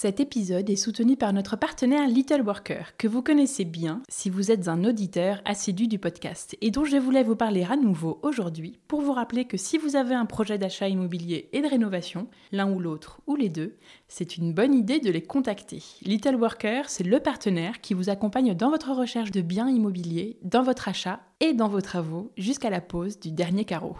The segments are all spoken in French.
Cet épisode est soutenu par notre partenaire Little Worker, que vous connaissez bien si vous êtes un auditeur assidu du podcast, et dont je voulais vous parler à nouveau aujourd'hui pour vous rappeler que si vous avez un projet d'achat immobilier et de rénovation, l'un ou l'autre ou les deux, c'est une bonne idée de les contacter. Little Worker, c'est le partenaire qui vous accompagne dans votre recherche de biens immobiliers, dans votre achat et dans vos travaux jusqu'à la pose du dernier carreau.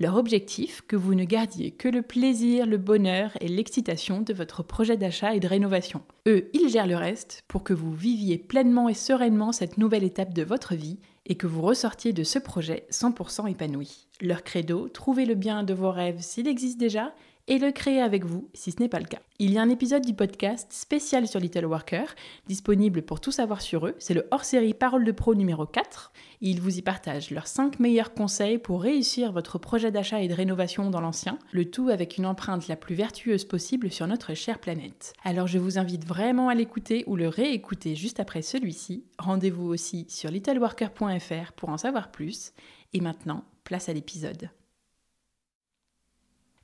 Leur objectif, que vous ne gardiez que le plaisir, le bonheur et l'excitation de votre projet d'achat et de rénovation. Eux, ils gèrent le reste pour que vous viviez pleinement et sereinement cette nouvelle étape de votre vie et que vous ressortiez de ce projet 100% épanoui. Leur credo, trouvez le bien de vos rêves s'il existe déjà et le créer avec vous si ce n'est pas le cas. Il y a un épisode du podcast spécial sur Little Worker, disponible pour tout savoir sur eux. C'est le hors-série Parole de Pro numéro 4. Ils vous y partagent leurs 5 meilleurs conseils pour réussir votre projet d'achat et de rénovation dans l'ancien, le tout avec une empreinte la plus vertueuse possible sur notre chère planète. Alors je vous invite vraiment à l'écouter ou le réécouter juste après celui-ci. Rendez-vous aussi sur littleworker.fr pour en savoir plus. Et maintenant, place à l'épisode.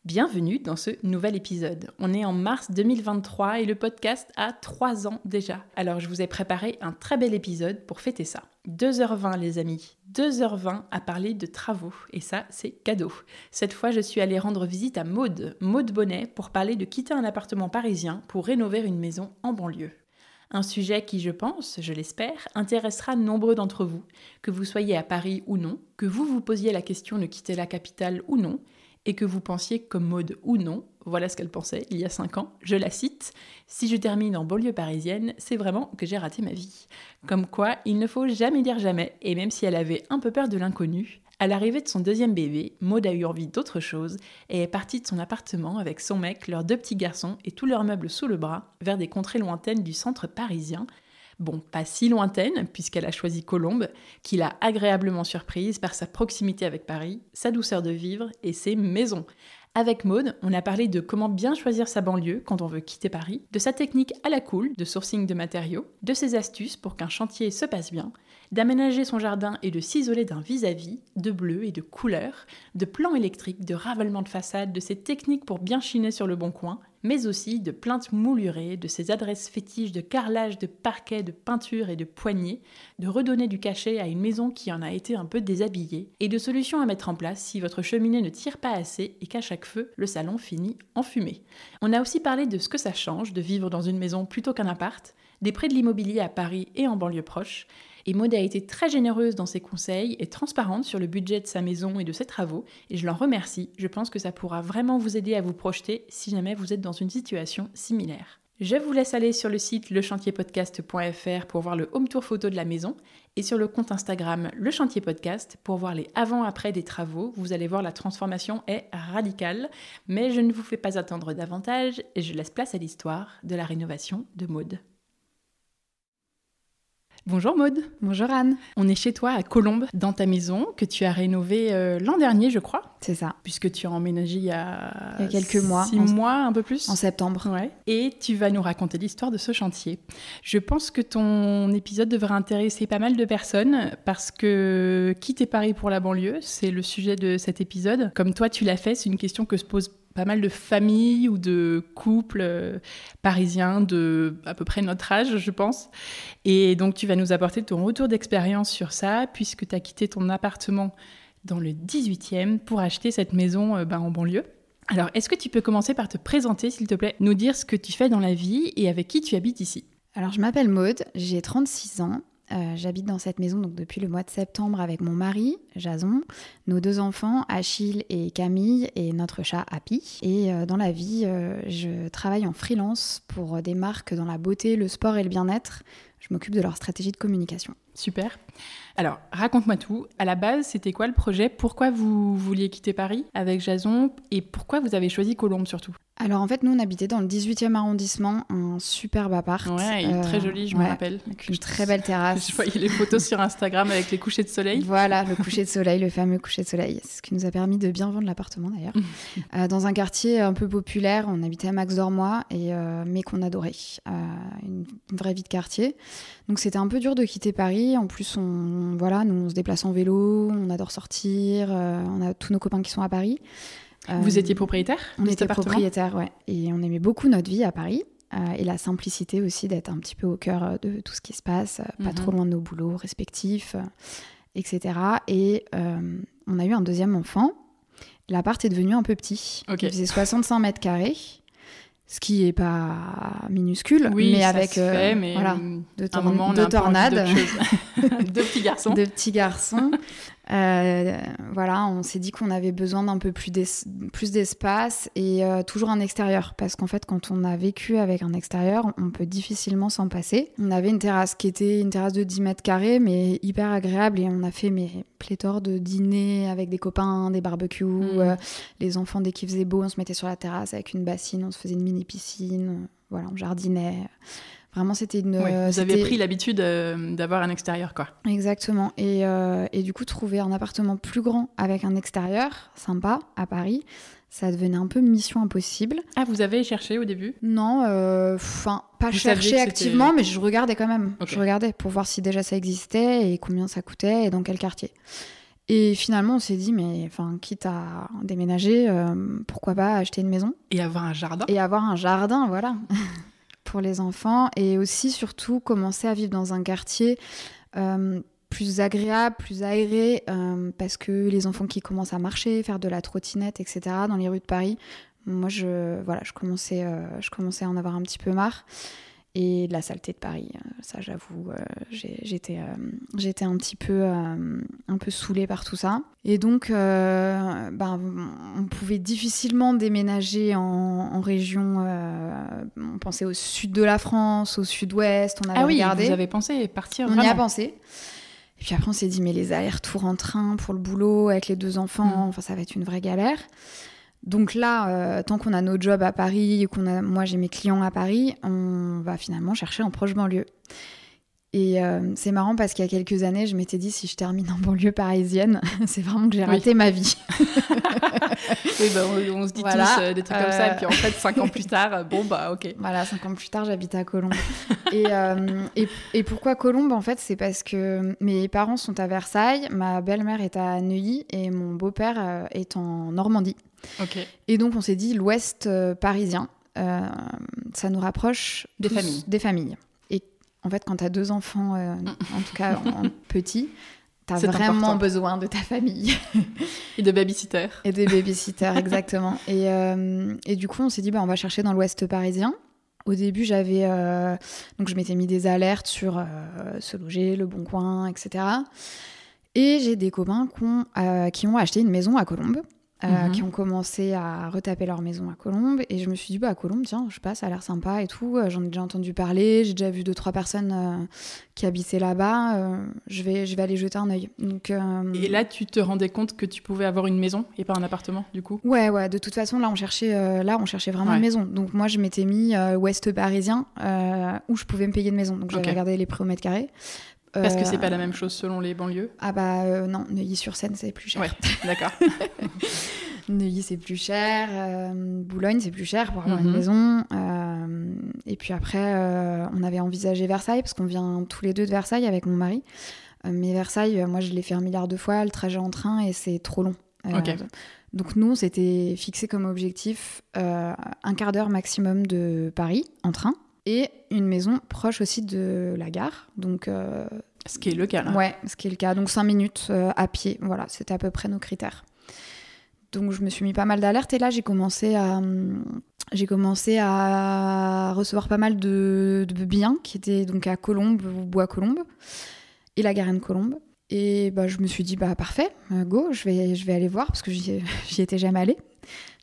Bienvenue dans ce nouvel épisode. On est en mars 2023 et le podcast a 3 ans déjà. Alors je vous ai préparé un très bel épisode pour fêter ça. 2h20 les amis, 2h20 à parler de travaux et ça c'est cadeau. Cette fois je suis allée rendre visite à Maude, Maude Bonnet pour parler de quitter un appartement parisien pour rénover une maison en banlieue. Un sujet qui, je pense, je l'espère, intéressera nombreux d'entre vous, que vous soyez à Paris ou non, que vous vous posiez la question de quitter la capitale ou non, et que vous pensiez comme mode ou non, voilà ce qu'elle pensait il y a 5 ans, je la cite, si je termine en banlieue parisienne, c'est vraiment que j'ai raté ma vie. Comme quoi, il ne faut jamais dire jamais, et même si elle avait un peu peur de l'inconnu, à l'arrivée de son deuxième bébé, Maud a eu envie d'autre chose et est partie de son appartement avec son mec, leurs deux petits garçons et tous leurs meubles sous le bras vers des contrées lointaines du centre parisien Bon, pas si lointaine, puisqu'elle a choisi Colombe, qui l'a agréablement surprise par sa proximité avec Paris, sa douceur de vivre et ses maisons. Avec Maude, on a parlé de comment bien choisir sa banlieue quand on veut quitter Paris, de sa technique à la cool de sourcing de matériaux, de ses astuces pour qu'un chantier se passe bien, d'aménager son jardin et de s'isoler d'un vis-à-vis, de bleu et de couleurs, de plans électriques, de ravalement de façade, de ses techniques pour bien chiner sur le bon coin, mais aussi de plaintes moulurées, de ses adresses fétiches de carrelage, de parquet, de peinture et de poignées, de redonner du cachet à une maison qui en a été un peu déshabillée, et de solutions à mettre en place si votre cheminée ne tire pas assez et qu'à chaque feu, le salon finit en fumée. On a aussi parlé de ce que ça change de vivre dans une maison plutôt qu'un appart, des prix de l'immobilier à Paris et en banlieue proche, et Maud a été très généreuse dans ses conseils et transparente sur le budget de sa maison et de ses travaux, et je l'en remercie. Je pense que ça pourra vraiment vous aider à vous projeter si jamais vous êtes dans une situation similaire. Je vous laisse aller sur le site lechantierpodcast.fr pour voir le home tour photo de la maison et sur le compte Instagram Le Podcast pour voir les avant-après des travaux. Vous allez voir la transformation est radicale, mais je ne vous fais pas attendre davantage et je laisse place à l'histoire de la rénovation de Maude. Bonjour Maude. Bonjour Anne. On est chez toi à Colombes, dans ta maison que tu as rénovée euh, l'an dernier, je crois. C'est ça. Puisque tu as emménagé il y a, il y a quelques mois. Six mois, un peu plus. En septembre. Ouais. Et tu vas nous raconter l'histoire de ce chantier. Je pense que ton épisode devrait intéresser pas mal de personnes parce que quitter Paris pour la banlieue, c'est le sujet de cet épisode. Comme toi, tu l'as fait, c'est une question que se pose pas mal de familles ou de couples euh, parisiens de à peu près notre âge, je pense. Et donc, tu vas nous apporter ton retour d'expérience sur ça, puisque tu as quitté ton appartement dans le 18e pour acheter cette maison euh, bah, en banlieue. Alors, est-ce que tu peux commencer par te présenter, s'il te plaît, nous dire ce que tu fais dans la vie et avec qui tu habites ici? Alors, je m'appelle Maude, j'ai 36 ans Euh, j'habite dans cette maison depuis le mois de septembre avec mon mari, Jason, nos deux enfants, Achille et Camille, et notre chat Happy. Et euh, dans la vie, euh, je travaille en freelance pour des marques dans la beauté, le sport et le bien-être. Je m'occupe de leur stratégie de communication. Super. Alors, raconte-moi tout. À la base, c'était quoi le projet? Pourquoi vous vouliez quitter Paris avec Jason? Et pourquoi vous avez choisi Colombe surtout? Alors en fait, nous on habitait dans le 18e arrondissement, un superbe appart. Ouais, très joli, je me rappelle. Avec une très belle terrasse. Je voyais les photos sur Instagram avec les couchers de soleil. Voilà, le coucher de soleil, le fameux coucher de soleil. C'est ce qui nous a permis de bien vendre l'appartement d'ailleurs. Euh, dans un quartier un peu populaire, on habitait à Max Dormois, et, euh, mais qu'on adorait. Euh, une, vraie vie de quartier. Donc c'était un peu dur de quitter Paris. En plus, on, voilà, nous on se déplace en vélo, on adore sortir, on a tous nos copains qui sont à Paris. Vous étiez propriétaire On était propriétaire, ouais. Et on aimait beaucoup notre vie à Paris. Euh, et la simplicité aussi d'être un petit peu au cœur euh, de tout ce qui se passe, euh, pas mhm. trop loin de nos boulots respectifs, etc. Et on a eu un deuxième enfant. L'appart est devenu un peu petit. Il faisait 65 mètres carrés ce qui est pas minuscule, mais avec voilà, deux, tornades, deux petits garçons, deux petits garçons. Euh, voilà, on s'est dit qu'on avait besoin d'un peu plus d'espace et euh, toujours un extérieur. Parce qu'en fait, quand on a vécu avec un extérieur, on peut difficilement s'en passer. On avait une terrasse qui était une terrasse de 10 mètres carrés, mais hyper agréable. Et on a fait mes pléthore de dîners avec des copains, des barbecues. Mm. Euh, les enfants, dès qu'il faisait beau, on se mettait sur la terrasse avec une bassine, on se faisait une mini piscine. Voilà, on jardinait. Vraiment, c'était une. vous avez pris l'habitude euh, d'avoir un extérieur, quoi. Exactement. Et, euh, et, du coup, trouver un appartement plus grand avec un extérieur sympa à Paris, ça devenait un peu mission impossible. Ah, vous avez cherché au début? Non, euh, enfin, pas cherché activement, mais je regardais quand même. Je regardais pour voir si déjà ça existait et combien ça coûtait et dans quel quartier. Et finalement, on s'est dit, mais enfin, quitte à déménager, pourquoi pas acheter une maison? Et avoir un jardin? Et avoir un jardin, voilà. les enfants et aussi surtout commencer à vivre dans un quartier euh, plus agréable, plus aéré, euh, parce que les enfants qui commencent à marcher, faire de la trottinette, etc., dans les rues de Paris, moi, je, voilà, je, commençais, euh, je commençais à en avoir un petit peu marre et de la saleté de Paris. Euh, ça, j'avoue, euh, j'étais, euh, j'étais un petit peu, un peu saoulée par tout ça. Et donc, ben, on pouvait difficilement déménager en, région. on pensait au sud de la France, au sud-ouest. On avait ah oui, regardé. vous avez pensé partir. On y a pensé. Et puis après, on s'est dit, mais les allers-retours en train pour le boulot avec les deux enfants, mm. enfin, ça va être une vraie galère. Donc là, euh, tant qu'on a nos jobs à Paris, qu'on a, moi j'ai mes clients à Paris, on va finalement chercher en proche banlieue. Et euh, c'est marrant parce qu'il y a quelques années, je m'étais dit si je termine en banlieue parisienne, c'est vraiment que j'ai raté ma vie. oui, bah, on, se dit tous euh, des trucs comme ça, et puis en fait, cinq ans plus tard, bon bah ok. Voilà, cinq ans plus tard, j'habite à Colombes. et, et, et, pourquoi Colombes En fait, c'est parce que mes parents sont à Versailles, ma belle-mère est à Neuilly et mon beau-père est en Normandie. Et donc on s'est dit l'Ouest euh, parisien, euh, ça nous rapproche des familles. Des familles. Et en fait, quand tu as deux enfants, euh, en tout cas en, petits, tu as vraiment besoin de ta famille. et de babysitter. Et des babysitters, exactement. Et, et, du coup, on s'est dit, bah, on va chercher dans l'Ouest parisien. Au début, j'avais donc je m'étais mis des alertes sur se loger, le bon coin, etc. Et j'ai des copains qui ont acheté une maison à Colombes. Euh, mhm. qui ont commencé à retaper leur maison à Colombes. Et je me suis dit, bah, à Colombes, tiens, je sais pas, ça a l'air sympa et tout. Euh, j'en ai déjà entendu parler, j'ai déjà vu deux, trois personnes euh, qui habitaient là-bas. je, vais, je vais aller jeter un œil. Donc, Et là, tu te rendais compte que tu pouvais avoir une maison et pas un appartement, du coup? Ouais, ouais, de toute façon, là, on cherchait, là, on cherchait vraiment une maison. Donc, moi, je m'étais mis ouest parisien où je pouvais me payer une maison. Donc, j'avais regardé les prix au mètre carré. Parce que c'est pas la même chose selon les banlieues? Ah bah non, Neuilly-sur-Seine c'est plus cher. Ouais, d'accord. Neuilly, c'est plus cher. Euh, Boulogne, c'est plus cher pour avoir une mhm. maison. Euh, et puis après, euh, on avait envisagé Versailles, parce qu'on vient tous les deux de Versailles avec mon mari. mais Versailles, moi, je l'ai fait un milliard de fois, le trajet en train, et c'est trop long. Donc nous, on s'était fixé comme objectif un quart d'heure maximum de Paris en train et une maison proche aussi de la gare. Donc ce qui est le cas là. Ouais, ce qui est le cas. Donc 5 minutes à pied, voilà, c'était à peu près nos critères. Donc je me suis mis pas mal d'alertes et là j'ai commencé à j'ai commencé à recevoir pas mal de, biens qui étaient donc à Colombes ou Bois Colombes. et la Garenne Colombe. Et bah, je me suis dit, bah parfait, go, je vais, je vais aller voir parce que j'y étais jamais allée.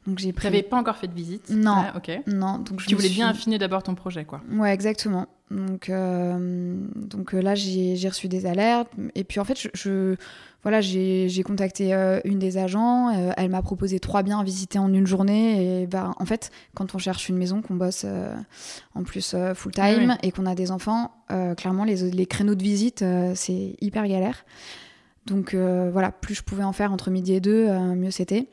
Donc j'ai pris... pas encore fait de visite? Non. Ah, ok. Non. Donc tu voulais bien affiner d'abord ton projet, quoi. Ouais, exactement. Donc, euh, donc euh, là, j'ai reçu des alertes. Et puis en fait, je, voilà, j'ai contacté euh, une des agents. elle m'a proposé trois biens à visiter en une journée. Et bah, en fait, quand on cherche une maison, qu'on bosse en plus full time et qu'on a des enfants, clairement, les, les, créneaux de visite, c'est hyper galère. Donc voilà, plus je pouvais en faire entre midi et deux, mieux c'était.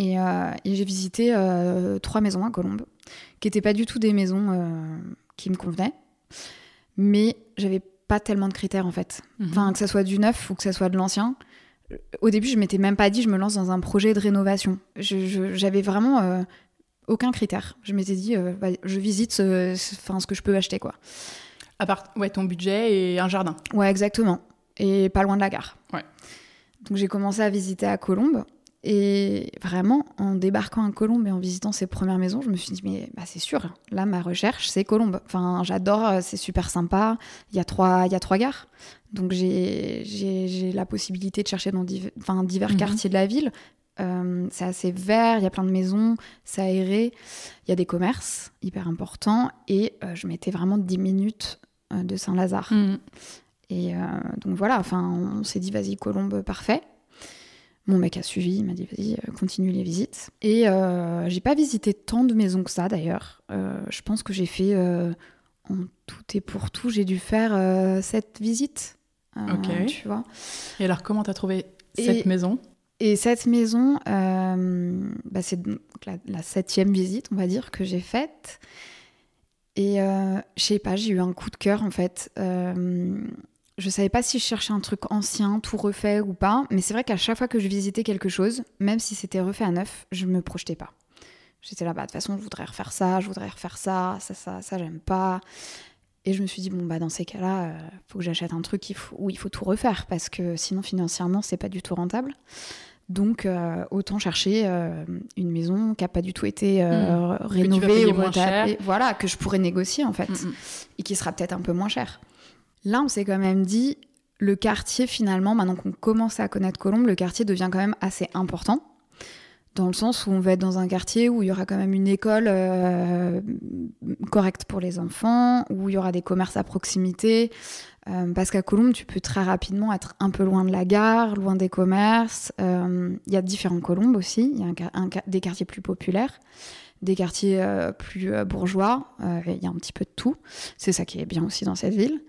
Euh, et, j'ai visité euh, trois maisons à Colombes, qui n'étaient pas du tout des maisons euh, qui me convenaient, mais j'avais pas tellement de critères en fait. Mhm. Enfin, que ça soit du neuf ou que ça soit de l'ancien. Au début, je m'étais même pas dit je me lance dans un projet de rénovation. J'avais vraiment aucun critère. Je m'étais dit bah, je visite ce, ce que je peux acheter quoi. À part ouais, ton budget et un jardin. Ouais, exactement. Et pas loin de la gare. Ouais. Donc j'ai commencé à visiter à Colombes. Et vraiment, en débarquant à Colombes et en visitant ces premières maisons, je me suis dit, mais bah, c'est sûr, là, ma recherche, c'est Colombes. Enfin, j'adore, euh, c'est super sympa. Il y a trois, il y a trois gares. Donc, j'ai la possibilité de chercher dans enfin, divers mhm. quartiers de la ville. Euh, c'est assez vert, il y a plein de maisons, c'est aéré. Il y a des commerces hyper importants. Et euh, je mettais vraiment 10 minutes de Saint-Lazare. Mhm. Et donc voilà, enfin, on s'est dit, vas-y, Colombes, parfait. Mon mec a suivi, il m'a dit vas-y, euh, continue les visites. Et euh, j'ai pas visité tant de maisons que ça d'ailleurs. Euh, je pense que j'ai fait en tout et pour tout, j'ai dû faire cette visite. ok. Tu vois. Et alors, comment t'as trouvé cette maison? Et cette maison, bah, c'est la, la, septième visite, on va dire, que j'ai faite. Et je sais pas, j'ai eu un coup de cœur en fait je savais pas si je cherchais un truc ancien, tout refait ou pas, mais c'est vrai qu'à chaque fois que je visitais quelque chose, même si c'était refait à neuf, je me projetais pas. J'étais là, bas de toute façon, je voudrais refaire ça, je voudrais refaire ça, ça, ça, ça, j'aime pas. Et je me suis dit, bon, bah, dans ces cas-là, il euh, faut que j'achète un truc où il faut tout refaire, parce que sinon, financièrement, c'est pas du tout rentable. Donc, euh, autant chercher euh, une maison qui n'a pas du tout été hmm. rénovée ou voilà, que je pourrais négocier, en fait, hmm, hmm. et qui sera peut-être un peu moins cher. Là, on s'est quand même dit, le quartier, finalement, maintenant qu'on commence à connaître Colombe, le quartier devient quand même assez important. Dans le sens où on va être dans un quartier où il y aura quand même une école euh, correcte pour les enfants, où il y aura des commerces à proximité. Euh, parce qu'à Colombe, tu peux très rapidement être un peu loin de la gare, loin des commerces. Euh, il y a différents Colombes aussi. Il y a des quartiers plus populaires des quartiers plus bourgeois. Il y a un petit peu de tout. C'est ça qui est bien aussi dans cette ville.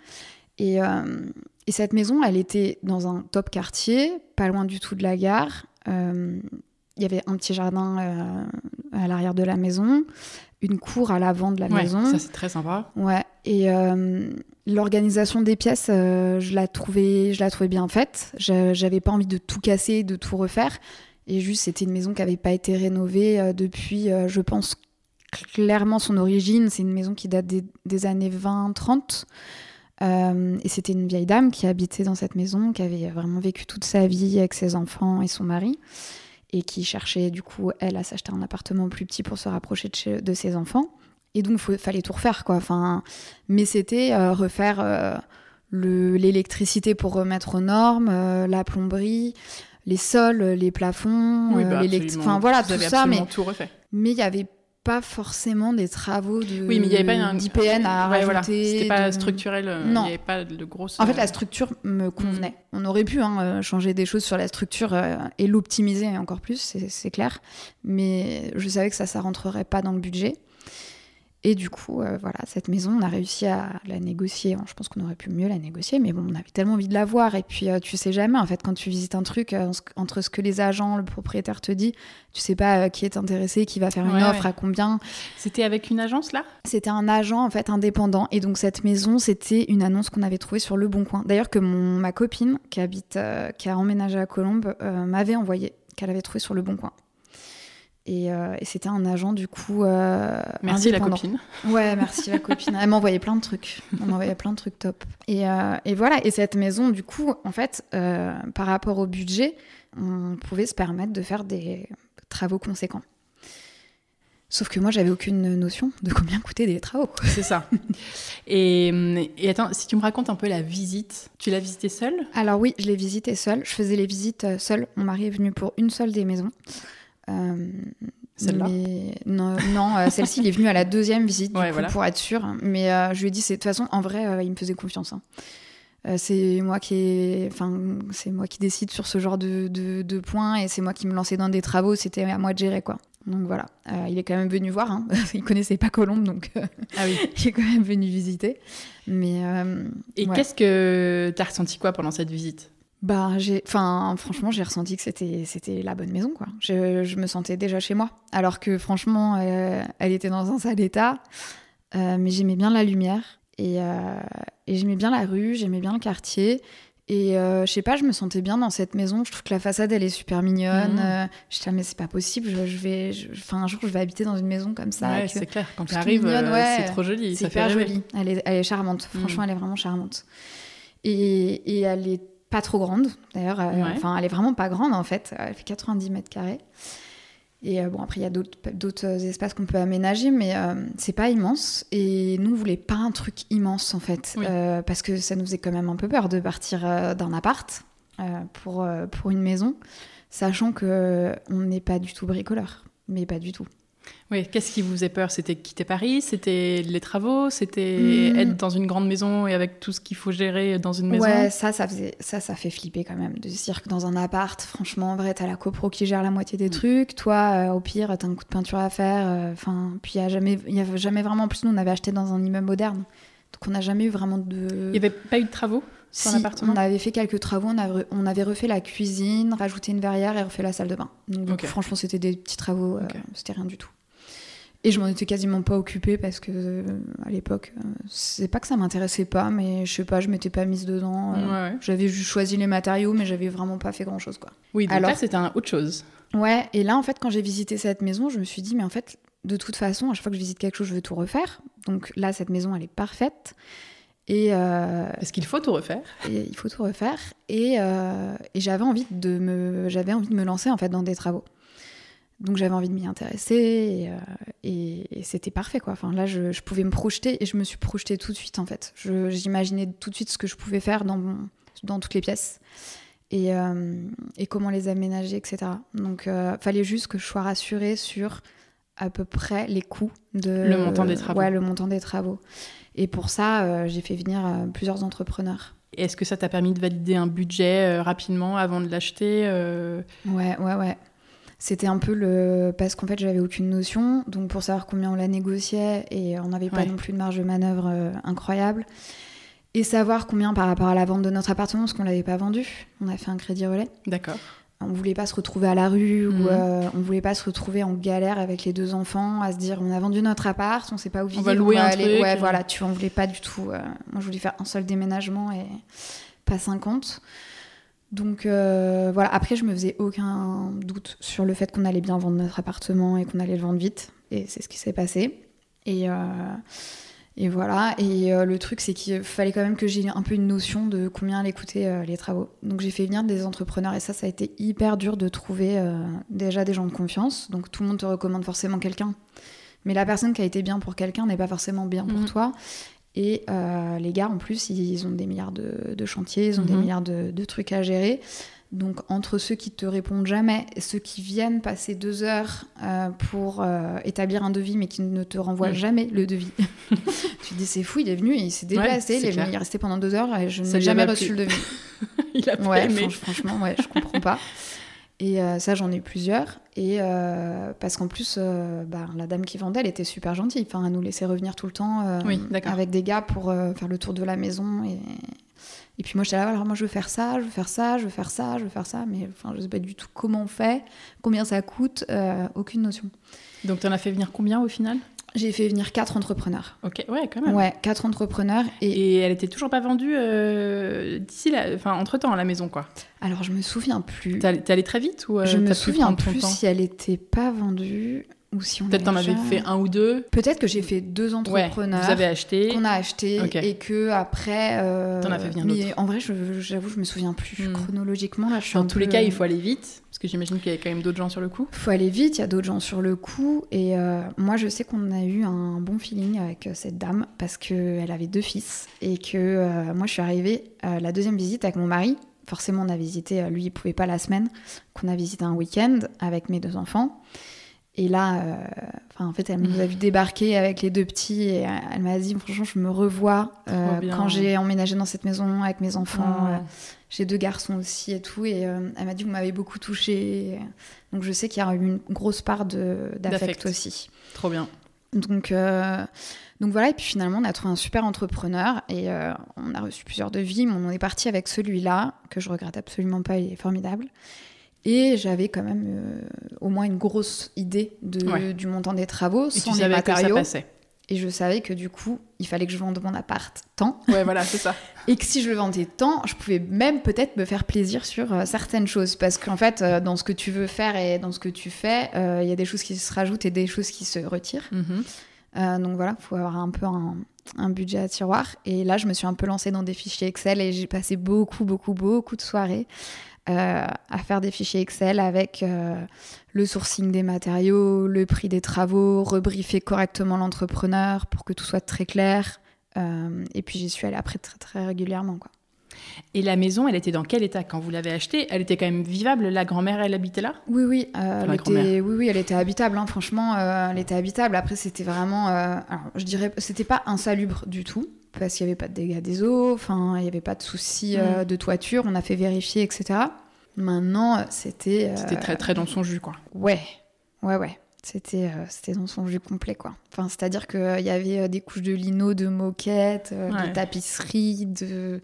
Euh, et, cette maison, elle était dans un top quartier, pas loin du tout de la gare. Euh, il y avait un petit jardin euh, à l'arrière de la maison, une cour à l'avant de la maison. Ça, c'est très sympa. Ouais. Et l'organisation des pièces, je, la trouvais, je la trouvais bien faite. J'avais pas envie de tout casser, de tout refaire. Et juste, c'était une maison qui n'avait pas été rénovée depuis, je pense, clairement son origine. C'est une maison qui date des, des années 20-30. Euh, et c'était une vieille dame qui habitait dans cette maison, qui avait vraiment vécu toute sa vie avec ses enfants et son mari, et qui cherchait du coup, elle, à s'acheter un appartement plus petit pour se rapprocher de, de ses enfants. Et donc, il fallait tout refaire, quoi. Enfin, mais c'était euh, refaire euh, l'électricité pour remettre aux normes, la plomberie, les sols, les plafonds, oui, bah, Enfin, voilà, tout ça. Mais tout refait. Mais il y avait pas forcément des travaux de oui mais il y avait pas un d'IPN à rajouter voilà. c'était pas structurel euh, non. il n'y avait pas de grosses en fait la structure me mm. convenait on aurait pu hein, euh, changer des choses sur la structure euh, et l'optimiser encore plus c'est clair mais je savais que ça ça rentrerait pas dans le budget et du coup, euh, voilà, cette maison, on a réussi à la négocier. je pense qu'on aurait pu mieux la négocier, mais bon, on avait tellement envie de la voir. Et puis, euh, tu sais jamais, en fait, quand tu visites un truc, euh, entre ce que les agents, le propriétaire te dit, tu sais pas qui est intéressé, qui va faire une offre, à combien. C'était avec une agence, là? C'était un agent, en fait, indépendant. Et donc, cette maison, c'était une annonce qu'on avait trouvée sur Le Bon Coin. D'ailleurs, que mon, ma copine, qui habite, qui a emménagé à Colombes, m'avait envoyé, qu'elle avait trouvé sur Le Bon Coin. Euh, et, c'était un agent du coup. Euh, merci la copine. Ouais, merci la copine. Elle m'envoyait plein de trucs. Elle m'envoyait plein de trucs top. Et, euh, et, voilà. Et cette maison, du coup, en fait, par rapport au budget, on pouvait se permettre de faire des travaux conséquents. Sauf que moi, j'avais aucune notion de combien coûtaient des travaux. C'est ça. Et, et, attends, si tu me racontes un peu la visite, tu l'as visitée seule? Alors oui, je l'ai visitée seule. Je faisais les visites euh, seule. Mon mari est venu pour une seule des maisons. Euh, Celle-là Non, non euh, celle-ci, il est venu à la deuxième visite coup, pour être sûr. Mais je lui ai dit, de toute façon, en vrai, il me faisait confiance. Hein. c'est moi qui enfin c'est moi qui décide sur ce genre de, de, de points et c'est moi qui me lançais dans des travaux c'était à moi de gérer quoi donc voilà, euh, il est quand même venu voir. Hein. il connaissait pas Colombe, donc euh, ah oui. il est quand même venu visiter. Mais euh, et qu'est-ce que tu as ressenti quoi pendant cette visite? Bah j'ai, enfin franchement j'ai ressenti que c'était c'était la bonne maison quoi. Je, je, me sentais déjà chez moi, alors que franchement elle était dans un sale état, mais j'aimais bien la lumière et, et j'aimais bien la rue, j'aimais bien le quartier et euh, je sais pas, je me sentais bien dans cette maison. Je trouve que la façade, elle est super mignonne. Mmh. Euh, je disais, mais c'est pas possible. Je, vais, enfin, un jour, je vais habiter dans une maison comme ça. Ouais, c'est clair. Quand tu arrives, euh, c'est trop joli. C'est super joli. Elle est, elle est charmante. Mmh. Franchement, elle est vraiment charmante. Et, et elle est pas trop grande, d'ailleurs. Enfin, elle est vraiment pas grande, en fait. Elle fait 90 mètres carrés. Et euh, bon, après, il y a d'autres espaces qu'on peut aménager, mais euh, c'est pas immense. Et nous, on voulait pas un truc immense, en fait, euh, parce que ça nous faisait quand même un peu peur de partir d'un appart pour, pour une maison, sachant qu'on n'est pas du tout bricoleur, mais pas du tout. Oui, qu'est-ce qui vous faisait peur? C'était quitter Paris? C'était les travaux? C'était hmm. être dans une grande maison et avec tout ce qu'il faut gérer dans une maison? Ouais, ça, ça, faisait, ça, ça fait flipper quand même. De se dire que dans un appart, franchement, en vrai, t'as la copro qui gère la moitié des hmm. trucs. Toi, euh, au pire, t'as un coup de peinture à faire. Euh, enfin, puis il n'y a, jamais, y a jamais vraiment. En plus, nous, on avait acheté dans un immeuble moderne. Donc, on n'a jamais eu vraiment de. Il n'y avait pas eu de travaux? Si, on avait fait quelques travaux, on avait, on avait, refait la cuisine, rajouté une verrière et refait la salle de bain. Donc, franchement, c'était des petits travaux, euh, c'était rien du tout. Et je m'en étais quasiment pas occupée parce que euh, à l'époque, euh, c'est pas que ça m'intéressait pas, mais je sais pas, je m'étais pas mise dedans. Euh, j'avais juste choisi les matériaux, mais j'avais vraiment pas fait grand chose quoi. Oui, donc Alors, là c'était un autre chose. Ouais, et là en fait, quand j'ai visité cette maison, je me suis dit, mais en fait, de toute façon, à chaque fois que je visite quelque chose, je veux tout refaire. Donc là, cette maison, elle est parfaite. Et Est-ce qu'il faut tout refaire et Il faut tout refaire. Et, et j'avais envie de me, j'avais envie de me lancer en fait dans des travaux. Donc j'avais envie de m'y intéresser et, euh, c'était parfait quoi. Enfin là je, pouvais me projeter et je me suis projetée tout de suite en fait. J'imaginais tout de suite ce que je pouvais faire dans, dans toutes les pièces et, euh, et comment les aménager etc. Donc euh, fallait juste que je sois rassurée sur à peu près les coûts de le montant des travaux. Ouais le montant des travaux. Et pour ça j'ai fait venir plusieurs entrepreneurs. Est-ce que ça t'a permis de valider un budget rapidement avant de l'acheter Ouais ouais ouais. C'était un peu le. Parce qu'en fait, j'avais aucune notion. Donc, pour savoir combien on la négociait, et on n'avait pas non plus de marge de manœuvre euh, incroyable. Et savoir combien par rapport à la vente de notre appartement, parce qu'on ne l'avait pas vendu. On a fait un crédit relais. D'accord. On voulait pas se retrouver à la rue ou mhm. euh, on voulait pas se retrouver en galère avec les deux enfants à se dire on a vendu notre appart, on sait pas où vivre, on va louer un aller. Ouais, voilà, tu en voulais pas du tout. Euh, moi, je voulais faire un seul déménagement et pas 50. Donc euh, voilà, après je me faisais aucun doute sur le fait qu'on allait bien vendre notre appartement et qu'on allait le vendre vite. Et c'est ce qui s'est passé. Et, euh, et voilà, et euh, le truc c'est qu'il fallait quand même que j'ai un peu une notion de combien allaient coûter les travaux. Donc j'ai fait venir des entrepreneurs et ça, ça a été hyper dur de trouver déjà des gens de confiance. Donc tout le monde te recommande forcément quelqu'un. Mais la personne qui a été bien pour quelqu'un n'est pas forcément bien pour mhm. toi. Et euh, les gars, en plus, ils ont des milliards de, chantiers, ils ont des mhm. milliards de, trucs à gérer. Donc, entre ceux qui te répondent jamais et ceux qui viennent passer deux heures euh, pour euh, établir un devis, mais qui ne te renvoient mhm. jamais le devis, tu te dis c'est fou, il est venu, il s'est déplacé, il est venu, il est resté pendant deux heures et je n'ai jamais reçu le devis. il a ouais, aimé. franchement, ouais, je comprends pas. Et euh, ça, j'en ai plusieurs. Et parce qu'en plus, bah, la dame qui vendait, elle était super gentille. Enfin, elle nous laissait revenir tout le temps avec des gars pour faire le tour de la maison. Et, et puis moi, j'étais là, alors moi, je veux faire ça, je veux faire ça, je veux faire ça, je veux faire ça. Mais enfin, je sais pas du tout comment on fait, combien ça coûte, aucune notion. Donc, tu en as fait venir combien au final? J'ai fait venir quatre entrepreneurs. Ok, ouais, quand même. Ouais, quatre entrepreneurs. Et, et elle était toujours pas vendue euh, d'ici, enfin, entre temps à la maison, quoi. Alors, je me souviens plus. T'es allée très vite ou euh, Je me souviens plus si elle était pas vendue. Ou si on Peut-être t'en avait avais fait un ou deux. Peut-être que j'ai fait deux Ouais, entrepreneurs. vous avez acheté. qu'on a acheté et que après euh, T'en as fait bien mais en vrai je- j'avoue je me souviens plus Hmm. chronologiquement là je suis Dans tous les cas, euh, il faut aller vite, parce que j'imagine qu'il y a quand même d'autres gens sur le coup. faut aller vite, il y a d'autres gens sur le coup. Et euh, moi, je sais qu'on a eu un bon feeling avec euh, cette dame parce qu'elle avait deux fils et que euh, moi, je suis arrivée la deuxième visite avec mon mari. Forcément, on a visité, euh, lui, il pouvait pas la semaine, qu'on a visité un week-end avec mes deux enfants. Et là, euh, enfin, en fait, elle nous a vu débarquer avec les deux petits et elle m'a dit, franchement, je me revois euh, quand j'ai emménagé dans cette maison avec mes enfants. Euh, j'ai deux garçons aussi et tout. Et elle m'a dit, vous m'avez beaucoup touchée. Donc je sais qu'il y a eu une grosse part D'affect. aussi. Trop bien. Donc, donc voilà, et puis finalement, on a trouvé un super entrepreneur et on a reçu plusieurs devis, mais on est parti avec celui-là, que je regrette absolument pas, il est formidable. Et j'avais quand même euh, au moins une grosse idée de, Ouais. du montant des travaux, Et sans tu les savais que ça matériaux. passait. Et je savais que du coup, il fallait que je vende mon appart tant. Ouais, voilà, c'est ça. Et que si je le vendais tant, je pouvais même peut-être me faire plaisir sur euh, certaines choses. Parce qu'en fait, euh, dans ce que tu veux faire et dans ce que tu fais, il y a des choses qui se rajoutent et des choses qui se retirent. Mhm. Donc voilà, il faut avoir un peu un, un budget à tiroir. Et là, je me suis un peu lancée dans des fichiers Excel et j'ai passé beaucoup, beaucoup, beaucoup de soirées euh, à faire des fichiers Excel avec euh, le sourcing des matériaux, le prix des travaux, rebriefer correctement l'entrepreneur pour que tout soit très clair. Euh, et puis j'y suis allée après très, très régulièrement. Quoi. Et la maison, elle était dans quel état quand vous l'avez achetée? Elle était quand même vivable? La grand-mère, elle habitait là? Oui, oui, euh, elle était, oui, oui, elle était habitable. hein, franchement, euh, elle était habitable. Après, c'était vraiment, euh, alors, je dirais, c'était pas insalubre du tout parce qu'il y avait pas de dégâts des eaux. Enfin, il y avait pas de soucis euh, Mm. de toiture. On a fait vérifier, etc. Maintenant, euh, c'était. euh, C'était très très dans son jus, quoi. Ouais, ouais, ouais. C'était, euh, c'était dans son jus complet, quoi. Enfin, c'est-à-dire qu'il y avait euh, des couches de lino, de moquettes, euh, Ouais. de tapisseries, de.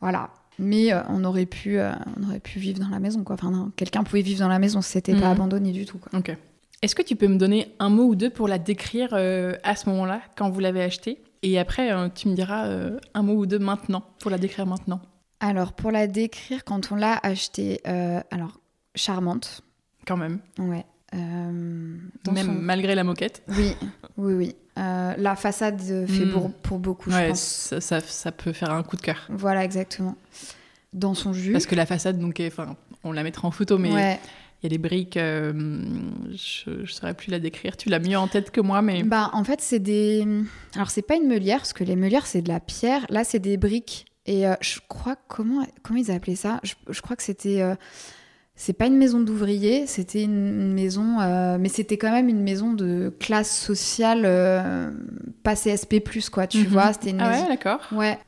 Voilà. Mais euh, on, aurait pu, euh, on aurait pu vivre dans la maison, quoi. Enfin, quelqu'un pouvait vivre dans la maison, c'était Mhm. pas abandonné du tout, quoi. Ok. Est-ce que tu peux me donner un mot ou deux pour la décrire euh, à ce moment-là, quand vous l'avez achetée? Et après, euh, tu me diras euh, un mot ou deux maintenant, pour la décrire maintenant. Alors, pour la décrire, quand on l'a achetée, euh, alors, charmante, Quand même. ouais. Euh, même son- malgré la moquette. Oui, oui, oui. Euh, la façade fait Mm. pour, pour beaucoup, je Ouais, pense. ça, ça, ça peut faire un coup de cœur. Voilà, exactement. Dans son jus. Parce que la façade, donc, est- on la mettra en photo, mais il y a des briques, euh, je ne saurais plus la décrire. Tu l'as mieux en tête que moi, mais Bah, en fait, c'est des. Alors, c'est pas une meulière, parce que les meulières, c'est de la pierre. Là, c'est des briques. Et euh, je crois. Comment, comment ils appelaient ça? Je, je crois que c'était. euh, C'est pas une maison d'ouvriers, c'était une maison. euh, Mais c'était quand même une maison de classe sociale, euh, pas CSP, quoi, tu Mhm. vois. C'était une ah maison. ouais, d'accord. Ouais.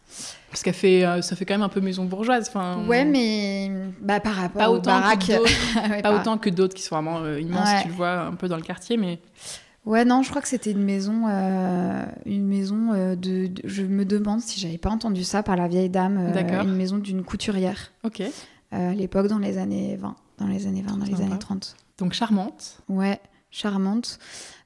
Parce qu'elle fait, euh, ça fait quand même un peu maison bourgeoise. Enfin, Ouais, mais bah, par rapport pas aux autant baraques. que Ouais, pas autant que d'autres qui sont vraiment immenses. Ouais. Tu le vois un peu dans le quartier, mais Ouais, non, je crois que c'était une maison, euh, une maison euh, de, de- Je me demande si j'avais pas entendu ça par la vieille dame. euh, une maison d'une couturière ok. Euh, à l'époque, dans les années 20, dans les années 20, dans les années 30. Donc charmante. Ouais, charmante,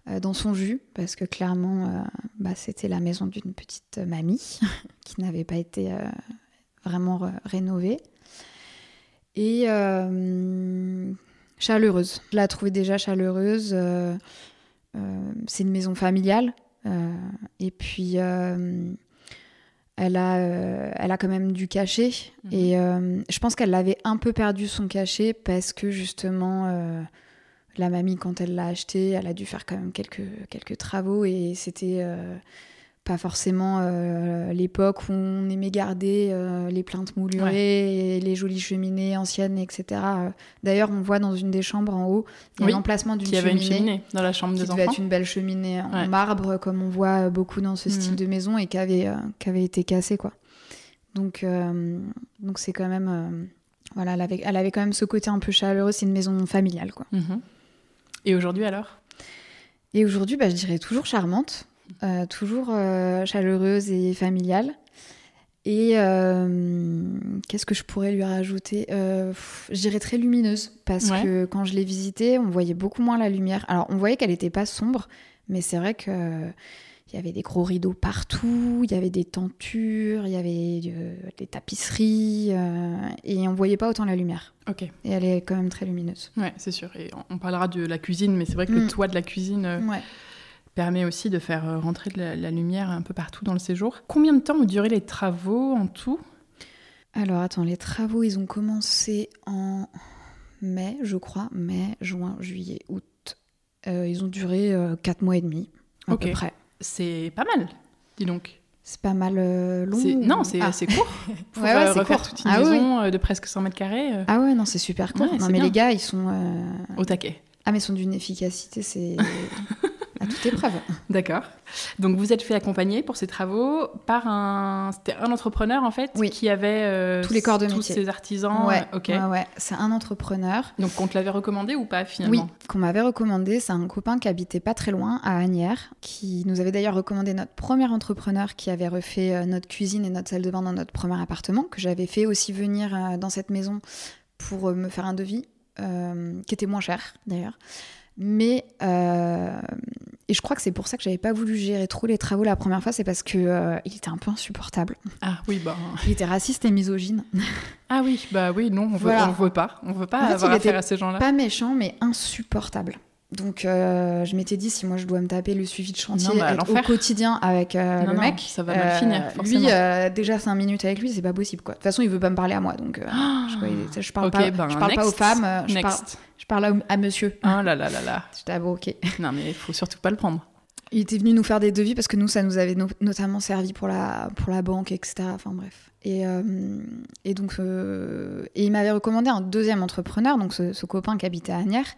euh, dans son jus, parce que clairement, euh, bah, c'était la maison d'une petite mamie qui n'avait pas été euh, vraiment rénovée. Et euh, chaleureuse. Je la trouvais déjà chaleureuse. c'est une maison familiale. et puis, elle, a, euh, elle a quand même du cachet. Mhm. Et euh, je pense qu'elle avait un peu perdu son cachet parce que justement, euh, la mamie, quand elle l'a acheté, elle a dû faire quand même quelques, quelques travaux. Et c'était pas forcément euh, l'époque où on aimait garder euh, les plaintes moulurées et les jolies cheminées anciennes, etc. Euh, D'ailleurs, on voit dans une des chambres en haut, il y a Oui, l'emplacement d'une Qui avait une cheminée cheminée dans la chambre qui des devait enfants. être une belle cheminée en Ouais. marbre, comme on voit beaucoup dans ce style Mhm. de maison, et qui avait, euh, été cassée, quoi. Donc, donc c'est quand même... voilà, elle avait, elle avait quand même ce côté un peu chaleureux, c'est une maison familiale, quoi. Mhm. Et aujourd'hui alors? Et aujourd'hui, bah, je dirais toujours charmante, toujours euh, chaleureuse et familiale. Et euh, qu'est-ce que je pourrais lui rajouter? Euh, dirais très lumineuse, parce Ouais. que quand je l'ai visitée, on voyait beaucoup moins la lumière. Alors, on voyait qu'elle n'était pas sombre, mais c'est vrai que il y avait des gros rideaux partout, il y avait des tentures, il y avait euh, des tapisseries, euh, et on voyait pas autant la lumière. Ok. Et elle est quand même très lumineuse. Ouais, c'est sûr. Et on- parlera de la cuisine, mais c'est vrai que le Mm. toit de la cuisine euh, Ouais. Permet aussi de faire euh, rentrer de la, la lumière un peu partout dans le séjour. Combien de temps ont duré les travaux en tout? Alors attends, les travaux, ils ont commencé en mai, je crois, mai, juin, juillet, août. Euh, ils ont duré 4 mois et demi, à peu près. C'est pas mal, dis donc. C'est pas mal euh, long Non, c'est ah. court. Pour Ouais, ouais, euh, refaire court. toute une Ah maison euh, de presque 100 mètres carrés euh, Ah ouais, non, c'est super court. Ouais, non, mais bien. les gars, ils sont. euh, au taquet. Ah, mais ils sont d'une efficacité, c'est à toute épreuve. D'accord. Donc vous êtes fait accompagner pour ces travaux par un, c'était un entrepreneur en fait Oui. qui avait euh, Tous les corps de tous métier. ces artisans. ouais, ok. ouais, ouais. C'est un entrepreneur. Donc on te l'avait recommandé ou pas Oui, finalement qu'on m'avait recommandé. C'est un copain qui habitait pas très loin, à Agnières, qui nous avait d'ailleurs recommandé notre premier entrepreneur qui avait refait euh, notre cuisine et notre salle de bain dans notre premier appartement, que j'avais fait aussi venir euh, dans cette maison pour me faire un devis, euh, qui était moins cher d'ailleurs. Mais euh, et je crois que c'est pour ça que j'avais pas voulu gérer trop les travaux la première fois, c'est parce que euh, il était un peu insupportable. Ah oui bah. Il était raciste et misogyne. Ah oui bah oui non on veut, Voilà. on veut pas on veut pas En fait, avoir affaire à ces gens-là. Pas méchant, mais insupportable. Donc euh, je m'étais dit si moi je dois me taper le suivi de chantier Non, bah, être au quotidien avec euh, Non, le non, mec, ça va mal finir, euh, forcément. lui euh, déjà 5 minutes avec lui c'est pas possible quoi. De toute façon il veut pas me parler à moi donc je, je parle pas, ben, je parle pas next. aux femmes, je, parle, Next. je parle à, à monsieur. Ah là là là là. J'étais ah bon ok. Non mais il faut surtout pas le prendre. Il était venu nous faire des devis parce que nous ça nous avait no- notamment servi pour la pour la banque etc. Enfin bref. Et, euh, et donc euh, et il m'avait recommandé un deuxième entrepreneur donc ce, ce copain qui habitait à Agnières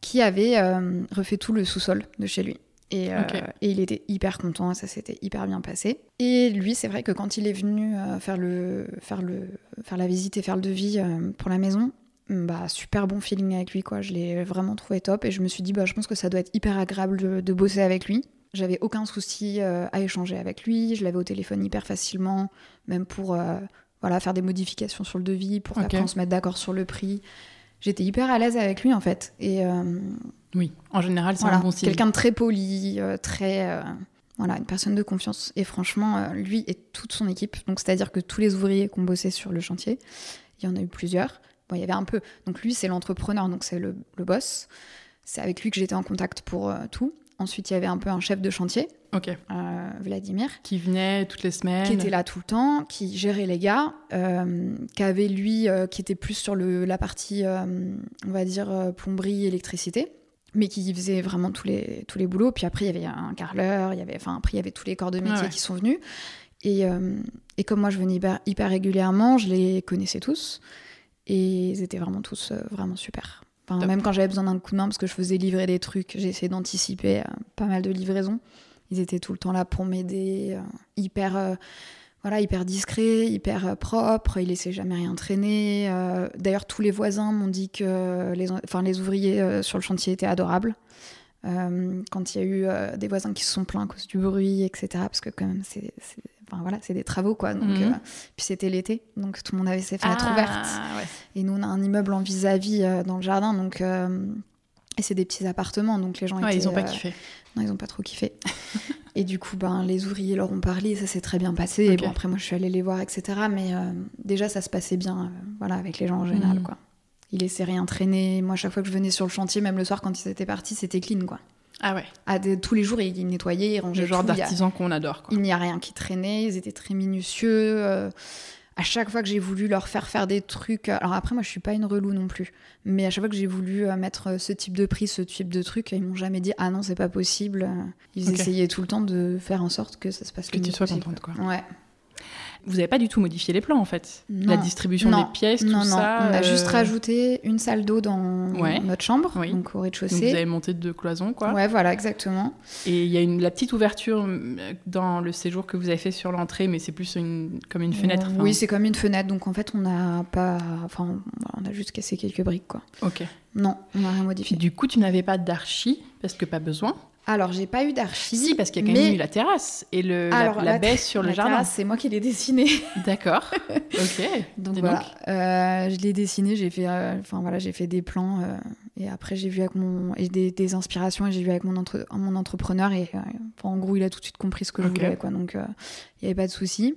qui avait euh, refait tout le sous-sol de chez lui. Et, euh, et il était hyper content, ça s'était hyper bien passé. Et lui, c'est vrai que quand il est venu euh, faire, le, faire, le, faire la visite et faire le devis pour la maison, bah, super bon feeling avec lui, quoi. Je l'ai vraiment trouvé top et je me suis dit, bah, je pense que ça doit être hyper agréable de, de bosser avec lui. J'avais aucun souci à échanger avec lui, je l'avais au téléphone hyper facilement, même pour voilà, faire des modifications sur le devis, pour Ok. qu'après on se mette d'accord sur le prix. J'étais hyper à l'aise avec lui en fait. Et euh, Oui en général c'est voilà, un bon signe. quelqu'un de très poli, euh, très. euh, voilà, une personne de confiance. Et franchement, lui et toute son équipe, donc c'est-à-dire que tous les ouvriers qui ont bossé sur le chantier, il y en a eu plusieurs. Bon, il y avait un peu. Donc lui, c'est l'entrepreneur, donc c'est le, le boss. C'est avec lui que j'étais en contact pour euh, tout. Ensuite, il y avait un peu un chef de chantier, euh, Vladimir, Qui venait toutes les semaines. qui était là tout le temps, qui gérait les gars, euh, qui avait lui, euh, qui était plus sur le, la partie, on va dire, plomberie, électricité, mais qui faisait vraiment tous les, tous les boulots. Puis après, il y avait un carreleur, il y avait, enfin, après, il y avait tous les corps de métier Ah ouais. qui sont venus. Et, et comme moi, je venais hyper, hyper régulièrement, je les connaissais tous. Et ils étaient vraiment tous vraiment super. Enfin, même quand j'avais besoin d'un coup de main, parce que je faisais livrer des trucs, j'ai essayé d'anticiper euh, pas mal de livraisons. Ils étaient tout le temps là pour m'aider, euh, hyper, euh, voilà, hyper discret, hyper propre. Ils laissaient jamais rien traîner. D'ailleurs, tous les voisins m'ont dit que les, en- enfin, les ouvriers sur le chantier étaient adorables. Quand il y a eu des voisins qui se sont plaints à cause du bruit, etc. Parce que quand même, c'est- enfin voilà, c'est des travaux quoi. Donc, Mhm. euh, puis c'était l'été, donc tout le monde avait ses fenêtres Ah, ouvertes. ouais. Et nous, on a un immeuble en vis-à-vis euh, dans le jardin, donc euh, et c'est des petits appartements, donc les gens Ouais, étaient, ils ont pas kiffé. non, ils ont pas trop kiffé. et du coup, ben, les ouvriers leur ont parlé, ça s'est très bien passé. Et bon, après, moi, je suis allée les voir, etc. Mais déjà, ça se passait bien, voilà, avec les gens en général, Mhm. quoi. Ils laissaient rien traîner. Moi, chaque fois que je venais sur le chantier, même le soir quand ils étaient partis, c'était clean, quoi. Ah ouais. À des- tous les jours, ils nettoyaient, ils rangeaient Le genre d'artisan qu'on adore quoi. il n'y a rien qui traînait, ils étaient très minutieux. euh, à chaque fois que j'ai voulu leur faire faire des trucs, alors après moi je suis pas une relou non plus, mais à chaque fois que j'ai voulu euh, mettre euh, ce type de prix, ce type de truc, ils m'ont jamais dit ah non c'est pas possible. Euh, Ils essayaient tout le temps de faire en sorte que ça se passe Que le tu sois possible. contente quoi. Ouais. Vous avez pas du tout modifié les plans en fait. Non. La distribution Non. des pièces, tout non, non, ça. on a euh, juste rajouté une salle d'eau dans Ouais. notre chambre, Oui. donc au Donc vous rez-de-chaussée. avez monté deux cloisons quoi. Ouais, voilà, exactement. Et il y a une, la petite ouverture euh, dans le séjour que vous avez fait sur l'entrée, mais c'est plus une, comme une fenêtre. Oui, c'est comme une fenêtre, donc en fait on n'a pas, enfin, on a juste cassé quelques briques, quoi. Ok. Non, on n'a rien modifié. Du coup, tu n'avais pas d'archi parce que pas besoin. Alors, j'ai pas eu d'archi. Si, parce qu'il y a quand même eu la terrasse et le, Alors, la, la la- baie sur le la jardin. c'est moi qui l'ai dessinée. D'accord. ok. Donc voilà, Euh, je l'ai dessiné, j'ai fait, euh, voilà, j'ai fait des plans euh, et après j'ai vu avec mon et des, des inspirations et j'ai vu avec mon entre- mon entrepreneur et en gros il a tout de suite compris ce que je voulais quoi, donc il y avait pas de souci.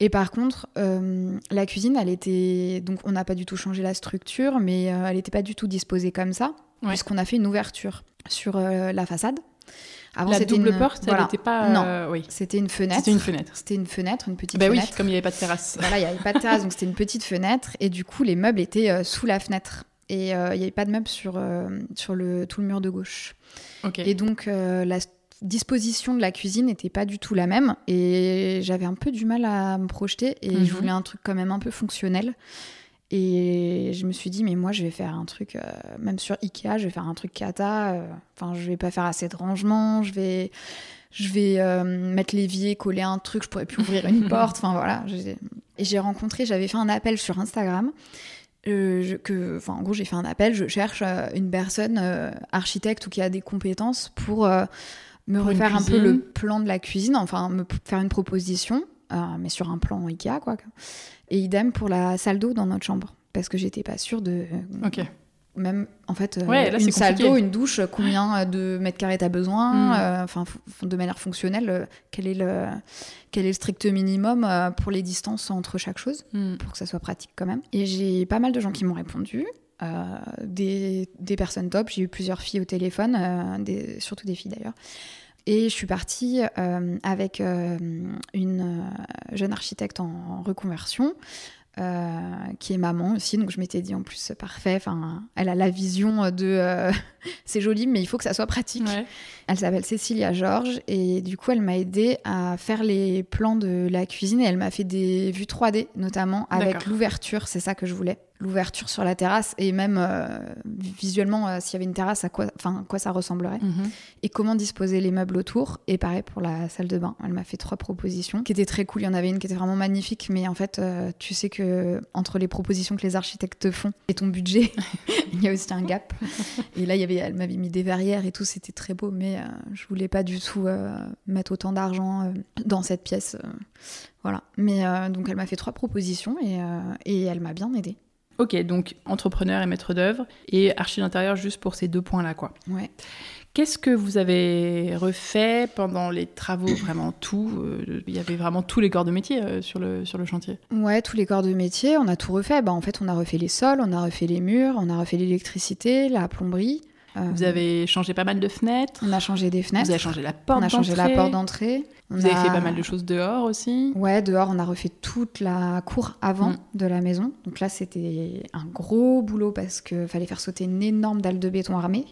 Et par contre, euh, la cuisine, elle était donc on n'a pas du tout changé la structure, mais euh, elle n'était pas du tout disposée comme ça, Ouais. puisqu'on a fait une ouverture sur euh, la façade. Avant, La double une- porte, elle voilà. n'était pas. Non. euh, oui. C'était une fenêtre. C'était une fenêtre. C'était une fenêtre, une petite oui, fenêtre. comme il n'y avait pas de terrasse. Voilà, il n'y avait pas de terrasse, donc c'était une petite fenêtre. Et du coup, les meubles étaient euh, sous la fenêtre. Et euh, il n'y avait pas de meubles sur, sur le, tout le mur de gauche. Ok. Et donc, la disposition de la cuisine n'était pas du tout la même. Et j'avais un peu du mal à me projeter. Et Mhm. je voulais un truc quand même un peu fonctionnel. Et je me suis dit, mais moi, je vais faire un truc, euh, même sur Ikea, je vais faire un truc cata. euh, Enfin, je vais pas faire assez de rangement. Je vais, je vais euh, mettre l'évier, coller un truc, je pourrais plus ouvrir une porte. Enfin, voilà. Et j'ai rencontré, j'avais fait un appel sur Instagram. euh, je- que, enfin, en gros, j'ai fait un appel. Je cherche euh, une personne euh, architecte ou qui a des compétences pour euh, me Pour refaire un peu le plan de la cuisine, enfin, me faire une proposition, euh, mais sur un plan Ikea, quoi. Et idem pour la salle d'eau dans notre chambre. Parce que j'étais pas sûre de. Ok. Même, en fait, euh, Ouais, là, une salle d'eau, une douche, combien euh, de mètres carrés t'as besoin Mm. euh, Enfin, de manière fonctionnelle, euh, quel est le, quel est le strict minimum euh, pour les distances entre chaque chose Hmm. pour que ça soit pratique quand même. Et j'ai pas mal de gens qui m'ont répondu, euh, des, des personnes top. J'ai eu plusieurs filles au téléphone, euh, des, surtout des filles d'ailleurs. Et je suis partie euh, avec euh, une euh, jeune architecte en reconversion. qui est maman aussi, donc je m'étais dit en plus parfait. Enfin, elle a la vision de c'est joli, mais il faut que ça soit pratique. Ouais. Elle s'appelle Cécilia Georges et du coup elle m'a aidé à faire les plans de la cuisine et elle m'a fait des vues 3D notamment avec l'ouverture, c'est ça que je voulais. L'ouverture sur la terrasse et même euh, visuellement euh, s'il y avait une terrasse à quoi, enfin, quoi ça ressemblerait Mhm. et comment disposer les meubles autour. Et pareil pour la salle de bain. Elle m'a fait trois propositions qui étaient très cool. Il y en avait une qui était vraiment magnifique, mais en fait, euh, tu sais que entre les propositions que les architectes te font et ton budget, il y a aussi un gap. Et là, il y avait, elle m'avait mis des verrières et tout, c'était très beau, mais je voulais pas du tout mettre autant d'argent dans cette pièce. voilà. Mais donc, elle m'a fait trois propositions et, et elle m'a bien aidée. Ok, donc entrepreneur et maître d'œuvre et archi d'intérieur juste pour ces deux points-là, quoi. Ouais. Qu'est-ce que vous avez refait pendant les travaux Vraiment tout euh, Il y avait vraiment tous les corps de métier euh, sur, le, sur le chantier? Ouais, tous les corps de métier, on a tout refait. Bah, en fait, on a refait les sols, on a refait les murs, on a refait l'électricité, la plomberie. Euh, Vous avez changé pas mal de fenêtres. On a changé des fenêtres. Vous avez changé la porte on a changé la porte d'entrée. Vous avez a- fait pas mal de choses dehors aussi. Ouais, dehors, on a refait toute la cour avant Mm. de la maison. Donc là, c'était un gros boulot parce qu'il fallait faire sauter une énorme dalle de béton armée.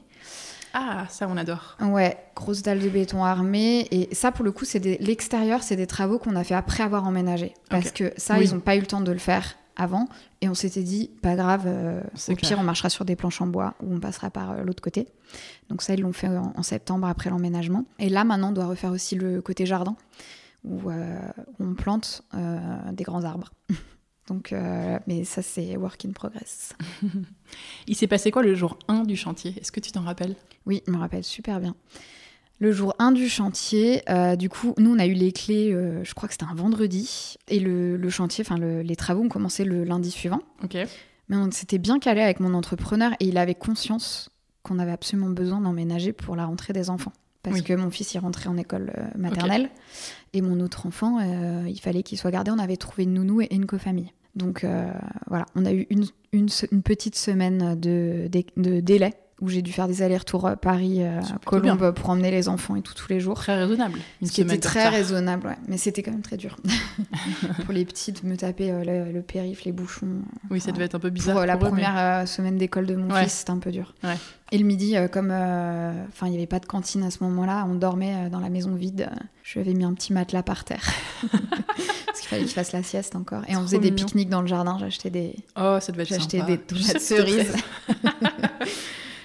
Ah, ça on adore. Ouais, grosse dalle de béton armée. Et ça, pour le coup, c'est des- l'extérieur, c'est des travaux qu'on a fait après avoir emménagé. Parce que ça, Oui. ils n'ont pas eu le temps de le faire avant. Et on s'était dit, pas grave, euh, au pire, on marchera sur des planches en bois ou on passera par euh, l'autre côté. Donc ça, ils l'ont fait en, en septembre après l'emménagement. Et là, maintenant, on doit refaire aussi le côté jardin, où, euh, on plante euh, des grands arbres. Donc, mais ça, c'est work in progress. Il s'est passé quoi le jour 1 du chantier? Est-ce que tu t'en rappelles? Oui, je me rappelle super bien. Le jour 1 du chantier, euh, du coup, nous, on a eu les clés, euh, je crois que c'était un vendredi. Et le, le chantier, enfin, le- les travaux ont commencé le lundi suivant. Ok. Mais on s'était bien calé avec mon entrepreneur et il avait conscience qu'on avait absolument besoin d'emménager pour la rentrée des enfants. Parce Oui. que mon fils, il rentrait en école euh, maternelle. Et mon autre enfant, il fallait qu'il soit gardé. On avait trouvé une nounou et une cofamille. Donc voilà, on a eu une, une, se- une petite semaine de, de, de délai où j'ai dû faire des allers-retours euh, Paris-Colombe pour emmener les enfants et tout tous les jours. Très raisonnable. Une Ce qui était très raisonnable, ouais. mais c'était quand même très dur. pour les petites, me taper euh, le, le périph', les bouchons. Oui, ça devait être un peu bizarre. pour euh, la eux, première euh, semaine d'école de mon Ouais. fils, c'était un peu dur. Ouais. Et le midi, euh, comme euh, enfin il n'y avait pas de cantine à ce moment-là, on dormait euh, dans la maison vide. euh, je lui avais mis un petit matelas par terre. Parce qu'il fallait qu'il fasse la sieste encore. Et on Trop faisait des pique-niques dans le jardin. J'achetais des, Oh, ça devait être j'achetais des tomates cerises.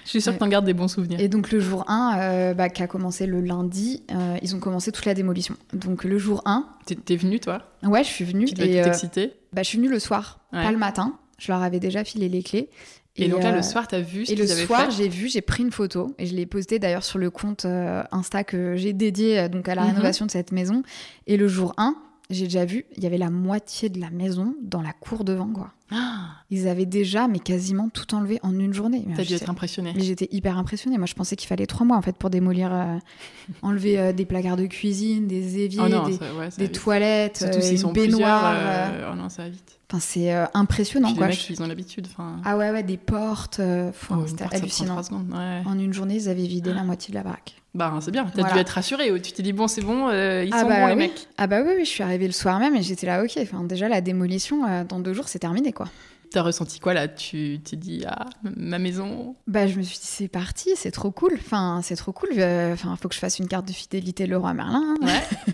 Je suis sûre que Ouais. t'en gardes des bons souvenirs. Et donc le jour 1, euh, bah, qui a commencé le lundi, euh, ils ont commencé toute la démolition. Donc le jour 1, T'es- venue, toi? Ouais, je suis venue. Tu et, euh, excitée bah, je suis venue le soir, Ouais. pas le matin. Je leur avais déjà filé les clés. Et, donc là, euh, le soir, t'as vu ce Et le soir, j'ai vu, j'ai pris une photo et je l'ai postée d'ailleurs sur le compte euh, Insta que j'ai dédié donc à la Mhm. rénovation de cette maison. Et le jour 1, j'ai déjà vu, il y avait la moitié de la maison dans la cour devant, quoi. Ah, Ils avaient déjà, mais quasiment tout enlevé en une journée. T'as dû être impressionné. mais j'étais hyper impressionnée. Moi, je pensais qu'il fallait trois mois en fait pour démolir, euh, enlever euh, des placards de cuisine, des éviers, Oh non, des, ça, ouais, ça des toilettes, Surtout euh, s'ils une sont baignoire. plusieurs. euh, Oh non, ça va vite. Enfin, c'est impressionnant, Puis quoi. les mecs, Je- ils ont l'habitude. Ah ouais, ouais, des portes. oh, C'était hallucinant. trois secondes. Ouais. En une journée, ils avaient vidé la moitié de la baraque. Bah, c'est bien. T'as Voilà. dû être rassuré. Tu t'es dit, bon, c'est bon, euh, ils Ah sont bah bons, les mecs. Ah bah oui, oui, je suis arrivée le soir même et j'étais là, ok. Enfin, déjà, la démolition, euh, dans deux jours, c'est terminé, quoi. T'as ressenti quoi là? Tu t'es dit, ah, ma maison? Bah, je me suis dit, c'est parti, c'est trop cool. Enfin, c'est trop cool. euh, Enfin, faut que je fasse une carte de fidélité Leroy Merlin. hein.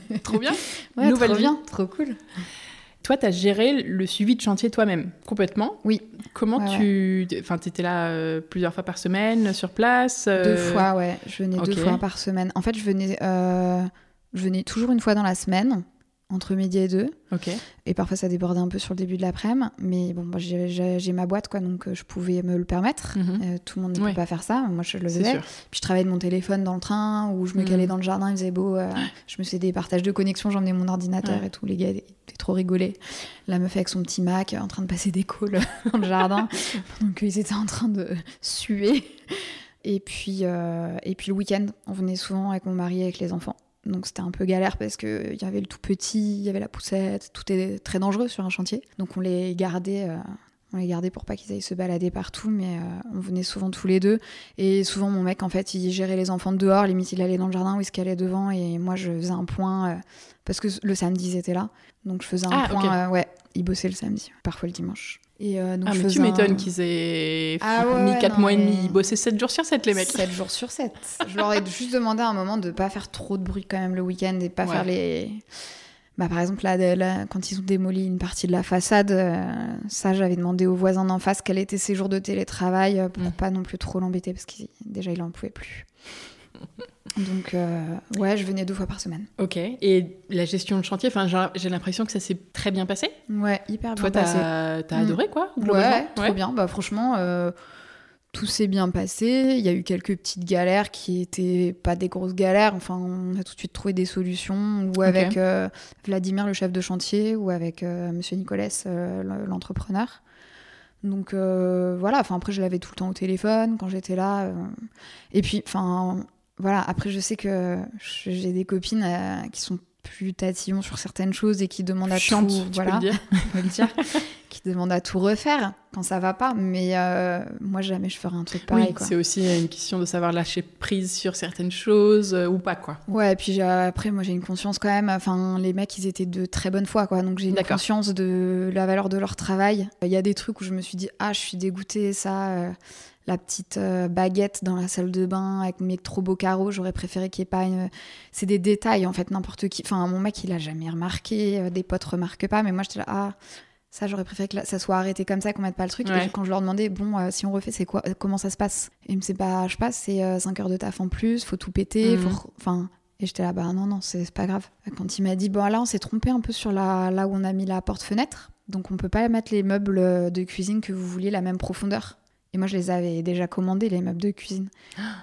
Ouais, trop bien. Ouais, Nouvelle trop vie. bien, trop cool. Toi, t'as géré le suivi de chantier toi-même, complètement. Oui. Comment Ouais, tu. Enfin, t'étais là euh, plusieurs fois par semaine, sur place euh, Deux fois, ouais. Je venais deux fois par semaine. En fait, je venais, euh, je venais toujours une fois dans la semaine, entre midi et deux. Ok. Et parfois, ça débordait un peu sur le début de l'après-midi. Mais bon, j'ai- ma boîte, quoi, donc euh, je pouvais me le permettre. Mhm. Euh, tout le monde ne Ouais. peut pas faire ça. Moi, je le faisais. Puis je travaillais de mon téléphone dans le train ou je me Mhm. calais dans le jardin, il faisait beau. euh, je me faisais des partages de connexion, j'emmenais mon ordinateur Ouais. et tout. Les gars étaient trop rigolés. La meuf avec son petit Mac en train de passer des calls dans le jardin. Donc ils étaient en train de suer. Et puis, euh, et puis le week-end, on venait souvent avec mon mari et avec les enfants. Donc c'était un peu galère parce qu'il y avait le tout petit, il y avait la poussette, tout est très dangereux sur un chantier. Donc on les gardait, euh, on les gardait pour pas qu'ils aillent se balader partout, mais euh, on venait souvent tous les deux. Et souvent mon mec en fait il gérait les enfants dehors, limite il allait dans le jardin ou il se calait devant et moi je faisais un point euh, parce que le samedi ils étaient là. Donc je faisais un Ah, point, ouais, ils bossaient le samedi, parfois le dimanche. Et euh, donc Ah, je mais tu faisais un- m'étonnes qu'ils aient Ah ouais, mis ouais, 4 non, mois et demi. Ils bossaient 7 jours sur 7, les mecs. 7 jours sur 7. Je leur ai juste demandé à un moment de pas faire trop de bruit quand même le week-end et pas Ouais. faire les. Bah, par exemple, là, quand ils ont démoli une partie de la façade, euh, ça, j'avais demandé aux voisins d'en face quel était ses jours de télétravail euh, pour Mm. pas non plus trop l'embêter parce qu'il déjà il en pouvait plus. Donc, euh, ouais, je venais deux fois par semaine. Ok. Et la gestion de chantier, j'ai- l'impression que ça s'est très bien passé? Ouais, hyper bien Toi, passé. t'as t'as Mm. adoré, quoi Ouais, globalement trop bien. Bah, franchement, euh, tout s'est bien passé. Il y a eu quelques petites galères qui étaient pas des grosses galères. Enfin, on a tout de suite trouvé des solutions, ou avec euh, Vladimir, le chef de chantier, ou avec Monsieur Nicolès, le- l'entrepreneur. Donc euh, voilà. Enfin, après, je l'avais tout le temps au téléphone quand j'étais là. euh. Et puis, enfin, voilà. Après, je sais que j'ai des copines euh, qui sont plus tatillons sur certaines choses et qui demandent à tout. tu voilà peux le dire. on peut le dire, qui demande à tout refaire quand ça va pas. Mais euh, moi, jamais je ferai un truc pareil. oui, c'est aussi une question de savoir lâcher prise sur certaines choses euh, ou pas, quoi. Ouais, et puis après, moi, j'ai une conscience quand même. Enfin, les mecs, ils étaient de très bonne foi, quoi. Donc j'ai une conscience de la valeur de leur travail. Il y a des trucs où je me suis dit, ah, je suis dégoûtée, ça. Euh, la petite euh, baguette dans la salle de bain avec mes trop beaux carreaux, j'aurais préféré qu'il n'y ait pas une... C'est des détails, en fait, n'importe qui. Enfin, mon mec, il a jamais remarqué, euh, des potes remarquent pas, mais moi, j'étais là, ah, ça, j'aurais préféré que ça soit arrêté comme ça, qu'on mette pas le truc. Ouais. Et quand je leur demandais, bon, euh, si on refait, c'est quoi, euh, comment ça se passe? Et ils me disaient, bah, je sais pas, c'est 5 heures de taf en plus, faut tout péter, Mhm. faut. Enfin. Et j'étais là, bah non, non, c'est pas grave. Quand il m'a dit, bon, là, on s'est trompé un peu sur la, là où on a mis la porte-fenêtre. Donc, on peut pas mettre les meubles euh, de cuisine que vous vouliez la même profondeur. Et moi, je les avais déjà commandés, les meubles de cuisine.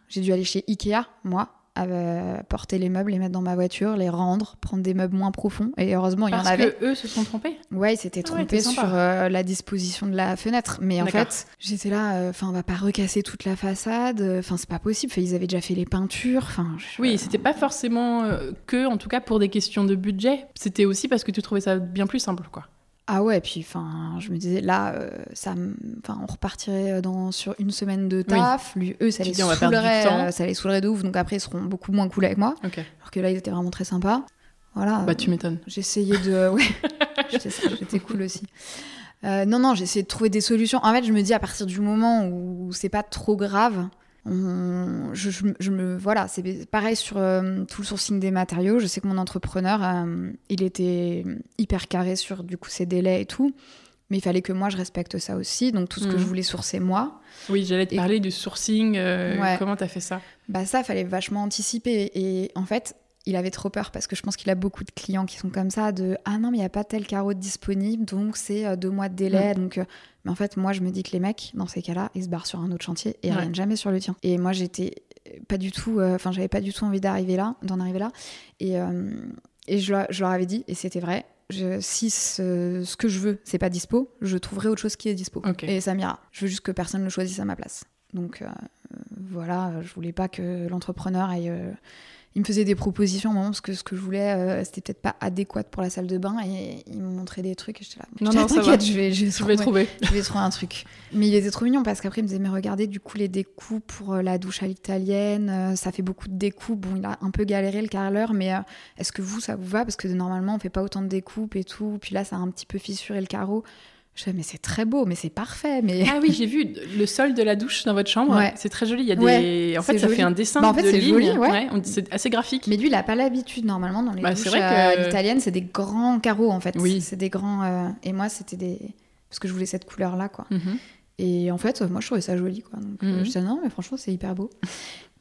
J'ai dû aller chez Ikea, moi, euh, porter les meubles, les mettre dans ma voiture, les rendre, prendre des meubles moins profonds. Et heureusement, il y en Parce avait. que eux se sont trompés. Ouais, ils s'étaient Ah trompés sur euh, la disposition de la fenêtre. Mais en fait, j'étais là, enfin, on va pas recasser toute la façade. Enfin, c'est pas possible. Ils avaient déjà fait les peintures. Enfin, je- Oui, c'était pas forcément euh, que, en tout cas, pour des questions de budget. C'était aussi parce que tu trouvais ça bien plus simple, quoi. Ah ouais, puis enfin, je me disais là, euh, ça, enfin, on repartirait dans sur une semaine de taf. Lui, eux, ça Tu les dis, saoulerait, euh, ça les saoulerait de ouf. Donc après, ils seront beaucoup moins cool avec moi. Alors que là, ils étaient vraiment très sympas. Voilà. Bah, tu m'étonnes. J'essayais de. Ouais, j'étais cool aussi. Euh, non, non, j'essayais de trouver des solutions. En fait, je me dis à partir du moment où c'est pas trop grave, on- je, je- je me. Voilà, c'est pareil sur euh, tout le sourcing des matériaux. Je sais que mon entrepreneur, euh, il était hyper carré sur du coup ses délais et tout. Mais il fallait que moi je respecte ça aussi. Donc tout ce que Mhm. je voulais sourcer moi, Oui, j'allais te Et- parler du sourcing. euh, Ouais. Comment t'as fait ça? Bah ça fallait vachement anticiper. Et en fait, il avait trop peur parce que je pense qu'il a beaucoup de clients qui sont comme ça de ah non mais il y a pas tel carreau disponible donc c'est euh, deux mois de délai donc euh, mais en fait moi je me dis que les mecs dans ces cas-là ils se barrent sur un autre chantier et Ouais. rien jamais sur le tien. Et moi j'étais pas du tout euh, enfin j'avais pas du tout envie d'arriver là d'en arriver là. Et euh, et je, leur- je leur avais dit et c'était vrai je- si ce, ce que je veux c'est pas dispo je trouverai autre chose qui est dispo. Et ça m'ira je veux juste que personne le choisisse à ma place. Donc euh, voilà je voulais pas que l'entrepreneur aille il me faisait des propositions moment parce que ce que je voulais, euh, c'était peut-être pas adéquat pour la salle de bain et il me montrait des trucs et j'étais là. Non, Putain, non, ça t'inquiète, va. je vais, je vais Je vais trouver- trouver. je vais trouver un truc. Mais il était trop mignon parce qu'après il me disait mais regardez du coup les découpes pour euh, la douche à l'italienne, euh, ça fait beaucoup de découpes. Bon il a un peu galéré le carreleur mais euh, est-ce que vous ça vous va? Parce que normalement on fait pas autant de découpes et tout. Puis là ça a un petit peu fissuré le carreau. Je mais c'est très beau mais c'est parfait mais Ah oui, j'ai vu le sol de la douche dans votre chambre. Ouais. C'est très joli. Il y a des. Ouais, en fait, c'est ça joli. fait un dessin Bah, en fait, de c'est lignes. joli, ouais. C'est assez graphique. Mais lui, il a pas l'habitude normalement dans les Bah, c'est douches vrai euh, que- italiennes, c'est des grands carreaux en fait. Oui. C'est des grands. euh, Et moi, c'était des parce que je voulais cette couleur là quoi. Mhm. Et en fait, euh, moi, je trouvais ça joli quoi. Donc euh, Mhm. je disais non, mais franchement, c'est hyper beau.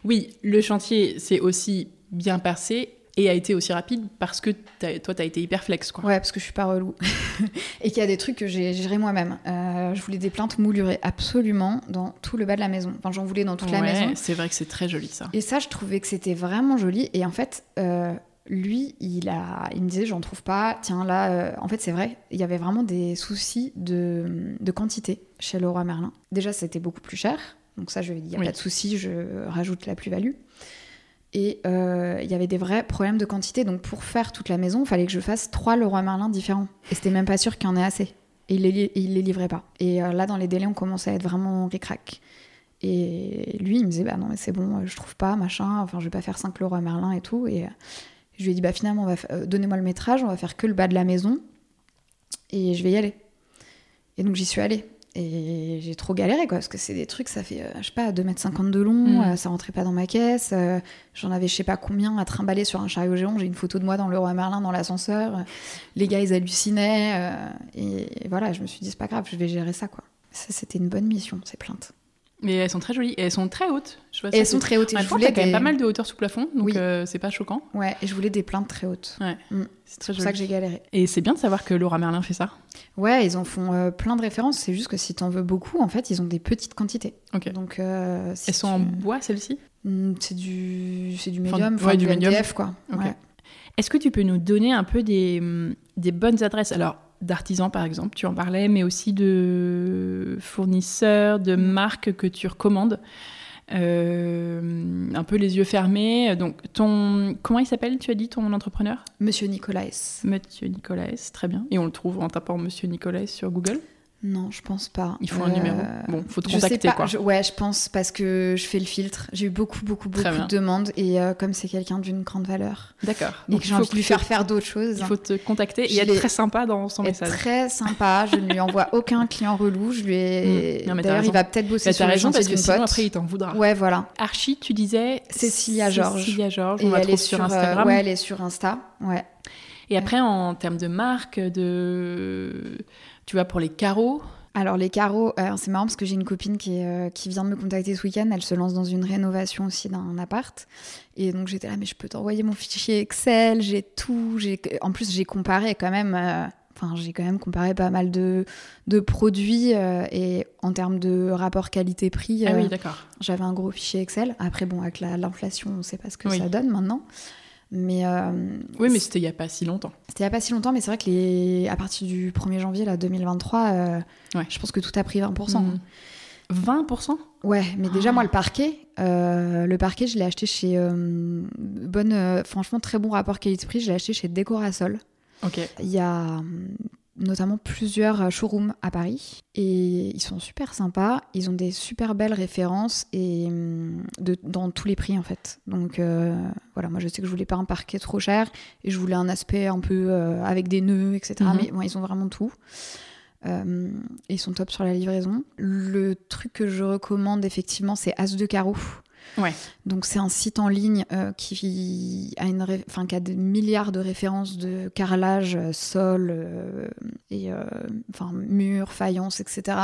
Oui, le chantier s'est aussi bien passé et a été aussi rapide parce que toi, tu as été hyper flex. Quoi. Ouais, parce que je suis pas relou et qu'il y a des trucs que j'ai géré moi-même. Euh, je voulais des plantes moulurées absolument dans tout le bas de la maison. Enfin, j'en voulais dans toute la maison. C'est vrai que c'est très joli ça. Et ça, je trouvais que c'était vraiment joli. Et en fait, euh, lui, il, a, il me disait, j'en trouve pas. Tiens, là, euh, en fait, c'est vrai, il y avait vraiment des soucis de, de quantité chez Leroy Merlin. Déjà, c'était beaucoup plus cher. Donc ça, je lui ai dit, il n'y a Oui. pas de souci, je rajoute la plus-value. Et euh, il y avait des vrais problèmes de quantité. Donc pour faire toute la maison, il fallait que je fasse trois Leroy Merlin différents. Et c'était même pas sûr qu'il y en ait assez. Et il les, les livrait pas. Et euh, là, dans les délais, on commençait à être vraiment ric-rac. Et lui, il me disait, bah non, mais c'est bon, euh, je trouve pas, machin, enfin, je vais pas faire 5 Leroy Merlin et tout. Et je lui ai dit, bah finalement, donnez-moi le métrage, on va faire que le bas de la maison. Et je vais y aller. Et donc, j'y suis allée. Et j'ai trop galéré, quoi, parce que c'est des trucs, ça fait, euh, je sais pas, 2m50 de long, Mm. euh, ça rentrait pas dans ma caisse. euh, J'en avais, je sais pas combien, à trimballer sur un chariot géant. J'ai une photo de moi dans le Roi Merlin dans l'ascenseur. Les gars, ils hallucinaient. et voilà, je me suis dit, c'est pas grave, je vais gérer ça, quoi. Ça, c'était une bonne mission, ces plaintes. Mais elles sont très jolies et elles sont très hautes. Je vois Et elles sont très hautes. Et je voulais t'as quand même des- pas mal de hauteur sous plafond, donc Oui. euh, c'est pas choquant. Ouais, et je voulais des plaintes très hautes. Ouais, Mm. c'est pour ça que joli. j'ai galéré. Et c'est bien de savoir que Laura Merlin fait ça. Ouais, ils en font euh, plein de références. C'est juste que si t'en veux beaucoup, en fait, ils ont des petites quantités. Ok. Donc, euh, si Elles sont en bois, celles-ci? Mm, C'est du, c'est du Enfin, médium, ouais, enfin, du du, médium. Quoi. Ok. Ouais. Est-ce que tu peux nous donner un peu des, hum, des bonnes adresses? Alors, d'artisans, par exemple, tu en parlais, mais aussi de fournisseurs, de marques que tu recommandes. Euh, un peu les yeux fermés. Donc, ton. Comment il s'appelle, tu as dit, ton entrepreneur? Monsieur Nicolas. Monsieur Nicolas, très bien. Et on le trouve en tapant Monsieur Nicolas sur Google? Non, je pense pas. Il faut un Euh, numéro. Bon, faut te je sais contacter, pas, quoi. je- ouais, je pense parce que je fais le filtre. J'ai eu beaucoup, beaucoup, beaucoup de demandes et euh, comme c'est quelqu'un d'une grande valeur D'accord. et Donc, j'ai envie de lui faire faire d'autres choses. Il faut te contacter et Je être très sympa dans son message. très sympa. Je ne lui envoie aucun client relou. Je lui ai. Mm. Non, mais t'as D'ailleurs, il va peut-être bosser Bah, sur raison parce que sinon après il t'en voudra. Ouais, voilà. Archie, tu disais Cécilia Georges. Cécilia Georges, on la elle trouve est sur sur, euh, Instagram. ouais, elle est sur Insta. Ouais. Et après, en termes de marque, de. Tu vois, pour les carreaux. Alors les carreaux, euh, c'est marrant parce que j'ai une copine qui, euh, qui vient de me contacter ce week-end. Elle se lance dans une rénovation aussi d'un appart. Et donc j'étais là, mais je peux t'envoyer mon fichier Excel, j'ai tout. J'ai... En plus, j'ai comparé quand même. euh, Enfin, j'ai quand même comparé pas mal de, de produits euh, et en termes de rapport qualité-prix, Ah oui, d'accord. j'avais un gros fichier Excel. Après, bon, avec la- l'inflation, on sait pas ce que Oui. ça donne maintenant. Mais euh, Oui, mais c'était il y a pas si longtemps. c'était il y a pas si longtemps, mais c'est vrai que les... à partir du 1er janvier là, 2023, euh, Ouais. je pense que tout a pris 20%. Mm. 20% Ouais, mais déjà, Ah. moi, le parquet, euh, le parquet, je l'ai acheté chez. bonne, franchement, très bon rapport qualité-prix. Je l'ai acheté chez Décorasol. Ok. Il y a notamment plusieurs euh, showrooms à Paris et ils sont super sympas. Ils ont des super belles références et hum, de, dans tous les prix en fait. Donc euh, voilà, moi je sais que je voulais pas un parquet trop cher et je voulais un aspect un peu euh, avec des nœuds, etc. Mhm. Mais bon, ils ont vraiment tout. Euh, et ils sont top sur la livraison. Le truc que je recommande effectivement, c'est As de carreau. Ouais. Donc c'est un site en ligne euh, qui a une, ré- enfin qui a des milliards de références de carrelage, euh, sol, euh, et euh, enfin murs, faïence, etc.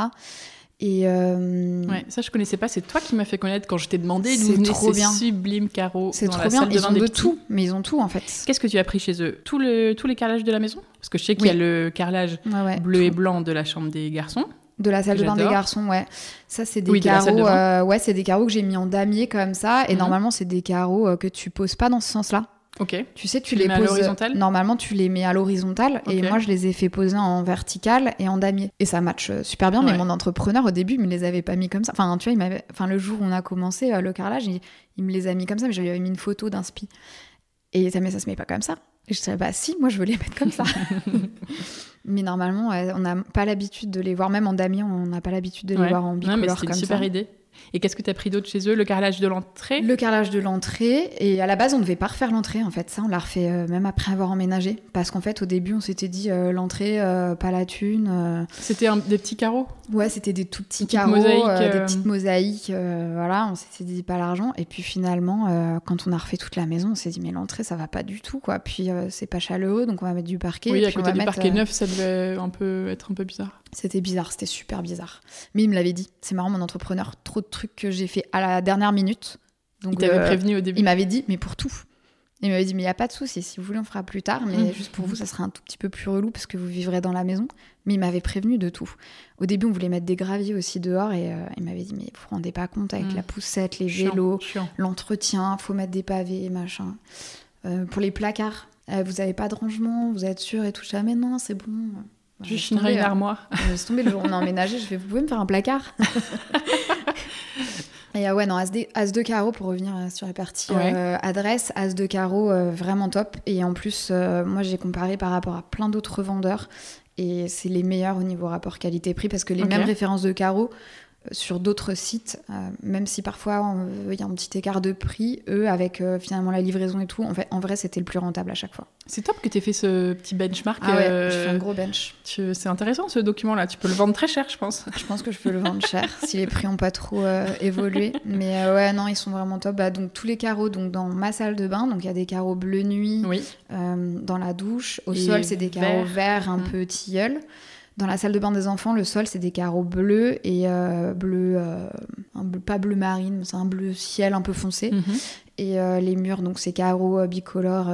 Et euh, Ouais, ça je connaissais pas. C'est toi qui m'as fait connaître quand je t'ai demandé C'est trop ces bien. sublimes carreaux c'est trop la bien. salle de Ils ont de petits. tout, mais ils ont tout en fait. Qu'est-ce que tu as pris chez eux? Tout le, Tous les carrelages de la maison? Parce que je sais qu'il y a le carrelage Ouais, ouais, bleu tout. et blanc de la chambre des garçons. De la salle de bain des garçons, ouais. Ça, c'est des Oui, de la salle de carreaux. euh, ouais, c'est des carreaux que j'ai mis en damier comme ça. Et Mhm. normalement, c'est des carreaux euh, que tu poses pas dans ce sens-là. Ok. Tu sais, tu, Tu les les, poses. l'horizontale Normalement, tu les mets à l'horizontale. Et moi, je les ai fait poser en vertical et en damier. Et ça match euh, super bien. Ouais. Mais mon entrepreneur, au début, il me les avait pas mis comme ça. Enfin, tu vois, il m'avait. Enfin, le jour où on a commencé le carrelage, il, il me les a mis comme ça. Mais je lui avais mis une photo d'un spi. Et ça, mais ça se met pas comme ça. Et je disais, bah si, moi, je veux les mettre comme ça. mais normalement, ouais, on n'a pas l'habitude de les voir. Même en damier, on n'a pas l'habitude de les Ouais. voir en Non, mais bicolore c'était comme une super ça. idée. Et qu'est-ce que tu as pris d'autre chez eux? Le carrelage de l'entrée? Le carrelage de l'entrée, et à la base on devait pas refaire l'entrée en fait, ça on l'a refait euh, même après avoir emménagé, parce qu'en fait au début on s'était dit euh, l'entrée, euh, pas la thune, C'était des petits carreaux? Ouais c'était des tout petits Des carreaux, mosaïques, des petites mosaïques, voilà, on s'était dit pas l'argent, et puis finalement quand on a refait toute la maison on s'est dit mais l'entrée ça va pas du tout quoi, puis c'est pas chaleureux donc on va mettre du parquet, Oui, et à puis on côté va du mettre, parquet neuf, ça devait un peu être un peu bizarre. C'était bizarre, c'était super bizarre, mais il me l'avait dit, c'est marrant mon entrepreneur, trop de trucs que j'ai fait à la dernière minute, donc Il euh, prévenu au début. Il m'avait dit, mais pour tout. Il m'avait dit, mais il n'y a pas de souci, si vous voulez, on fera plus tard, mais Mhm. juste pour vous, ça sera un tout petit peu plus relou parce que vous vivrez dans la maison. Mais il m'avait prévenu de tout. Au début, on voulait mettre des graviers aussi dehors et euh, il m'avait dit, mais vous vous rendez pas compte avec Mhm. la poussette, les Chiant, vélos, l'entretien, faut mettre des pavés, machin. Euh, pour les placards, vous avez pas de rangement, vous êtes sûr et tout. ça. Mais non, c'est bon. Je Laisse chinerai une hein. armoire. Je laisse tomber le jour où on a emménagé, je fais, vous pouvez me faire un placard Et euh, ouais, non, As, de- As de carreau, pour revenir euh, sur les parties Ouais. euh, adresse, As de carreau, euh, vraiment top. Et en plus, moi, j'ai comparé par rapport à plein d'autres vendeurs. Et c'est les meilleurs au niveau rapport qualité-prix parce que les mêmes références de carreaux euh, sur d'autres sites, euh, même si parfois il y a un petit écart de prix, eux, avec euh, finalement la livraison et tout, en, fait, en vrai, c'était le plus rentable à chaque fois. C'est top que tu aies fait ce petit benchmark. Ah ouais, euh, je fais un gros bench. C'est intéressant ce document-là. Tu peux le vendre très cher, je pense. Je pense que je peux le vendre cher si les prix n'ont pas trop évolué. Mais ouais, non, ils sont vraiment top. Bah, donc tous les carreaux donc dans ma salle de bain, donc il y a des carreaux bleu nuit Oui. dans la douche. Au Et sol, c'est des carreaux vert. verts un Mm. peu tilleul. Dans la salle de bain des enfants, le sol, c'est des carreaux bleus et euh, bleu, euh, un bleu, pas bleu marine, mais c'est un bleu ciel un peu foncé. Mhm. Et euh, les murs, donc c'est carreaux euh, bicolores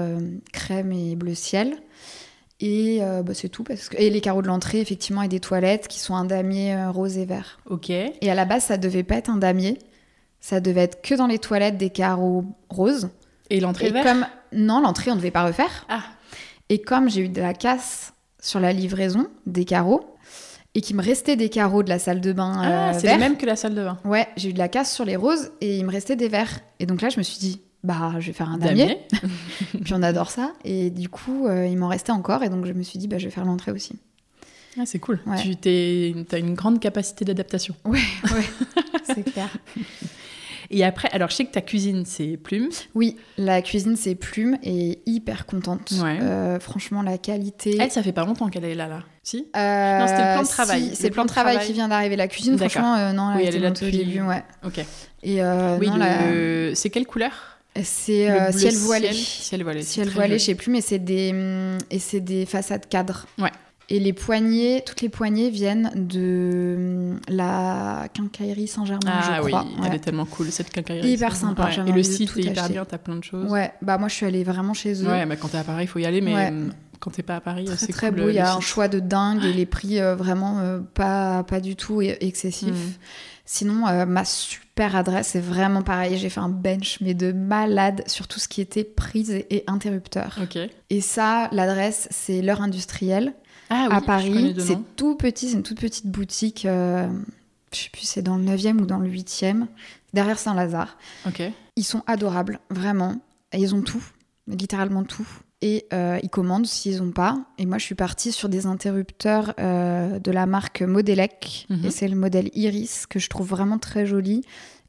crème et bleu ciel. Et bah, c'est tout. Parce que... Et les carreaux de l'entrée, effectivement, et des toilettes qui sont un damier rose et vert. Ok. Et à la base, ça devait pas être un damier. Ça devait être que dans les toilettes des carreaux roses. Et l'entrée Et verte comme non, l'entrée on devait pas refaire. Ah. Et comme j'ai eu de la casse sur la livraison des carreaux et qu'il me restait des carreaux de la salle de bain Ah, euh, c'est le même que la salle de bain. ouais, j'ai eu de la casse sur les roses et il me restait des verts. Et donc là, je me suis dit bah je vais faire un damier. Puis on adore ça. Et du coup, euh, il m'en restait encore et donc je me suis dit bah je vais faire l'entrée aussi. Ah, c'est cool. Ouais. Tu as une grande capacité d'adaptation. Ouais, ouais, c'est clair. Et après, alors je sais que ta cuisine, c'est plume. Oui, la cuisine c'est Plume et hyper contente. Ouais. Euh, franchement, la qualité. Elle, ça fait pas longtemps qu'elle est là, là. Si? Euh, Non, c'était le plan de si, travail. c'est le plan de travail, qui vient d'arriver. La cuisine, franchement, euh, non, Oui, elle elle était est là depuis- début, ouais. Ok. Et oui, le- la- c'est quelle couleur? C'est Le euh, ciel voilé. Ciel, ciel voilé. Ciel voilé, je sais plus, mais c'est des hum, et c'est des façades cadres. Ouais. Et les poignées, toutes les poignées viennent de hum, la quincaillerie Saint-Germain, Ah je oui, crois. elle ouais. est tellement cool cette quincaillerie. Hyper sympa, Ouais. Et le site est hyper acheter. bien, t'as plein de choses. Ouais, bah moi je suis allée vraiment chez eux. Ouais, mais quand t'es à Paris, il faut y aller, mais Ouais. euh, quand t'es pas à Paris, c'est très cool, beau, il y a un choix de dingue et les prix euh, vraiment euh, pas, pas du tout excessifs. Mhm. Sinon, euh, ma super adresse, c'est vraiment pareil. J'ai fait un bench, mais de malade sur tout ce qui était prise et, et interrupteur. Et ça, l'adresse, c'est l'heure industrielle Ah oui, à Paris. C'est tout petit, c'est une toute petite boutique. euh, je sais plus, c'est dans le 9e ou dans le 8e, derrière Saint-Lazare. Ok. Ils sont adorables, vraiment. Ils ont tout, littéralement tout. Et euh, ils commandent s'ils n'ont pas. Et moi, je suis partie sur des interrupteurs euh, de la marque Modelec. Mhm. Et c'est le modèle Iris que je trouve vraiment très joli.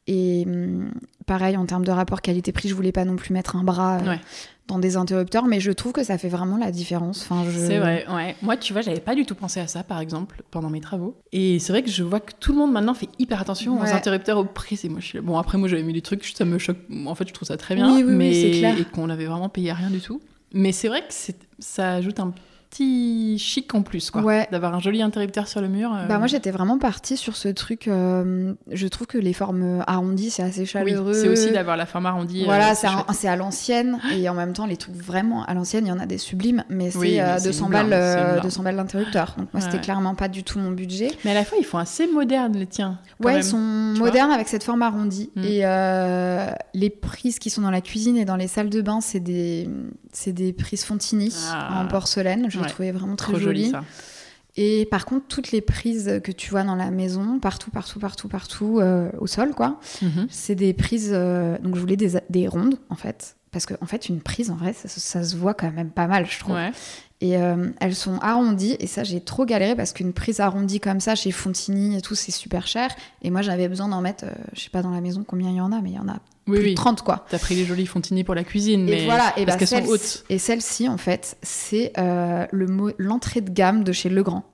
Et hum, pareil, en termes de rapport qualité-prix, je voulais pas non plus mettre un bras euh, Ouais. dans des interrupteurs, mais je trouve que ça fait vraiment la différence. Enfin, je... C'est vrai, ouais. Moi, tu vois, j'avais pas du tout pensé à ça, par exemple, pendant mes travaux. Et c'est vrai que je vois que tout le monde maintenant fait hyper attention aux interrupteurs aux prises. Et moi, je suis Bon, après, moi, j'avais mis des trucs, ça me choque. En fait, je trouve ça très bien. Oui, oui, oui, c'est clair. Et qu'on avait vraiment payé rien du tout. Mais c'est vrai que ça ajoute un petit chic en plus, quoi. Ouais. D'avoir un joli interrupteur sur le mur. euh, Bah moi j'étais vraiment partie sur ce truc. euh, je trouve que les formes arrondies c'est assez oui, chaleureux. c'est aussi d'avoir la forme arrondie. Voilà, euh, c'est, à l'ancienne et en même temps les trucs vraiment à l'ancienne, il y en a des sublimes, mais c'est Oui, mais euh, c'est 200 une balles, blinde, c'est une euh, blinde. 200 balles l'interrupteur. Donc moi c'était clairement pas du tout mon budget. Mais à la fois, ils font assez moderne, les tiens. Ouais, même. ils sont modernes avec cette forme arrondie. Mm. Et euh, les prises qui sont dans la cuisine et dans les salles de bain, c'est des, des prises Fontini Ah. en porcelaine. Je les Ouais. trouvais vraiment très Trop joli, ça. Et par contre, toutes les prises que tu vois dans la maison, partout, partout, partout, partout, euh, au sol, quoi, Mhm. c'est des prises. euh, donc je voulais des, des rondes, en fait. Parce qu'en en fait, une prise, en vrai, ça, ça se voit quand même pas mal, je trouve. Ouais. Et euh, elles sont arrondies. Et ça, j'ai trop galéré parce qu'une prise arrondie comme ça, chez Fontini et tout, c'est super cher. Et moi, j'avais besoin d'en mettre, je sais pas dans la maison combien il y en a, mais il y en a Oui, plus oui. de 30, quoi. T'as pris les jolies Fontini pour la cuisine, mais Et voilà, et parce bah, qu'elles sont hautes. Et celle-ci, en fait, c'est euh, le l'entrée de gamme de chez Legrand,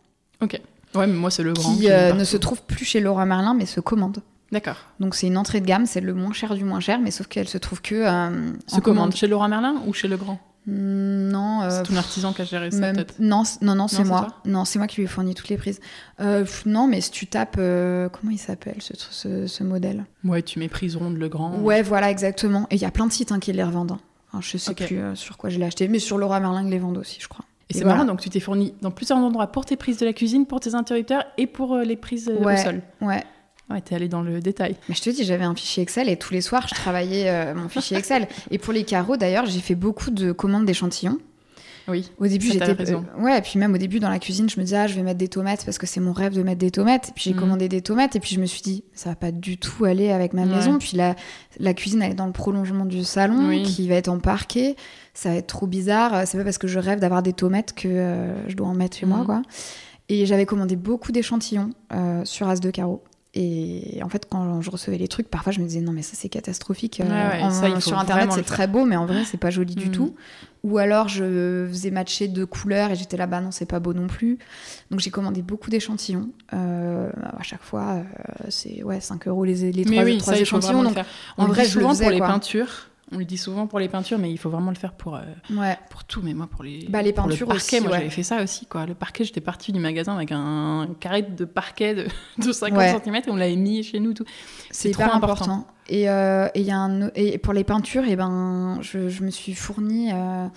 Ok. Ouais, mais moi, c'est le grand. qui qui euh, ne se trouve plus chez Leroy Merlin, mais se commande. D'accord. Donc c'est une entrée de gamme, c'est le moins cher du moins cher, mais sauf qu'elle se trouve que euh, Se en commande chez Laura Merlin ou chez le grand Hmm, Non, euh, C'est ton artisan qui a géré ça, même- peut-être. non, non, non, c'est moi. Non, c'est moi qui lui ai fourni toutes les prises. Euh, pff, non, mais si tu tapes, euh, comment il s'appelle ce, ce, ce modèle? Ouais, tu mets prise ronde, le grand. Ouais, voilà, exactement. Et il y a plein de sites hein, qui les revendent. hein. Je sais plus sur quoi je l'ai acheté, mais sur Laura Merlin, ils les vendent aussi, je crois. Et c'est voilà. marrant, donc tu t'es fourni dans plusieurs endroits pour tes prises de la cuisine, pour tes interrupteurs et pour les prises Ouais. au sol. Ouais. Ouais, t'es allé dans le détail. Mais je te dis, j'avais un fichier Excel et tous les soirs, je travaillais euh, mon fichier Excel. Et pour les carreaux, d'ailleurs, j'ai fait beaucoup de commandes d'échantillons. Oui. Au début, j'étais. euh, ouais, et puis même au début, dans la cuisine, je me disais, ah, je vais mettre des tomates parce que c'est mon rêve de mettre des tomates. Et puis j'ai Mhm. commandé des tomates et puis je me suis dit, ça va pas du tout aller avec ma Ouais. maison. Puis la, la cuisine, elle est dans le prolongement du salon Oui. qui va être en parquet. Ça va être trop bizarre. C'est pas parce que je rêve d'avoir des tomates que euh, je dois en mettre chez moi, Mhm. quoi. Et j'avais commandé beaucoup d'échantillons euh, sur As de Carreau. Et en fait, quand je recevais les trucs, parfois je me disais non, mais ça c'est catastrophique. Euh, Ouais, ouais, en- ça, sur internet, c'est le très beau, mais en vrai, c'est pas joli du Mhm. tout. Ou alors je faisais matcher deux couleurs et j'étais là, bah non, c'est pas beau non plus. Donc j'ai commandé beaucoup d'échantillons. Euh, à chaque fois, euh, c'est ouais, 5 euros les, les Mais trois, oui, trois ça, il faut échantillons. vraiment le Donc, faire. en On le vrai, dit je le souvent faisais, pour les quoi. peintures. On le dit souvent pour les peintures, mais il faut vraiment le faire pour, euh, ouais. pour tout. Mais moi, pour les, Bah, les pour peintures le parquet, aussi, moi, ouais. j'avais fait ça aussi. Quoi. Le parquet, j'étais partie du magasin avec un carré de parquet de, de 50 Ouais. cm et on l'avait mis chez nous. Tout. C'est trop hyper important. important. Et, euh, et, y a un, et pour les peintures, et ben, je, je me suis fournie. euh,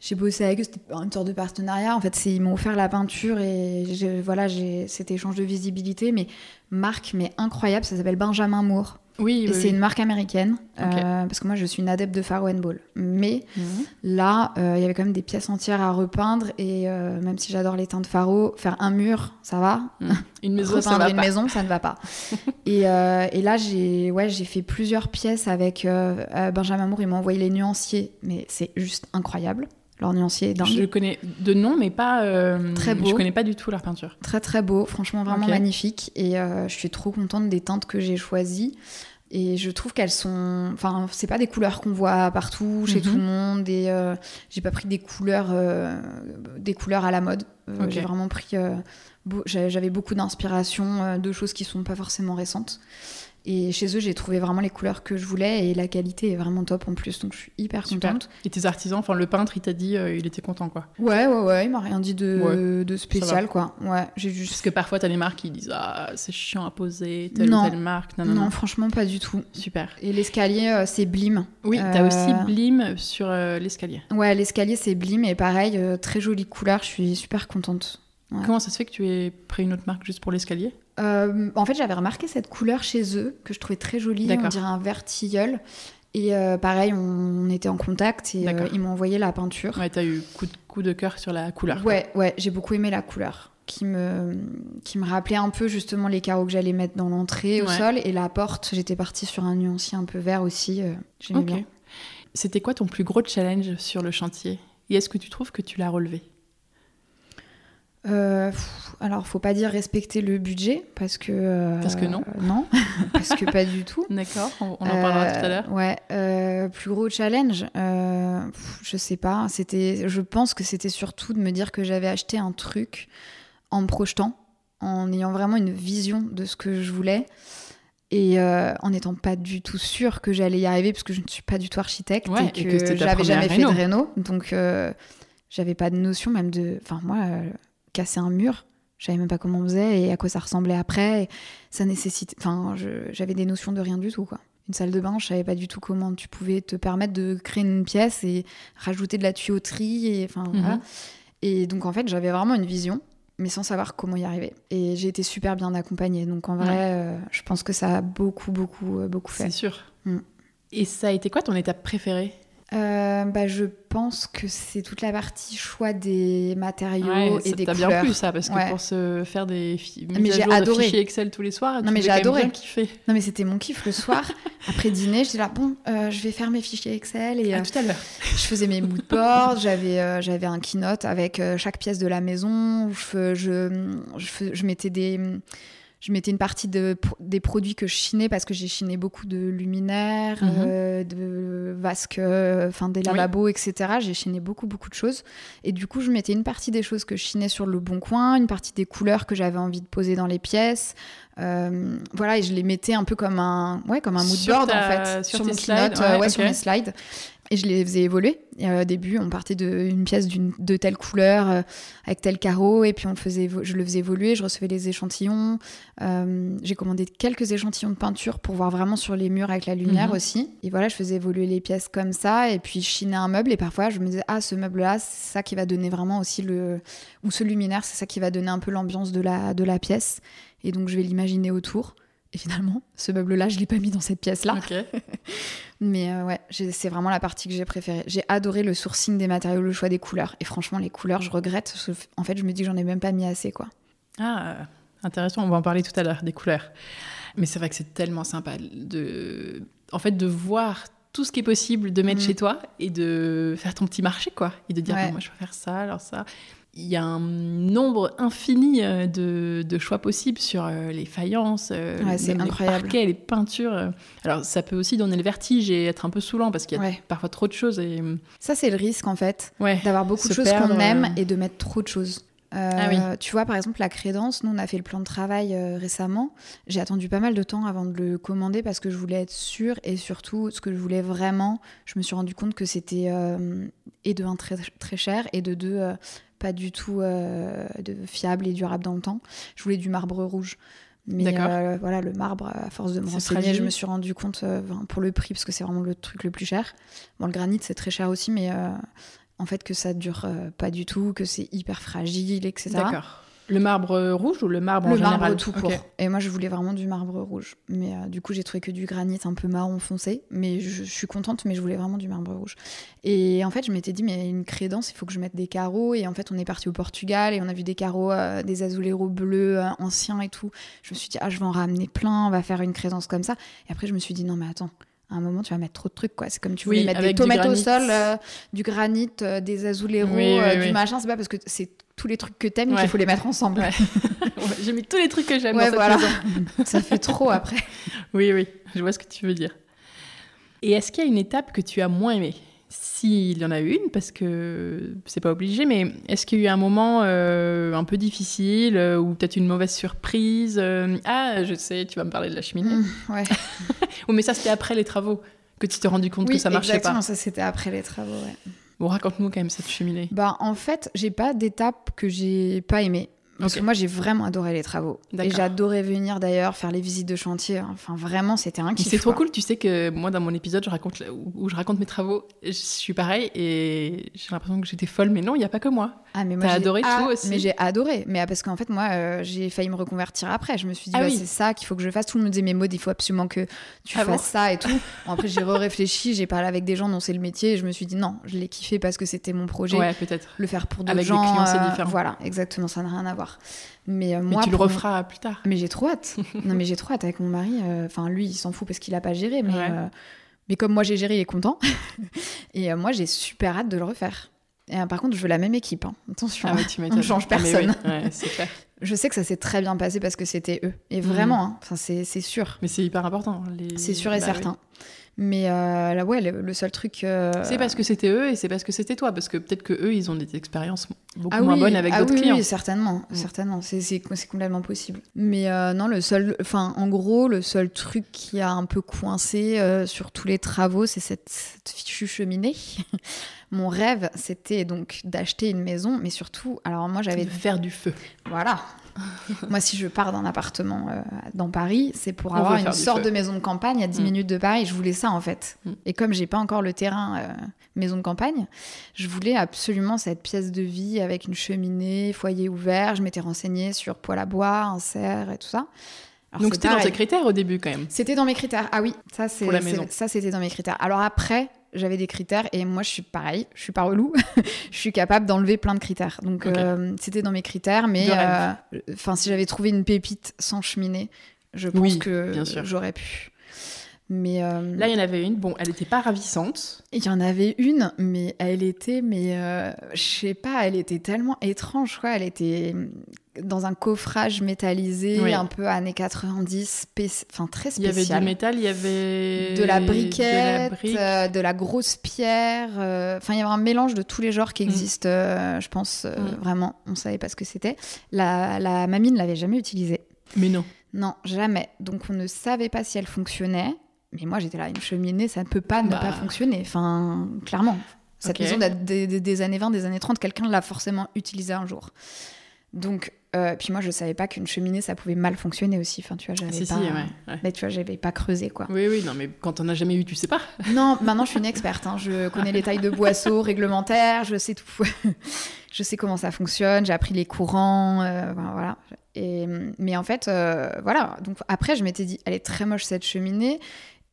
j'ai bossé avec eux, c'était une sorte de partenariat. En fait, ils m'ont offert la peinture et j'ai- voilà, j'ai cet échange de visibilité. Mais marque, mais incroyable, ça s'appelle Benjamin Moore. Oui, c'est oui. une marque américaine, euh, parce que moi je suis une adepte de Faro and Ball. Mais Mhm. là, euh, il y avait quand même des pièces entières à repeindre, et euh, même si j'adore les teintes Faro, faire un mur, ça va. Une maison, ça Repeindre va une pas. maison, ça ne va pas. et, et là, j'ai ouais, fait plusieurs pièces avec Benjamin Moore. Il m'a envoyé les nuanciers, mais c'est juste incroyable. Dingue. Je connais de nom, mais pas. euh, Très beau. Je connais pas du tout leur peinture. Très très beau, franchement vraiment magnifique. Et euh, je suis trop contente des teintes que j'ai choisies. Et je trouve qu'elles sont. Enfin, c'est pas des couleurs qu'on voit partout, chez Mhm. tout le monde. Et euh, j'ai pas pris des couleurs, euh, des couleurs à la mode. Euh. J'ai vraiment pris. beau- J'avais beaucoup d'inspiration de choses qui sont pas forcément récentes. Et chez eux, j'ai trouvé vraiment les couleurs que je voulais et la qualité est vraiment top en plus. Donc je suis hyper Super. contente. Et tes artisans, enfin le peintre, il t'a dit, euh, il était content quoi. Ouais, ouais, ouais. Il m'a rien dit de, Ouais, de ça spécial, quoi. Ouais, j'ai juste. Parce que parfois, t'as des marques qui disent Ah, c'est chiant à poser, telle Non. ou telle marque. Non, non, non, franchement, pas du tout. Super. Et l'escalier, euh, c'est Blim. Oui, t'as Euh, aussi Blim sur euh, l'escalier. Ouais, l'escalier, c'est Blim. Et pareil, très jolie couleur. Je suis super contente. Ouais. Comment ça se fait que tu aies pris une autre marque juste pour l'escalier? Euh, en fait, j'avais remarqué cette couleur chez eux, que je trouvais très jolie. On dirait un vert tilleul. Et euh, pareil, on, était en contact et euh, ils m'ont envoyé la peinture. Ouais, t'as eu coup de, coup de cœur sur la couleur. quoi. Ouais, ouais, j'ai beaucoup aimé la couleur. Qui me, qui me rappelait un peu justement les carreaux que j'allais mettre dans l'entrée au Ouais. sol. Et la porte, j'étais partie sur un nuancier un peu vert aussi. euh, J'aimais bien. C'était quoi ton plus gros challenge sur le chantier? Et est-ce que tu trouves que tu l'as relevé? Euh, alors, faut pas dire respecter le budget parce que. euh, Parce que non. Non, parce que pas du tout. D'accord, on, on en parlera Euh, tout à l'heure. Ouais, euh, plus gros challenge, euh, je sais pas. C'était, je pense que c'était surtout de me dire que j'avais acheté un truc en me projetant, en ayant vraiment une vision de ce que je voulais. Et euh, en n'étant pas du tout sûre que j'allais y arriver, parce que je ne suis pas du tout architecte Ouais, et que, que j'avais jamais fait de réno. réno. Donc, euh, J'avais pas de notion même de. Enfin, moi, euh, casser un mur, je savais même pas comment on faisait et à quoi ça ressemblait après. ça nécessite. Enfin, j'avais des notions de rien du tout, quoi. Une salle de bain, je savais pas du tout comment tu pouvais te permettre de créer une pièce et rajouter de la tuyauterie. Et, enfin, voilà. Mhm. et donc, en fait, j'avais vraiment une vision mais sans savoir comment y arriver. Et j'ai été super bien accompagnée. Donc en vrai, euh, je pense que ça a beaucoup, beaucoup, euh, beaucoup fait. C'est sûr. Mm. Et ça a été quoi ton étape préférée? Euh, bah, je pense que c'est toute la partie choix des matériaux et des couleurs. T'as bien plu ça parce que pour se faire des adoré. fichiers Excel tous les soirs, non mais j'ai adoré. Bien non mais c'était mon kiff le soir après dîner. J'étais là bon, euh, je vais faire mes fichiers Excel et à tout à l'heure. je faisais mes moodboards. j'avais euh, j'avais un keynote avec chaque pièce de la maison. je, je, je, je mettais des je mettais une partie de, des produits que je chinais parce que j'ai chiné beaucoup de luminaires, mhm. euh, de vasques, enfin des lavabos, etc. J'ai chiné beaucoup, beaucoup de choses. Et du coup, je mettais une partie des choses que je chinais sur le bon coin, une partie des couleurs que j'avais envie de poser dans les pièces. Euh, voilà, et je les mettais un peu comme un, ouais, comme un mood board en fait, sur, mon keynote, ouais, sur mes slides et je les faisais évoluer. Et euh, au début, on partait d'une pièce de telle couleur, euh, avec tel carreau, et puis on le faisait je le faisais évoluer, je recevais les échantillons. Euh, j'ai commandé quelques échantillons de peinture pour voir vraiment sur les murs avec la lumière mhm. aussi. Et voilà, je faisais évoluer les pièces comme ça, et puis je chinais un meuble, et parfois je me disais, ah, ce meuble-là, c'est ça qui va donner vraiment aussi le. Ou ce luminaire, c'est ça qui va donner un peu l'ambiance de la, de la pièce. Et donc je vais l'imaginer autour. Et finalement, ce meuble-là, je ne l'ai pas mis dans cette pièce-là. Mais euh, ouais, c'est vraiment la partie que j'ai préférée. J'ai adoré le sourcing des matériaux, le choix des couleurs. Et franchement, les couleurs, je regrette. En fait, je me dis que j'en ai même pas mis assez, quoi. Ah, intéressant. On va en parler tout à l'heure, des couleurs. Mais c'est vrai que c'est tellement sympa de, en fait, de voir tout ce qui est possible de mettre mm. chez toi et de faire ton petit marché, quoi. Et de dire, moi, je vais faire ça, alors ça il y a un nombre infini euh, de, choix possibles sur euh, les faïences, euh, les parquets, les peintures. Alors ça peut aussi donner le vertige et être un peu saoulant parce qu'il y a parfois trop de choses. Et... Ça c'est le risque en fait, d'avoir beaucoup de choses qu'on aime et de mettre trop de choses. Ah tu vois, par exemple, la crédence, nous, on a fait le plan de travail récemment. J'ai attendu pas mal de temps avant de le commander parce que je voulais être sûre et surtout, ce que je voulais vraiment, je me suis rendu compte que c'était et de un très, très cher et de deux pas du tout euh, de fiable et durable dans le temps. Je voulais du marbre rouge. Mais euh, voilà, le marbre, à force de me renseigner, je me suis rendu compte euh, pour le prix, parce que c'est vraiment le truc le plus cher. Bon, le granit, c'est très cher aussi, mais en fait, que ça dure pas du tout, que c'est hyper fragile, etc. D'accord. Le marbre rouge ou le marbre le en général marbre tout court. Et moi, je voulais vraiment du marbre rouge. Mais euh, du coup, j'ai trouvé que du granit un peu marron foncé. Mais je, suis contente, mais je voulais vraiment du marbre rouge. Et en fait, je m'étais dit, mais une crédence, il faut que je mette des carreaux. Et en fait, on est parti au Portugal et on a vu des carreaux, euh, des azuleros bleus euh, anciens et tout. Je me suis dit, ah, je vais en ramener plein, on va faire une crédence comme ça. Et après, je me suis dit, non, mais attends à un moment, tu vas mettre trop de trucs, quoi. C'est comme tu voulais mettre des tomates au sol, du granit, des azuleros, du machin. C'est pas parce que c'est tous les trucs que t'aimes qu'il faut les mettre ensemble. J'ai mis tous les trucs que j'aime voilà. Ça fait trop après. Oui, oui, je vois ce que tu veux dire. Et est-ce qu'il y a une étape que tu as moins aimée? S'il y en a une, parce que c'est pas obligé, mais est-ce qu'il y a eu un moment euh, un peu difficile euh, ou peut-être une mauvaise surprise euh, Ah, je sais, tu vas me parler de la cheminée. Mmh, ouais. oh, mais ça, c'était après les travaux que tu t'es rendu compte que ça marchait exactement, pas. ça c'était après les travaux, ouais. Bon, raconte-nous quand même cette cheminée. Bah, en fait, j'ai pas d'étape que j'ai pas aimée. Parce que moi, j'ai vraiment adoré les travaux. Et j'adorais venir d'ailleurs faire les visites de chantier. Enfin, vraiment, c'était un kiff. C'est trop cool. Tu sais que moi, dans mon épisode je raconte, où je raconte mes travaux, je suis pareil et j'ai l'impression que j'étais folle. Mais non, il n'y a pas que moi. Ah, mais moi, T'as adoré tout aussi. Mais j'ai adoré. Mais parce qu'en fait, moi, euh, j'ai failli me reconvertir après. Je me suis dit, ah bah, c'est ça qu'il faut que je fasse. Tout le monde me disait, mais Maud, il faut absolument que tu ah fasses ça et tout. après, j'ai réfléchi, j'ai parlé avec des gens dont c'est le métier et je me suis dit, non, je l'ai kiffé parce que c'était mon projet. Ouais, peut-être. Le faire pour d'autres gens. Avec les clients, c'est euh, différent. Voilà, exactement, ça n'a rien à voir. Mais, euh, moi, tu le referas plus tard. Mais j'ai trop hâte. non, mais j'ai trop hâte avec mon mari. Euh, enfin, lui, il s'en fout parce qu'il a pas géré. Mais, euh, mais comme moi, j'ai géré, il est content. et moi, j'ai super hâte de le refaire. Et, par contre, je veux la même équipe. Hein. Attention, ah on ne change ah, personne. je sais que ça s'est très bien passé parce que c'était eux. Et mhm. vraiment, hein. enfin, c'est sûr. Mais c'est hyper important. C'est sûr et bah certain. Mais euh, là, ouais, le, seul truc. Euh, c'est parce que c'était eux et c'est parce que c'était toi. Parce que peut-être que eux, ils ont des expériences beaucoup ah moins bonnes avec ah d'autres clients. Oui, certainement. Mm. certainement. C'est complètement possible. Mais euh, non, le seul. Enfin, en gros, le seul truc qui a un peu coincé sur tous les travaux, c'est cette, fichue cheminée. Mon rêve, c'était donc d'acheter une maison, mais surtout, alors moi j'avais De faire du feu. voilà. Moi, si je pars d'un appartement euh, dans Paris, c'est pour On avoir une sorte feu. de maison de campagne à 10 Mm. minutes de Paris. Je voulais ça en fait. Mm. Et comme j'ai pas encore le terrain euh, maison de campagne, je voulais absolument cette pièce de vie avec une cheminée, foyer ouvert. Je m'étais renseignée sur poêle à bois, un serre et tout ça. Alors, Donc c'était dans tes critères au début quand même. C'était dans mes critères. Ah oui, c'est ça c'était dans mes critères. Alors après, j'avais des critères et moi je suis pareil, je suis pas relou. je suis capable d'enlever plein de critères. Donc euh, c'était dans mes critères, mais euh, enfin si j'avais trouvé une pépite sans cheminée, je pense Oui, que j'aurais pu. Mais euh, Là, il y en avait une. Bon, elle n'était pas ravissante. il y en avait une, mais elle était, mais euh, je sais pas, elle était tellement étrange, quoi. Elle était dans un coffrage métallisé, Oui. un peu années 90, spéc- enfin très Il y avait spécial. du métal, il y avait de la de briquette, la brique. euh, de la grosse pierre. euh, Enfin, il y avait un mélange de tous les genres qui Mm. existent, je pense, Mm. vraiment. On savait pas ce que c'était. La, la mamie ne l'avait jamais utilisée. Mais non. Non, jamais. Donc, on ne savait pas si elle fonctionnait. Mais moi, j'étais là, une cheminée, ça ne peut pas ne Bah. pas fonctionner. Enfin, clairement. Cette Ok. maison date des, des- des années 20, des années 30, quelqu'un l'a forcément utilisée un jour. Donc, euh, puis moi, je savais pas qu'une cheminée, ça pouvait mal fonctionner aussi. Enfin, tu vois, j'avais Si, pas... si, ouais. ouais. Mais tu vois, j'avais pas creusé, quoi. Oui, oui, non, mais quand on n'a jamais eu, tu sais pas. Non, maintenant je suis une experte. hein. Je connais les tailles de boisseaux réglementaires, je sais tout. je sais comment ça fonctionne, j'ai appris les courants, euh, ben, voilà. Et, mais en fait, euh, voilà. Donc après, je m'étais dit, elle est très moche cette cheminée.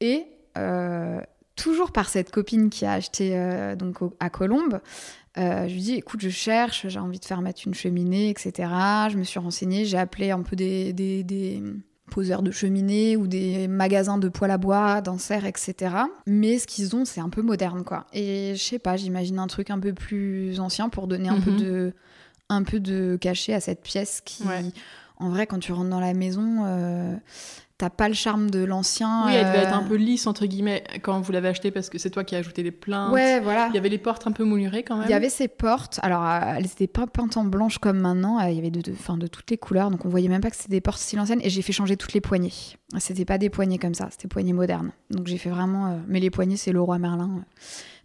Et euh, toujours par cette copine qui a acheté euh, donc au- à Colombes, euh, je lui dis, écoute, je cherche, j'ai envie de faire mettre une cheminée, etc. Je me suis renseignée, j'ai appelé un peu des, des, des poseurs de cheminée ou des magasins de poêle à bois, d'inserts, etc. Mais ce qu'ils ont, c'est un peu moderne, quoi. Et je sais pas, j'imagine un truc un peu plus ancien pour donner un peu Mhm. de un peu de cachet à cette pièce qui, Ouais. en vrai, quand tu rentres dans la maison, euh, t'as pas le charme de l'ancien. Oui, elle devait euh, être un peu lisse, entre guillemets, quand vous l'avez achetée, parce que c'est toi qui as ajouté les plaintes. Ouais, voilà. Il y avait les portes un peu moulurées quand même. Il y avait ces portes, alors euh, elles n'étaient pas peintes en blanche comme maintenant, euh, il y avait de, de, enfin, de toutes les couleurs, donc on voyait même pas que c'était des portes style anciennes, et j'ai fait changer toutes les poignées. C'était pas des poignées comme ça, c'était poignées modernes. Donc j'ai fait vraiment. euh, mais les poignées, c'est le roi Merlin,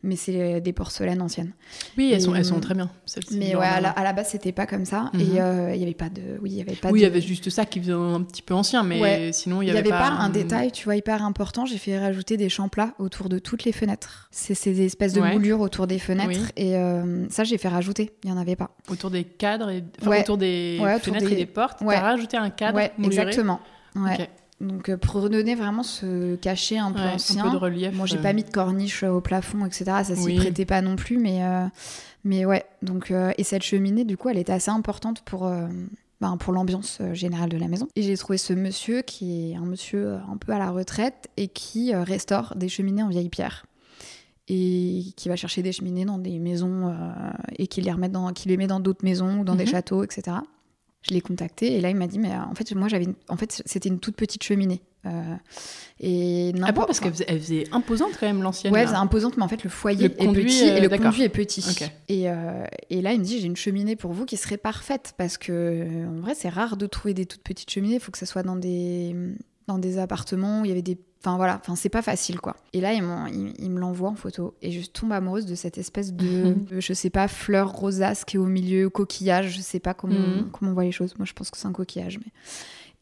mais c'est euh, des porcelaines anciennes. Oui, elles sont, elles sont très bien. Mais ouais, à la, euh, à la base, c'était pas comme ça, Mhm. et euh, il y avait pas de. Oui, il y avait pas Oui, il de. y avait juste ça qui faisait un petit peu ancien, mais Ouais. sinon, il Il y n'y avait, avait pas, un détail, tu vois, hyper important. J'ai fait rajouter des champlats autour de toutes les fenêtres. C'est ces espèces de Ouais. moulures autour des fenêtres. Oui. Et euh, ça, j'ai fait rajouter. Il n'y en avait pas. Autour des cadres, et... enfin, Ouais. autour des autour fenêtres des- et des portes. T'as rajouté un cadre ouais, mouluré. exactement. Ouais. Donc, euh, pour redonner vraiment ce cachet un peu Ouais, ancien. un peu de relief. Bon, j'ai euh, pas mis de corniche euh, au plafond, etc. Ça s'y Oui. prêtait pas non plus, mais, euh, mais ouais. Donc, euh, et cette cheminée, du coup, elle était assez importante pour, ben, pour l'ambiance générale de la maison. Et j'ai trouvé ce monsieur qui est un monsieur un peu à la retraite et qui restaure des cheminées en vieille pierre. Et qui va chercher des cheminées dans des maisons et qui les, remet dans, qui les met dans d'autres maisons ou dans des Mhm. châteaux, etc. Je l'ai contacté et là il m'a dit mais euh, en fait moi j'avais en fait c'était une toute petite cheminée Euh, et Ah bon, parce qu'elle faisait, elle faisait imposante quand même, l'ancienne. Ouais, là. c'est imposante, mais en fait, le foyer Le est conduit, petit euh, et le conduit est petit. Et, euh, et là, il me dit j'ai une cheminée pour vous qui serait parfaite parce que, en vrai, c'est rare de trouver des toutes petites cheminées. Il faut que ça soit dans des, dans des appartements où il y avait des. Enfin voilà, enfin, c'est pas facile quoi. Et là, il, me l'envoie en photo et je tombe amoureuse de cette espèce de, Mhm. de, je sais pas, fleur rosace qui est au milieu, coquillage. Je sais pas comment, Mhm. comment on voit les choses. Moi, je pense que c'est un coquillage. Mais...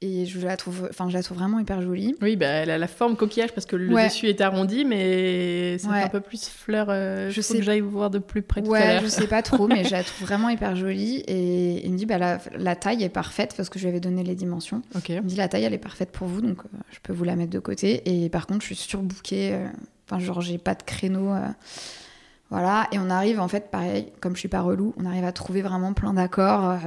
Et je la trouve, enfin, je la trouve vraiment hyper jolie. Oui, bah, elle a la forme coquillage parce que le Ouais. dessus est arrondi, mais Ouais. fait un peu plus fleur. euh, Je faut sais- que j'aille voir de plus près tout à Ouais, l'heure. je sais pas trop, mais je la trouve vraiment hyper jolie. Et il me dit, bah, la, la taille est parfaite parce que je lui avais donné les dimensions. Ok. Il me dit, la taille, elle est parfaite pour vous, donc euh, je peux vous la mettre de côté. Et par contre, je suis surbookée. euh, Enfin, genre, j'ai pas de créneau. Voilà. Et on arrive, en fait, pareil, comme je suis pas relou, on arrive à trouver vraiment plein d'accords euh,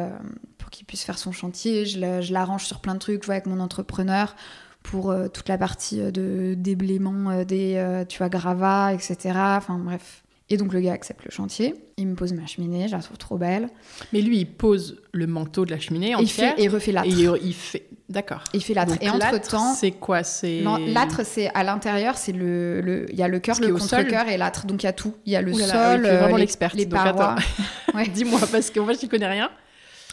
pour qu'il puisse faire son chantier. Je la- je l'arrange sur plein de trucs, je vois avec mon entrepreneur pour euh, toute la partie euh, de déblaiement euh, des tu vois gravats etc enfin bref et donc le gars accepte le chantier il me pose ma cheminée je la trouve trop belle Mais lui, il pose le manteau de la cheminée et il, fait, et il refait l'âtre et il, il, il fait. D'accord. fait l'âtre et entre temps c'est quoi? C'est l'âtre c'est à l'intérieur c'est le le- il y a le cœur qui est le au sol contre-cœur et l'âtre donc il y a tout il y a le Ouh là là, sol oui, tu es euh, vraiment les, les parois. Ouais. Dis-moi, parce qu'en fait, je ne connais rien.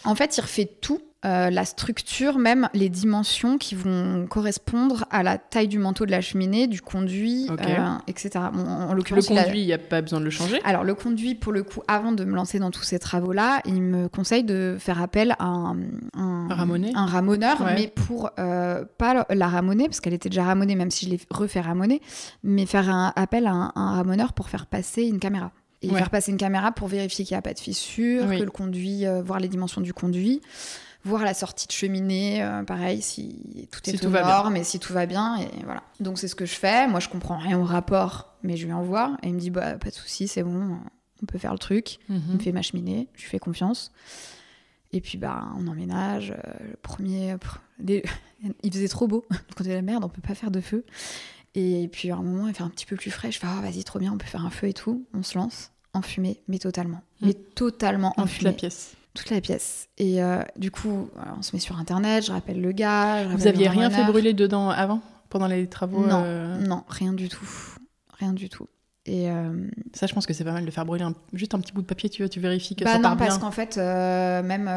En fait, il refait tout. euh, la structure, même les dimensions qui vont correspondre à la taille du manteau de la cheminée, du conduit, euh, etc. Bon, en, en Le l'occurrence, conduit, il n'y a pas besoin de le changer. alors le conduit, pour le coup, avant de me lancer dans tous ces travaux-là, il me conseille de faire appel à un, ramoneur un ramoneur, Ouais. mais pour euh, pas la ramoner, parce qu'elle était déjà ramonée, même si je l'ai refait ramoner, mais faire un appel à un, un ramoneur pour faire passer une caméra. Et Ouais. faire passer une caméra pour vérifier qu'il n'y a pas de fissure, Oui. que le conduit, euh, voir les dimensions du conduit, voir la sortie de cheminée, euh, pareil, si tout est Si tout va et si tout va bien. Et voilà. Donc c'est ce que je fais. Moi, je comprends rien au rapport, mais je lui envoie. Et il me dit, bah, pas de souci, c'est bon, on peut faire le truc. Il Mhm. me fait ma cheminée, je lui fais confiance. Et puis, bah, on emménage. euh, le premier. les- Il faisait trop beau. Donc, on dit la merde, on peut pas faire de feu. Et puis, à un moment, il fait un petit peu plus frais. Je fais, ah, vas-y, trop bien, on peut faire un feu et tout. On se lance, enfumé, mais totalement. Mm. Mais totalement Dans toute la pièce. Toute la pièce. Et euh, du coup, on se met sur Internet, je rappelle le gars. je Vous aviez rien fait brûler dedans avant Pendant les travaux Non. euh, Non, rien du tout. Rien du tout. Et euh, Ça, je pense que c'est pas mal de faire brûler un- juste un petit bout de papier, tu vois, tu vérifies que bah ça non, part parce qu'en fait, même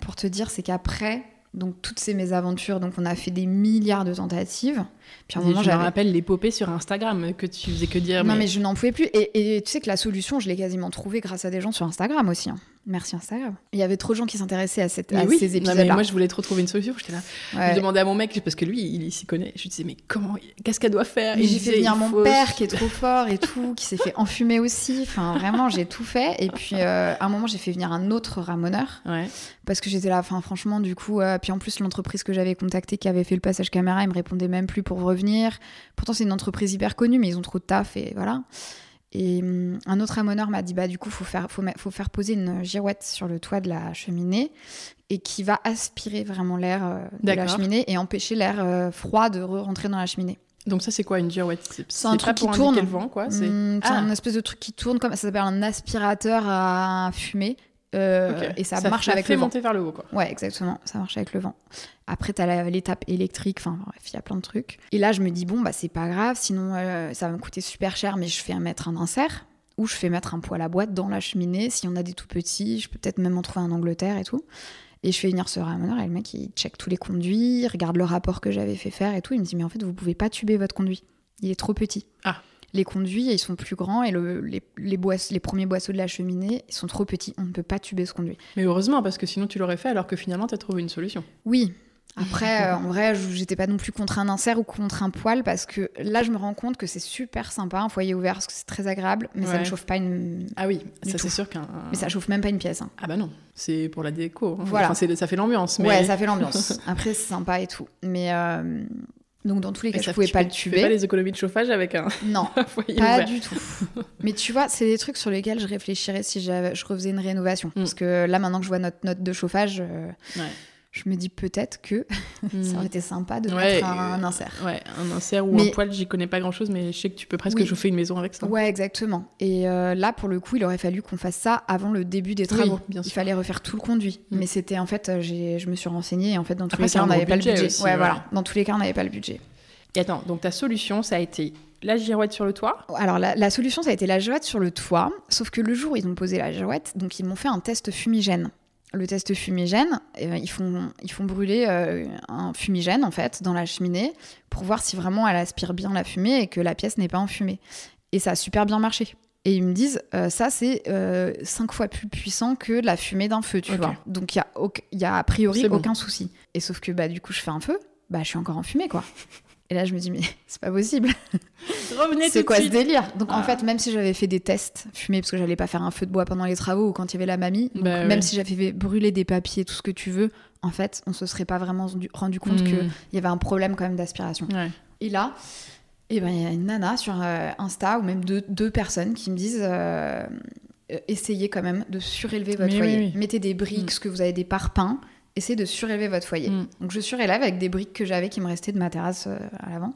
pour te dire, c'est qu'après, donc toutes ces mésaventures, donc on a fait des milliards de tentatives. Puis à un moment, je me rappelle l'épopée sur Instagram que tu faisais que dire. Non, mais... mais je n'en pouvais plus. Et, et tu sais que la solution, je l'ai quasiment trouvée grâce à des gens sur Instagram aussi. hein. Merci Instagram. Il y avait trop de gens qui s'intéressaient à, cette, Mais à oui, ces non, mais épisodes-là. moi je voulais trop trouver une solution. J'étais là. Ouais. Je demandais à mon mec parce que lui il, il s'y connaît. Je lui disais mais comment, qu'est-ce qu'elle doit faire? J'ai fait venir mon père qui est trop fort et tout, qui s'est fait enfumer aussi. Enfin, vraiment, j'ai tout fait. Et puis, euh, à un moment, j'ai fait venir un autre ramoneur Ouais. parce que j'étais là. Enfin, franchement, du coup, euh, puis en plus, l'entreprise que j'avais contactée qui avait fait le passage caméra, ils me répondaient même plus pour revenir. Pourtant, c'est une entreprise hyper connue, mais ils ont trop de taf et voilà. Et hum, un autre ramoneur m'a dit bah du coup faut faire faut, faut faire poser une girouette sur le toit de la cheminée et qui va aspirer vraiment l'air euh, de la cheminée et empêcher l'air euh, froid de rentrer dans la cheminée. Donc ça c'est quoi une girouette? C'est un pas truc qui tourne. le vent quoi. C'est c'est Ah. un espèce de truc qui tourne comme ça s'appelle un aspirateur à fumée euh, et ça, marche avec fait le vent. monter vers le haut quoi. Ouais, exactement, ça marche avec le vent. Après, t'as la- l'étape électrique, enfin bref, il y a plein de trucs. Et là, je me dis, bon, bah c'est pas grave, sinon euh, ça va me coûter super cher, mais je fais mettre un insert ou je fais mettre un poêle à boîte dans la cheminée. Si on a des tout petits, je peux peut-être même en trouver en Angleterre et tout. Et je fais venir ce ramoneur et le mec, il check tous les conduits, il regarde le rapport que j'avais fait faire et tout. Il me dit, mais en fait, vous pouvez pas tuber votre conduit. Il est trop petit. Ah. Les conduits, ils sont plus grands et le- les, les, boisse- les premiers boisseaux de la cheminée, ils sont trop petits. On ne peut pas tuber ce conduit. Mais heureusement parce que sinon tu l'aurais fait alors que finalement t'as trouvé une solution. Oui. Après, euh, en vrai, je- j'étais pas non plus contre un insert ou contre un poêle parce que là, je me rends compte que c'est super sympa un foyer ouvert parce que c'est très agréable, mais ça ne chauffe pas une. Ah oui, ça c'est sûr qu'un. Mais ça chauffe même pas une pièce. hein. Ah bah non, c'est pour la déco. hein. Voilà. Enfin, ça fait l'ambiance. Mais... Ouais, ça fait l'ambiance. Après, c'est sympa et tout. Mais euh, donc, dans tous les cas, ça, je pouvais tu pas le tu fais tuber. pas les économies de chauffage avec un Non, foyer pas ouvert. du tout. Mais tu vois, c'est des trucs sur lesquels je réfléchirais si je refaisais une rénovation. Parce que là, maintenant que je vois notre note de chauffage, euh, Ouais. Je me dis peut-être que ça aurait été sympa de Ouais, mettre un, un insert. Ouais, un insert ou Mais- un poêle, j'y connais pas grand chose, mais je sais que tu peux presque Oui. chauffer une maison avec ça. Ouais, exactement. Et euh, là, pour le coup, il aurait fallu qu'on fasse ça avant le début des Oui, travaux. bien il fallait refaire tout le conduit. Mm. Mais c'était en fait, euh, je me suis renseignée et en fait, dans tous Après, les cas, on n'avait pas le budget budget. aussi, ouais, ouais. voilà. Dans tous les cas, on n'avait pas le budget. Et attends, donc ta solution, ça a été la girouette sur le toit? Alors, la, la solution, ça a été la girouette sur le toit. Sauf que le jour où ils ont posé la girouette, donc ils m'ont fait un test fumigène. Le test fumigène, euh, ils, font, ils font brûler euh, un fumigène, en fait, dans la cheminée pour voir si vraiment elle aspire bien la fumée et que la pièce n'est pas enfumée. Et ça a super bien marché. Et ils me disent, euh, ça, c'est euh, cinq fois plus puissant que la fumée d'un feu, tu vois. Donc, il y a, a a priori bon. aucun souci. Et sauf que, bah, du coup, je fais un feu, bah, je suis encore en fumée, quoi. Et là, je me dis, mais c'est pas possible. C'est quoi ce délire Donc en Ah. fait, même si j'avais fait des tests fumés, parce que j'allais pas faire un feu de bois pendant les travaux ou quand il y avait la mamie, donc Bah même si j'avais fait brûler des papiers, tout ce que tu veux, en fait, on se serait pas vraiment rendu- compte Mm. qu'il y avait un problème quand même d'aspiration. Ouais. Et là, eh ben, il y a une nana sur euh, Insta ou même deux, deux personnes qui me disent euh, essayez quand même de surélever votre Mais foyer. oui, oui. Mettez des briques, Mm. ce que vous avez des parpaings, essayez de surélever votre foyer. Mm. Donc je surélève avec des briques que j'avais qui me restaient de ma terrasse euh, à l'avant.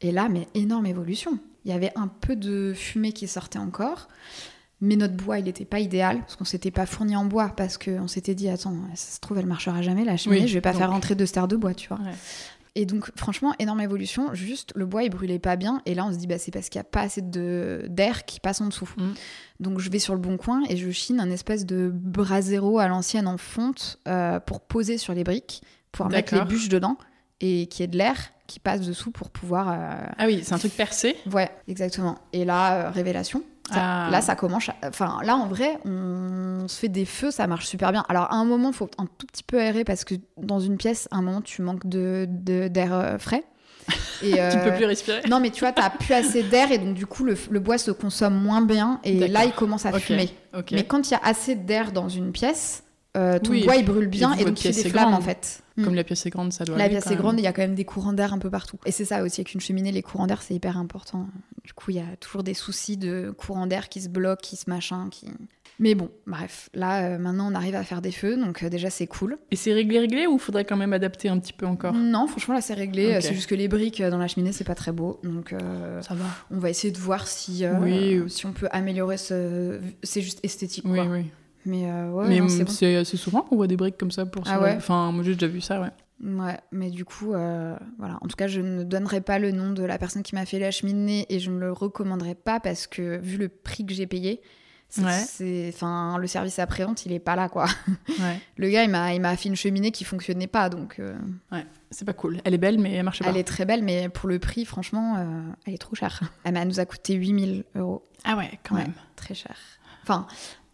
Et là, mais énorme évolution. Il y avait un peu de fumée qui sortait encore. Mais notre bois, il n'était pas idéal, parce qu'on s'était pas fourni en bois, parce qu'on s'était dit, attends, ça se trouve, elle marchera jamais, la cheminée, Oui, je vais pas donc- faire rentrer deux stères de bois, tu vois. Ouais. Et donc, franchement, énorme évolution. Juste, le bois, il brûlait pas bien. Et là, on se dit, bah, c'est parce qu'il n'y a pas assez de- d'air qui passe en dessous. Mm. Donc, je vais sur le bon coin et je chine un espèce de brasero à l'ancienne en fonte euh, pour poser sur les briques, pour mettre les bûches dedans et qu'il y ait de l'air qui passe dessous pour pouvoir. euh, Ah oui, c'est un truc percé. Ouais, exactement. Et là, euh, révélation. Ça- Ah. Là, ça commence. à- Enfin, là, en vrai, on se fait des feux, ça marche super bien. Alors, à un moment, il faut un tout petit peu aérer parce que dans une pièce, à un moment, tu manques de de- d'air euh, frais. Et, Tu ne euh, peux plus respirer. Non, mais tu vois, t'as plus assez d'air et donc, du coup, le, le bois se consomme moins bien et là, il commence à fumer. Mais quand il y a assez d'air dans une pièce, euh, ton Oui, bois, il brûle bien et donc il fait des flammes, grande. en fait. Comme Mm. la pièce est grande, ça doit La aller pièce est grande, il y a quand même des courants d'air un peu partout. Et c'est ça aussi, avec une cheminée, les courants d'air, c'est hyper important. Du coup, il y a toujours des soucis de courants d'air qui se bloquent, qui se machin, qui... Mais bon, bref, là, euh, maintenant, on arrive à faire des feux, donc euh, déjà, c'est cool. Et c'est réglé, réglé ou faudrait quand même adapter un petit peu encore? Non, franchement, là, c'est réglé. C'est juste que les briques euh, dans la cheminée, c'est pas très beau. Donc, Ça va. on va essayer de voir si, Oui. si on peut améliorer ce... C'est juste esthétique, Oui, quoi. oui. Mais euh, ouais, Mais non, c'est bon. c'est assez souvent qu'on voit des briques comme ça pour Ah ouais Enfin, moi j'ai déjà vu ça, ouais. Ouais, mais du coup, euh, voilà. En tout cas, je ne donnerai pas le nom de la personne qui m'a fait la cheminée et je ne le recommanderai pas parce que vu le prix que j'ai payé, c'est, Ouais. enfin, le service après-vente, il est pas là, quoi. ouais. Le gars, il m'a, il m'a fait une cheminée qui fonctionnait pas, donc euh, C'est pas cool. Elle est belle, mais elle marche pas. elle est très belle, mais pour le prix, franchement, euh, elle est trop chère. Elle nous a coûté 8000 euros, Ah ouais, quand Ouais. même. très cher. Enfin,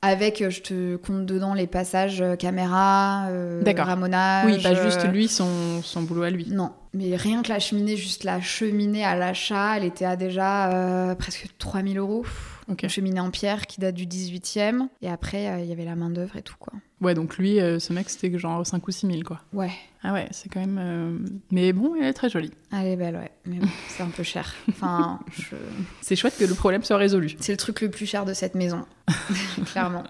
avec, euh, je te compte dedans les passages euh, caméra, euh, ramonage. Oui, pas juste euh, lui, son, son boulot à lui. Non, mais rien que la cheminée, juste la cheminée à l'achat, elle était à déjà euh, presque 3000 euros. Ok. Une cheminée en pierre qui date du 18e. Et après, euh, il y avait la main-d'œuvre et tout, quoi. Ouais, donc lui, euh, ce mec, c'était genre 5 ou 6 000, quoi. Ouais, Ah ouais, c'est quand même... euh, Mais bon, elle est très jolie. elle est belle, ouais. Mais bon, c'est un peu cher. Enfin, je- C'est chouette que le problème soit résolu. c'est le truc le plus cher de cette maison. Clairement.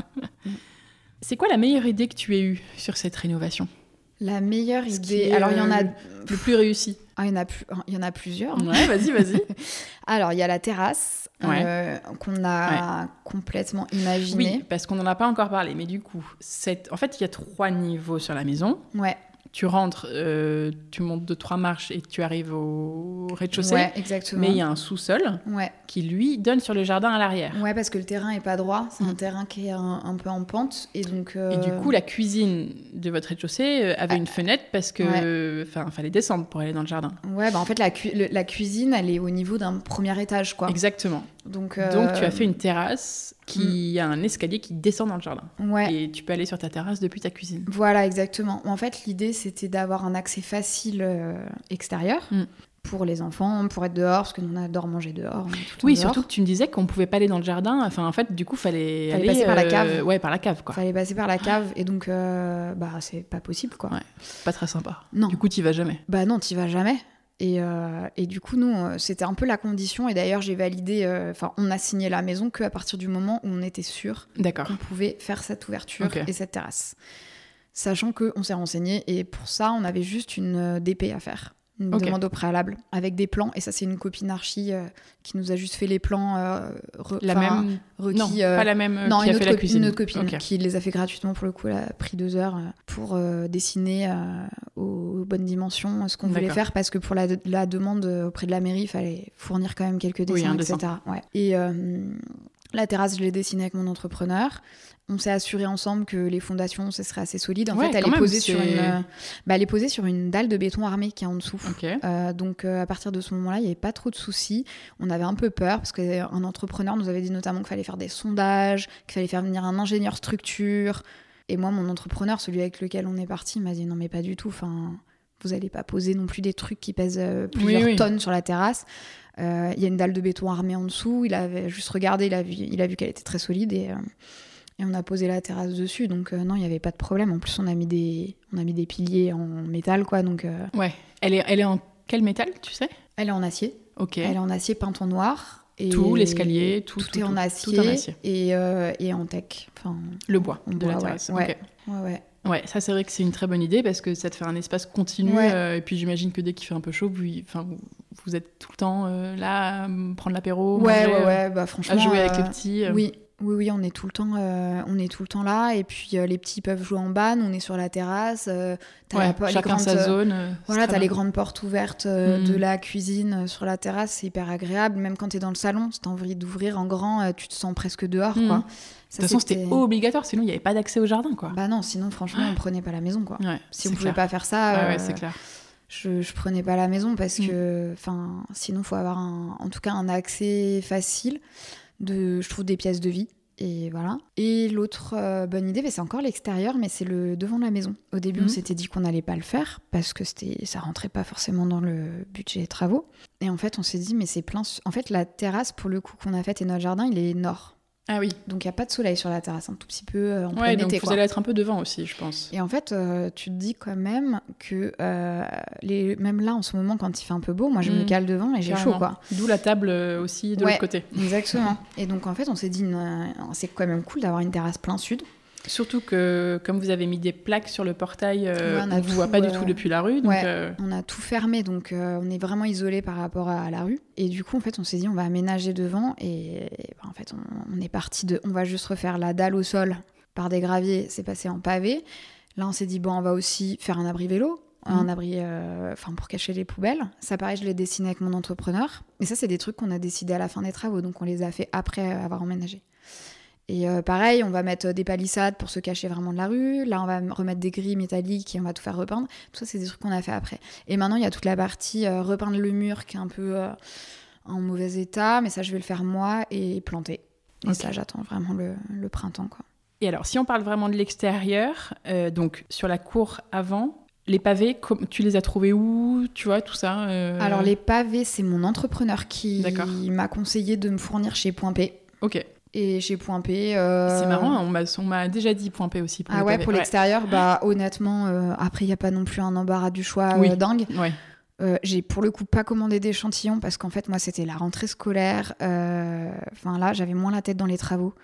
C'est quoi la meilleure idée que tu aies eue sur cette rénovation? La meilleure idée. Alors, il y en a. Le plus réussi Ah, il y en a, plus... il y en a plusieurs. Ouais, vas-y, vas-y. Alors, il y a la terrasse Ouais. euh, qu'on a complètement imaginée. Oui, parce qu'on n'en a pas encore parlé, mais du coup, en fait, il y a trois niveaux sur la maison. Ouais, Tu rentres, euh, tu montes de trois marches et tu arrives au rez-de-chaussée. ouais, exactement. mais il y a un sous-sol Ouais. qui, lui, donne sur le jardin à l'arrière. Ouais, parce que le terrain est pas droit, c'est un Mm. terrain qui est un, un peu en pente et donc. Et euh, du coup, la cuisine de votre rez-de-chaussée euh, avait une fenêtre parce que, enfin, fallait descendre pour aller dans le jardin. Ouais, bah en fait la, cu- la cuisine, elle est au niveau d'un premier étage, quoi. Exactement. Donc. euh, Donc, tu as fait une terrasse qui a un escalier qui descend dans le jardin. Ouais. Et tu peux aller sur ta terrasse depuis ta cuisine. Voilà, exactement. En fait, l'idée c'était d'avoir un accès facile euh, extérieur Mm. pour les enfants, pour être dehors, parce que nous on adore manger dehors. Oui, dehors. surtout que tu me disais qu'on pouvait pas aller dans le jardin. Enfin, en fait, du coup, fallait, Fallait aller passer par la euh, cave. Ouais, par la cave, quoi. Fallait passer par la cave et donc euh, bah c'est pas possible quoi. Ouais. Pas très sympa. Non. Du coup, tu vas jamais. Bah non, t'y vas jamais. Et, euh, et du coup, nous, euh, c'était un peu la condition. Et d'ailleurs, j'ai validé, euh, enfin, on a signé la maison qu'à partir du moment où on était sûr qu'on pouvait faire cette ouverture et cette terrasse. Sachant qu'on s'est renseigné et pour ça, on avait juste une euh, DP à faire. Une demande au préalable avec des plans. Et ça, c'est une copine archi euh, qui nous a juste fait les plans euh, re- La même. requis. non, euh, pas la même non, qui une a autre, fait la copi- cuisine. une autre copine qui les a fait gratuitement pour le coup. Elle a pris deux heures pour dessiner aux bonnes dimensions ce qu'on voulait faire parce que pour la, la demande auprès de la mairie, il fallait fournir quand même quelques dessins, etc. dessin. Ouais. Et la terrasse, je l'ai dessinée avec mon entrepreneur. On s'est assuré ensemble que les fondations, ce serait assez solide. En Ouais, fait, elle est, même, posée sur une, euh, bah, elle est posée sur une dalle de béton armé qui est en dessous. Euh, donc euh, à partir de ce moment-là, il n'y avait pas trop de soucis. On avait un peu peur parce qu'un entrepreneur nous avait dit notamment qu'il fallait faire des sondages, qu'il fallait faire venir un ingénieur structure. Et moi, mon entrepreneur, celui avec lequel on est parti, m'a dit non mais pas du tout. Enfin, vous n'allez pas poser non plus des trucs qui pèsent plusieurs oui. tonnes sur la terrasse. Euh, Il y a une dalle de béton armée en dessous. Il avait juste regardé, il a vu, il a vu qu'elle était très solide et, euh, et on a posé la terrasse dessus. Donc euh, non, il n'y avait pas de problème. En plus, on a mis des, on a mis des piliers en métal, quoi. Donc Ouais. Elle est, elle est en quel métal, tu sais? elle est en acier. Ok. Elle est en acier peint en noir. Et Tout, l'escalier, tout, Tout, tout, est en acier, Tout en acier. Et, euh, et en tech. Enfin, Le bois de bois, la terrasse. Ouais. ok. ouais, ouais. Ouais, ça c'est vrai que c'est une très bonne idée parce que ça te fait un espace continu. Ouais. euh, et puis j'imagine que dès qu'il fait un peu chaud, vous, enfin, vous, vous êtes tout le temps euh, là à prendre l'apéro, Ouais, manger, ouais, euh, ouais, bah franchement. à jouer avec les petits. Oui, Oui, oui, on est tout le temps, euh, on est tout le temps là. Et puis euh, les petits peuvent jouer en ban. On est sur la terrasse. euh, Ouais, la chacun grandes, sa zone. Voilà, t'as les grandes portes ouvertes Mhm. de la cuisine sur la terrasse, c'est hyper agréable. Même quand t'es dans le salon, si t'as envie d'ouvrir en grand, tu te sens presque dehors, Mhm. quoi. De toute façon, c'était obligatoire, sinon il n'y avait pas d'accès au jardin, quoi. Bah non, sinon franchement, on prenait pas la maison, quoi. Ouais, Si on pouvait clair. pas faire ça, Ah ouais, euh, clair. je, je prenais pas la maison parce Mm. que, enfin, sinon faut avoir un, en tout cas un accès facile de, je trouve, des pièces de vie. Et voilà. Et l'autre euh, bonne idée, mais c'est encore l'extérieur, mais c'est le devant de la maison. Au début, on Mhm. s'était dit qu'on n'allait pas le faire parce que c'était, ça rentrait pas forcément dans le budget des travaux. Et en fait, on s'est dit, mais c'est plein. En fait, la terrasse, pour le coup, qu'on a faite et notre jardin, il est nord. Ah oui. Donc, il n'y a pas de soleil sur la terrasse, un tout petit peu euh, en Ouais, plein donc été. vous quoi. allez être un peu devant aussi, je pense. Et en fait, euh, tu te dis quand même que euh, les... même là, en ce moment, quand il fait un peu beau, moi, je me Mm. cale devant et j'ai chaud, quoi. D'où la table euh, aussi de Ouais. l'autre côté. Exactement. Et donc, en fait, on s'est dit, c'est quand même cool d'avoir une terrasse plein sud. Surtout que, comme vous avez mis des plaques sur le portail, euh, Ouais, on ne vous voit pas du euh, tout depuis la rue. Donc, ouais. euh, On a tout fermé, donc on est vraiment isolé par rapport à, la rue. Et du coup, en fait, on s'est dit, on va aménager devant. Et bah, en fait, on, on est parti de, on va juste refaire la dalle au sol par des graviers. C'est passé en pavé. Là, on s'est dit, bon, on va aussi faire un abri vélo. Un Mhm. abri euh, enfin pour cacher les poubelles. Ça, pareil, je l'ai dessiné avec mon entrepreneur. Et ça, c'est des trucs qu'on a décidé à la fin des travaux, donc on les a fait après avoir emménagé. Et euh, pareil, on va mettre des palissades pour se cacher vraiment de la rue. Là, on va remettre des grilles métalliques et on va tout faire repeindre. Tout ça, c'est des trucs qu'on a fait après. Et maintenant, il y a toute la partie euh, repeindre le mur qui est un peu euh, en mauvais état. Mais ça, je vais le faire moi et planter. Et ça, j'attends vraiment le, le printemps. Quoi. Et alors, si on parle vraiment de l'extérieur, euh, donc sur la cour avant, les pavés, tu les as trouvés où? Tu vois, tout ça euh, Alors, les pavés, c'est mon entrepreneur qui m'a conseillé de me fournir chez Point P. Ok, Et chez Point P. euh, c'est marrant, on m'a- déjà dit point P aussi. Pour Ah ouais, pour l'extérieur, bah honnêtement, euh, après, il n'y a pas non plus un embarras du choix euh, Oui. dingue. Ouais. Euh, j'ai pour le coup pas commandé d'échantillons parce qu'en fait moi c'était la rentrée scolaire. Enfin là j'avais moins la tête dans les travaux.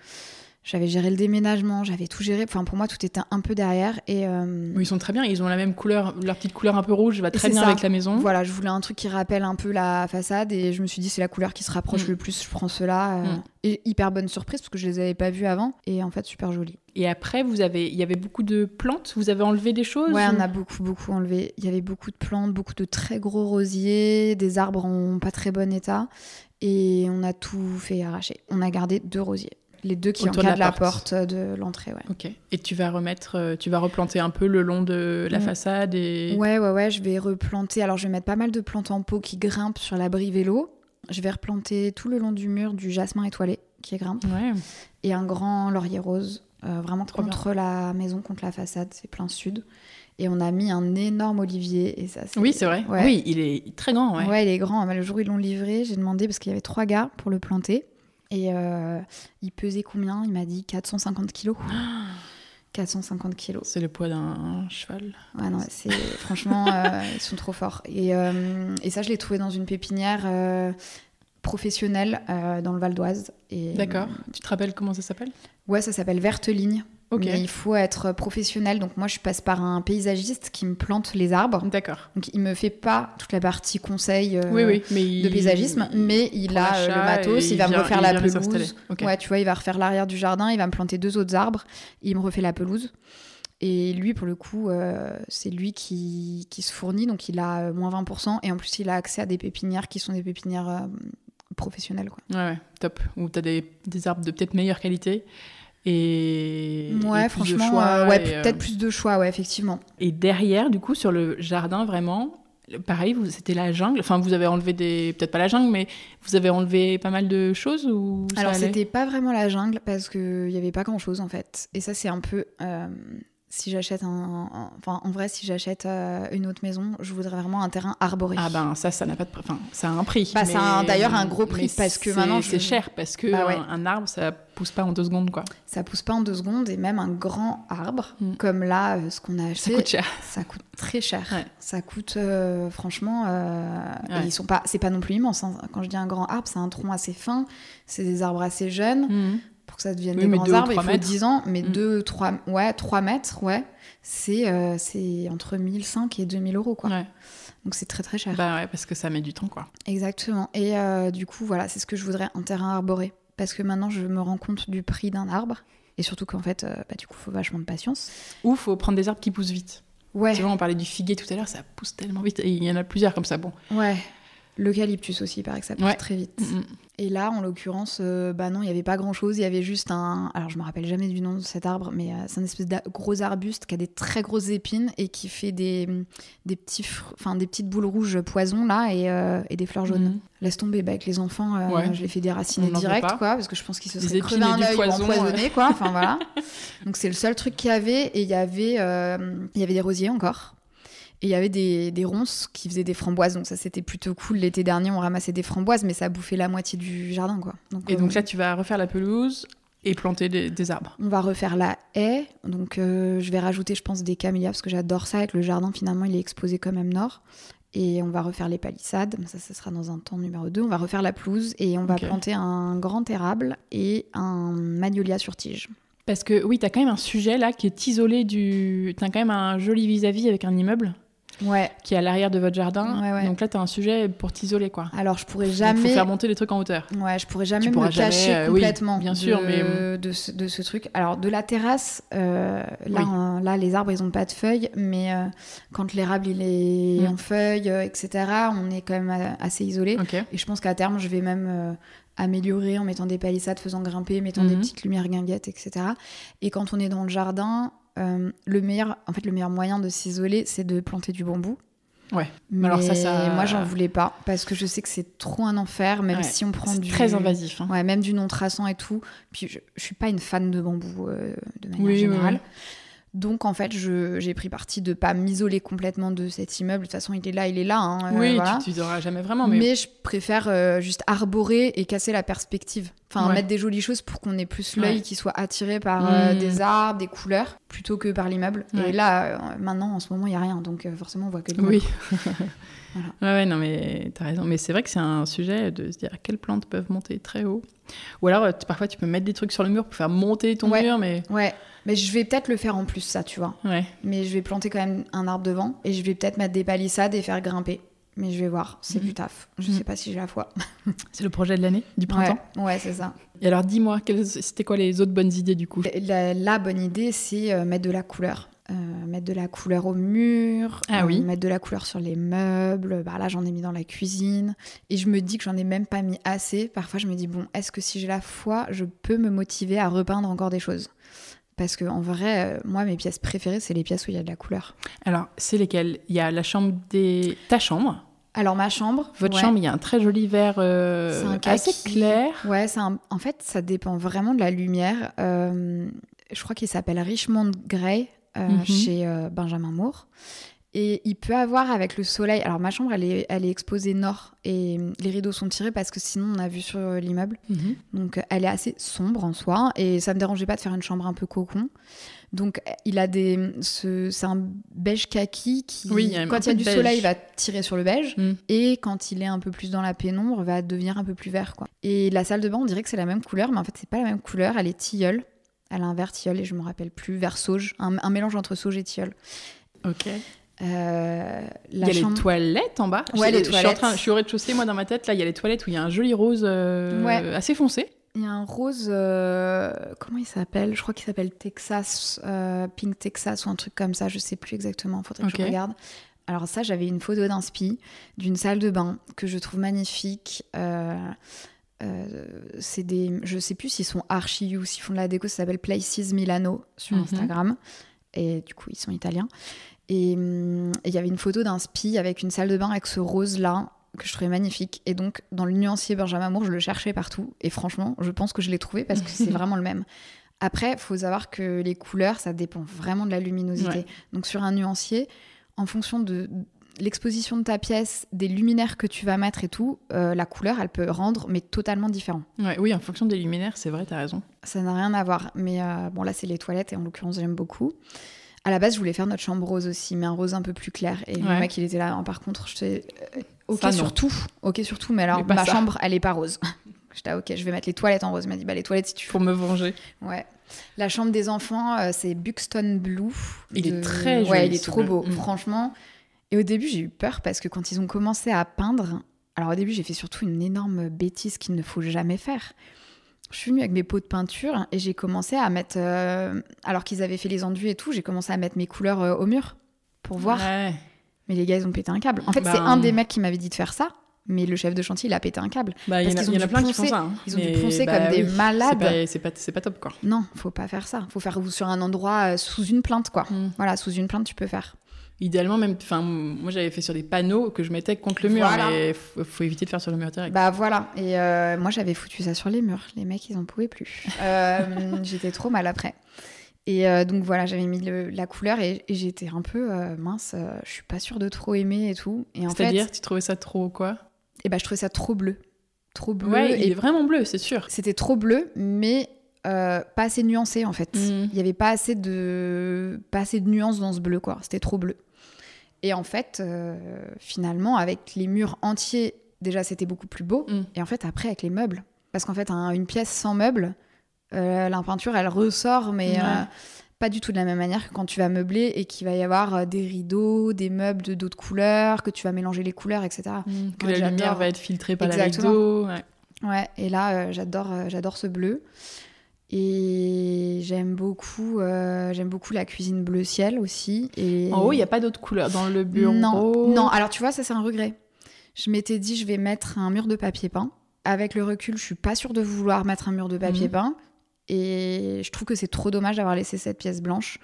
J'avais géré le déménagement, j'avais tout géré. Enfin pour moi tout était un peu derrière et euh, Oui, ils sont très bien, ils ont la même couleur, leur petite couleur un peu rouge va très bien ça. avec la maison. voilà je voulais un truc qui rappelle un peu la façade et je me suis dit c'est la couleur qui se rapproche Mm. le plus. Je prends cela. euh, Mm. Et hyper bonne surprise parce que je les avais pas vus avant et en fait super joli. Et après, vous avez, il y avait beaucoup de plantes, vous avez enlevé des choses Ouais, ou- on a beaucoup, beaucoup enlevé. Il y avait beaucoup de plantes, beaucoup de très gros rosiers, des arbres en pas très bon état. Et on a tout fait arracher. On a gardé deux rosiers. Les deux qui de encadrent la la porte. de l'entrée, ouais. Ok. Et tu vas remettre, euh, tu vas replanter un peu le long de la façade et. Ouais, ouais, ouais, je vais replanter. Alors, je vais mettre pas mal de plantes en pot qui grimpent sur l'abri vélo. Je vais replanter tout le long du mur du jasmin étoilé qui grimpe. Ouais. Et un grand laurier rose, euh, vraiment Trop contre la maison, contre la façade. C'est plein sud. Et on a mis un énorme olivier. Et ça, Oui, c'est vrai. Ouais. Oui, il est très grand. Ouais. Ouais. il est grand. Le jour où ils l'ont livré, j'ai demandé parce qu'il y avait trois gars pour le planter. Et euh, il pesait combien? Il m'a dit 450 kilos. 450 kilos. C'est le poids d'un cheval? Ouais, non, c'est franchement, euh, ils sont trop forts. Et, euh, et ça, je l'ai trouvé dans une pépinière professionnelle dans le Val d'Oise. D'accord. Tu te rappelles comment ça s'appelle? Ouais, ça s'appelle Verte Ligne. Mais il faut être professionnel. Donc moi, je passe par un paysagiste qui me plante les arbres. D'accord. Donc il me fait pas toute la partie conseil. euh, oui, oui. Mais il... de paysagisme, mais il a euh, le matos, il va me refaire la pelouse. Ouais, tu vois, il va refaire l'arrière du jardin, il va me planter deux autres arbres, il me refait la pelouse. Et lui, pour le coup, euh, c'est lui qui, qui se fournit, donc il a moins 20%, et en plus, il a accès à des pépinières qui sont des pépinières professionnelles. Quoi. Ouais, ouais, top. Ou t'as des, des arbres de peut-être meilleure qualité. Et, Ouais, et plus de franchement, choix, euh, ouais, euh, peut-être plus de choix, ouais, effectivement. Et derrière, du coup, sur le jardin, vraiment, pareil, vous- c'était la jungle. Enfin, vous avez enlevé des. Peut-être pas la jungle, mais vous avez enlevé pas mal de choses ou ça Alors, c'était pas vraiment la jungle parce qu'il n'y avait pas grand-chose en fait. Et ça, c'est un peu. euh, si j'achète un, un- Enfin, en vrai, si j'achète euh, une autre maison, je voudrais vraiment un terrain arboré. Ah ben ça, ça n'a pas de... Enfin, ça a un prix. Bah, ça mais- d'ailleurs un gros prix mais parce que c'est- maintenant, je- C'est cher parce que Bah ouais. un, un arbre, ça pousse pas en deux secondes, quoi. Ça pousse pas en deux secondes et même un grand arbre, Mm. comme là, euh, ce qu'on a Ça acheté, coûte cher. ça coûte très cher. Ouais. Ça coûte, euh, franchement, Ouais. et ils sont pas, c'est pas non plus immense. hein. Quand je dis un grand arbre, c'est un tronc assez fin, c'est des arbres assez jeunes. Mhm. Pour que ça devienne Oui, des grands arbres, il faut mètres. 10 ans, mais Mm. 2, 3, ouais, 3 mètres, ouais. C'est euh, entre 1005 et 2000 euros, quoi. Ouais. Donc c'est très très cher. Bah ouais, parce que ça met du temps, quoi. Exactement. Et euh, du coup, voilà, c'est ce que je voudrais, un terrain arboré. parce que maintenant je me rends compte du prix d'un arbre. Et surtout qu'en fait, euh, bah, du coup, il faut vachement de patience. Ou faut prendre des arbres qui poussent vite. Ouais. Tu vois, on parlait du figuier tout à l'heure, ça pousse tellement vite. Et il y en a plusieurs comme ça. Bon. Ouais. L'eucalyptus aussi, il paraît que ça pousse Ouais. très vite. Mm, mm. Et là, en l'occurrence, euh, bah non, il n'y avait pas grand-chose. Il y avait juste un... Alors, je me rappelle jamais du nom de cet arbre, mais euh, c'est un espèce de gros arbuste qui a des très grosses épines et qui fait des, des, petits fr- enfin, des petites boules rouges poison, là, et, euh, et des fleurs jaunes. Mhm. Laisse tomber, bah, avec les enfants, euh, Ouais. je les fais déraciner direct, quoi, parce que je pense qu'ils se seraient épines crevé et un œil poison, empoisonnés, quoi. Enfin, voilà. Donc, c'est le seul truc qu'il y avait. Et il y avait, il y avait des rosiers encore. Et il y avait des, des ronces qui faisaient des framboises. Donc, ça, c'était plutôt cool. L'été dernier, on ramassait des framboises, mais ça bouffait la moitié du jardin, quoi. Et euh, donc là, tu vas refaire la pelouse et planter des, des arbres. on va refaire la haie. Donc, euh, je vais rajouter, je pense, des camélias parce que j'adore ça. Avec le jardin, finalement, il est exposé quand même nord. Et on va refaire les palissades. Ça, ça sera dans un temps numéro 2. On va refaire la pelouse et on va planter un grand érable et un magnolia sur tige. Parce que oui, t'as quand même un sujet là qui est isolé du. T'as quand même un joli vis-à-vis avec un immeuble Ouais. qui est à l'arrière de votre jardin. Ouais, ouais. Donc là, t'as un sujet pour t'isoler quoi. Alors, je pourrais Il faut jamais. faire monter les trucs en hauteur. Ouais, je pourrais jamais Tu me pourras jamais, cacher euh, oui, complètement bien de, sûr, mais- de, ce, de ce truc. Alors, de la terrasse, euh, là, Oui. hein, là, les arbres, ils ont pas de feuilles, mais euh, quand l'érable, il est Mm. en feuilles, euh, etc., on est quand même euh, assez isolé. Ok. Et je pense qu'à terme, je vais même euh, améliorer en mettant des palissades, faisant grimper, mettant des Mhm. petites lumières guinguettes, etc. Et quand on est dans le jardin, euh, le meilleur, en fait, le meilleur moyen de s'isoler, c'est de planter du bambou. Ouais. Mais alors ça, ça- moi, j'en voulais pas parce que je sais que c'est trop un enfer, même Ouais. si on prend C'est du très invasif. hein. Ouais, même du non traçant et tout. Puis je, je suis pas une fan de bambou euh, de manière Oui, oui, générale. oui. Donc en fait, j'ai pris parti de pas m'isoler complètement de cet immeuble. De toute façon, il est là, il est là. hein, euh, oui, voilà. tu jamais vraiment. Mais, Mais je préfère euh, juste arborer et casser la perspective. Enfin, Ouais. mettre des jolies choses pour qu'on ait plus l'œil Ouais. qui soit attiré par euh, Mm. des arbres, des couleurs, plutôt que par l'immeuble. Ouais. Et là, euh, maintenant, en ce moment, il y a rien. Donc euh, forcément, on voit que l'immeuble. oui. Voilà. Ouais, ouais, non, mais t'as raison. Mais c'est vrai que c'est un sujet de se dire quelles plantes peuvent monter très haut. Ou alors, parfois, tu peux mettre des trucs sur le mur pour faire monter ton Ouais. mur, mais Ouais, mais je vais peut-être le faire en plus, ça, tu vois. ouais. Mais je vais planter quand même un arbre devant et je vais peut-être mettre des palissades et faire grimper. Mais je vais voir, c'est Mhm. du taf. Je Mhm. sais pas si j'ai la foi. C'est le projet de l'année, du printemps. Ouais, ouais c'est ça. Et alors, dis-moi, c'était quoi les autres bonnes idées du coup? La, la bonne idée, c'est euh, mettre de la couleur. Euh, mettre de la couleur au mur, Ah euh, oui. mettre de la couleur sur les meubles. Bah, là, j'en ai mis dans la cuisine. Et je me dis que j'en ai même pas mis assez. Parfois, je me dis, bon, est-ce que si j'ai la foi, je peux me motiver à repeindre encore des choses? Parce que en vrai, euh, moi, mes pièces préférées, c'est les pièces où il y a de la couleur. Alors, c'est lesquelles? Il y a la chambre des. Ta chambre. Alors, ma chambre. Votre ouais. chambre, il y a un très joli vert un assez clair. Ouais, c'est un- en fait, ça dépend vraiment de la lumière. Je crois qu'il s'appelle Richmond Grey euh, Mhm. chez euh, Benjamin Moore. Et il peut avoir avec le soleil. Alors, ma chambre, elle est, elle est exposée nord et euh, les rideaux sont tirés parce que sinon, on a vu sur euh, l'immeuble. Mhm. Donc, elle est assez sombre en soi et ça me dérangeait pas de faire une chambre un peu cocon. Donc, il a des. ce- C'est un beige kaki qui, Oui, il quand il y a du beige. soleil, va tirer sur le beige. Mm. Et quand il est un peu plus dans la pénombre, va devenir un peu plus vert. Quoi. Et la salle de bain, on dirait que c'est la même couleur, mais en fait, c'est pas la même couleur. Elle est tilleul. Elle a un vert tilleul et je me rappelle plus, vert sauge. Un, un mélange entre sauge et tilleul. Ok. Euh, Il y a chambre- les toilettes en bas. Ouais, Je- les je suis en toilettes. train- Je suis au rez-de-chaussée, moi, dans ma tête. Là, il y a les toilettes où il y a un joli rose euh, Ouais. assez foncé. Il y a un rose, euh, comment il s'appelle? Je crois qu'il s'appelle Texas, Pink Texas ou un truc comme ça, je sais plus exactement, faudrait que je regarde. Alors ça, j'avais une photo d'inspi d'une salle de bain que je trouve magnifique. Euh, euh, c'est des, je sais plus s'ils sont archi ou s'ils font de la déco, ça s'appelle Places Milano sur Mhm. Instagram. Et du coup, ils sont italiens. Et hum, et il y avait une photo d'un spi avec une salle de bain avec ce rose-là que je trouvais magnifique. Et donc, dans le nuancier Benjamin Moore, je le cherchais partout. Et franchement, je pense que je l'ai trouvé parce que c'est vraiment le même. Après, il faut savoir que les couleurs, ça dépend vraiment de la luminosité. Ouais. Donc, sur un nuancier, en fonction de l'exposition de ta pièce, des luminaires que tu vas mettre et tout, euh, la couleur, elle peut rendre, mais totalement différent. Ouais, oui, en fonction des luminaires, c'est vrai, t'as raison. Ça n'a rien à voir. Mais euh, bon, là, c'est les toilettes et en l'occurrence, j'aime beaucoup. À la base, je voulais faire notre chambre rose aussi, mais un rose un peu plus clair. Et le mec, il était là. Par contre, je euh, Ok, Ça, non. sur tout. Ok, sur tout. Mais alors, Mais ma ça. chambre, elle est pas rose. J'étais ah, ok, je vais mettre les toilettes en rose. Il m'a dit, bah, les toilettes, si tu Pour me venger. Ouais. La chambre des enfants, euh, c'est Buxton Blue. Il est très joli, Ouais, il est trop bleu. beau, Mm. franchement. Et au début, j'ai eu peur parce que quand ils ont commencé à peindre, alors au début, j'ai fait surtout une énorme bêtise qu'il ne faut jamais faire. Je suis venue avec mes pots de peinture et j'ai commencé à mettre, euh, alors qu'ils avaient fait les enduits et tout, j'ai commencé à mettre mes couleurs euh, au mur pour voir. Ouais. Mais les gars, ils ont pété un câble. En fait, Bah, c'est un des mecs qui m'avait dit de faire ça, mais le chef de chantier, il a pété un câble. Bah, il y en a, Parce qu'ils il y en a plein qui font ça. hein. Ils ont dû poncer bah comme des malades. C'est pas, top, quoi. Non, faut pas faire ça. Faut faire sur un endroit euh, sous une plainte, quoi. Mm. Voilà, sous une plainte, tu peux faire. Idéalement, même, enfin, moi j'avais fait sur des panneaux que je mettais contre le mur, Voilà. mais faut, faut éviter de faire sur le mur direct. Bah voilà. Et euh, moi, j'avais foutu ça sur les murs. Les mecs, ils en pouvaient plus. Euh, j'étais trop mal après. Et euh, donc voilà, j'avais mis le- la couleur et, et j'étais un peu mince. je suis pas sûre de trop aimer et tout. Et C'est-à-dire, tu trouvais ça trop quoi? Et bah, je trouvais ça trop bleu, trop bleu. Ouais, il et est vraiment bleu, c'est sûr. c'était trop bleu, mais euh, pas assez nuancé en fait. Mhm. Il y avait pas assez de pas assez de nuances dans ce bleu quoi. C'était trop bleu. Et en fait, euh, finalement, avec les murs entiers, déjà c'était beaucoup plus beau. Mm. Et en fait, après avec les meubles, parce qu'en fait, un- une pièce sans meubles, euh, la peinture elle ressort, mais Ouais. pas du tout de la même manière que quand tu vas meubler et qu'il va y avoir des rideaux, des meubles de d'autres couleurs, que tu vas mélanger les couleurs, etc. Que Moi, la lumière va être filtrée par Exactement. la rideau. ouais. Ouais, et là, j'adore, j'adore ce bleu. Et j'aime beaucoup, euh, j'aime beaucoup la cuisine bleu ciel aussi. Et... En haut, il n'y a pas d'autres couleurs. Dans le bureau. Non, non. Alors tu vois, ça c'est un regret. Je m'étais dit, je vais mettre un mur de papier peint. Avec le recul, je suis pas sûre de vouloir mettre un mur de papier Mhm. peint. Et je trouve que c'est trop dommage d'avoir laissé cette pièce blanche.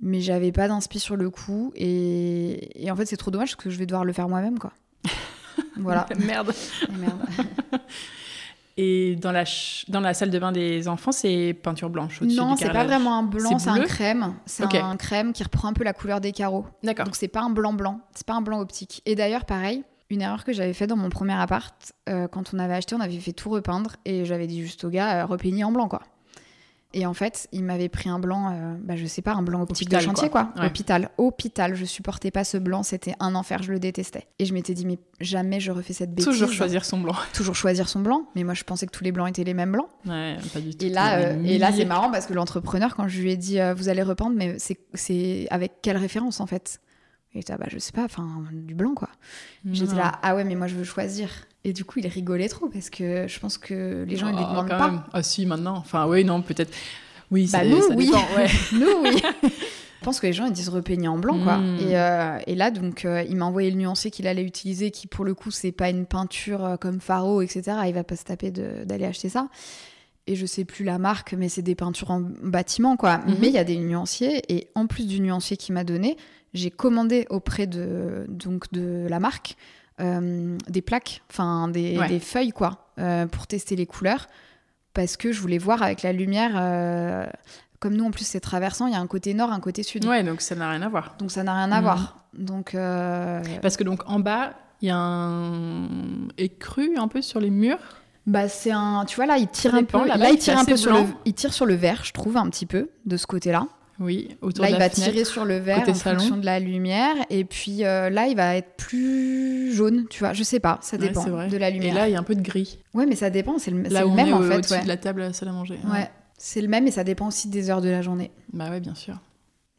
Mais j'avais pas d'inspi sur le coup. Et... et en fait, c'est trop dommage parce que je vais devoir le faire moi-même, quoi. voilà. Merde. Merde. Et dans la, dans la salle de bain des enfants, c'est peinture blanche au-dessus Non, c'est pas vraiment un blanc, C'est un crème. C'est un crème qui reprend un peu la couleur des carreaux. D'accord. Donc c'est pas un blanc blanc, c'est pas un blanc optique. Et d'ailleurs, pareil, une erreur que j'avais faite dans mon premier appart, euh, quand on avait acheté, on avait fait tout repeindre et j'avais dit juste au gars, euh, repeignez en blanc quoi. Et en fait, il m'avait pris un blanc, euh, bah, je sais pas, un blanc optique Hôpital, de chantier quoi. quoi. Ouais. Hôpital, hôpital, je supportais pas ce blanc, c'était un enfer, je le détestais. Et je m'étais dit, mais jamais je refais cette bêtise. Toujours choisir son blanc. Toujours choisir son blanc, mais moi je pensais que tous les blancs étaient les mêmes blancs. Ouais, pas du tout. Et là, euh, et là c'est marrant parce que l'entrepreneur, quand je lui ai dit euh, vous allez repeindre, mais c'est- avec quelle référence en fait? Et il était, ah bah je sais pas, enfin du blanc quoi. J'étais là, ah ouais, mais moi je veux choisir. Et du coup, il rigolait trop parce que je pense que les gens ils lui Oh, demandent quand pas. même. Ah si, maintenant. Enfin, oui, non, peut-être. Oui, Bah nous, ça oui. dépend, ouais. Nous, oui. Je pense que les gens ils disent repeigner en blanc quoi. Mm. Et, euh, et là donc euh, il m'a envoyé le nuancé qu'il allait utiliser, qui pour le coup c'est pas une peinture euh, comme Faro etc. Il va pas se taper d'aller acheter ça. Et je sais plus la marque, mais c'est des peintures en bâtiment quoi. Mhm. Mais il y a des nuanciers et en plus du nuancier qu'il m'a donné, j'ai commandé auprès de donc de la marque des plaques, enfin des, Ouais. des feuilles quoi, euh, pour tester les couleurs parce que je voulais voir avec la lumière. euh, comme nous, en plus, c'est traversant, il y a un côté nord, un côté sud. Ouais, donc ça n'a rien à voir. Donc ça n'a rien à Mhm. voir. Donc euh, Parce que donc en bas, il y a un écru un peu sur les murs? bah c'est un, tu vois là, il tire un peu, là, il tire un peu sur le, il tire sur le vert, je trouve un petit peu de ce côté-là. Oui, autour Là, de il la va fenêtre. tirer sur le vert côté en salon. fonction de la lumière, et puis euh, là, il va être plus jaune, tu vois. Je sais pas, ça dépend de la Et lumière. là, il y a un peu de gris. Ouais, mais ça dépend, c'est le, on même est en au- fait. au-dessus Ouais. de la table à la salle à manger. Ouais, c'est le même, et ça dépend aussi des heures de la journée. Bah ouais, bien sûr.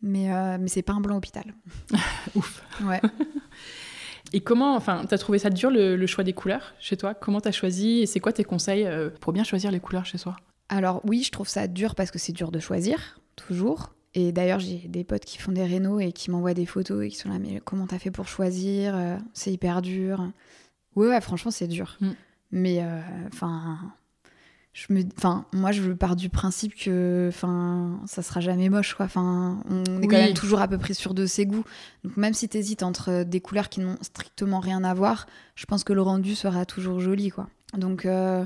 Mais euh, mais c'est pas un blanc hôpital. Ouf. Ouais. Et comment, enfin, t'as trouvé ça dur le, le choix des couleurs chez toi? Comment t'as choisi Et c'est quoi tes conseils euh, pour bien choisir les couleurs chez soi? Alors oui, je trouve ça dur parce que c'est dur de choisir, toujours. Et d'ailleurs, j'ai des potes qui font des rénaux et qui m'envoient des photos et qui sont là, mais comment t'as fait pour choisir Euh, C'est hyper dur. Ouais, ouais, franchement, c'est dur. Mm. Mais euh, enfin, je me, enfin, moi, je pars du principe que, enfin, ça sera jamais moche, quoi. Enfin, on est Oui. quand même toujours à peu près sûr de ses goûts. Donc même si t'hésites entre des couleurs qui n'ont strictement rien à voir, je pense que le rendu sera toujours joli, quoi. Donc euh,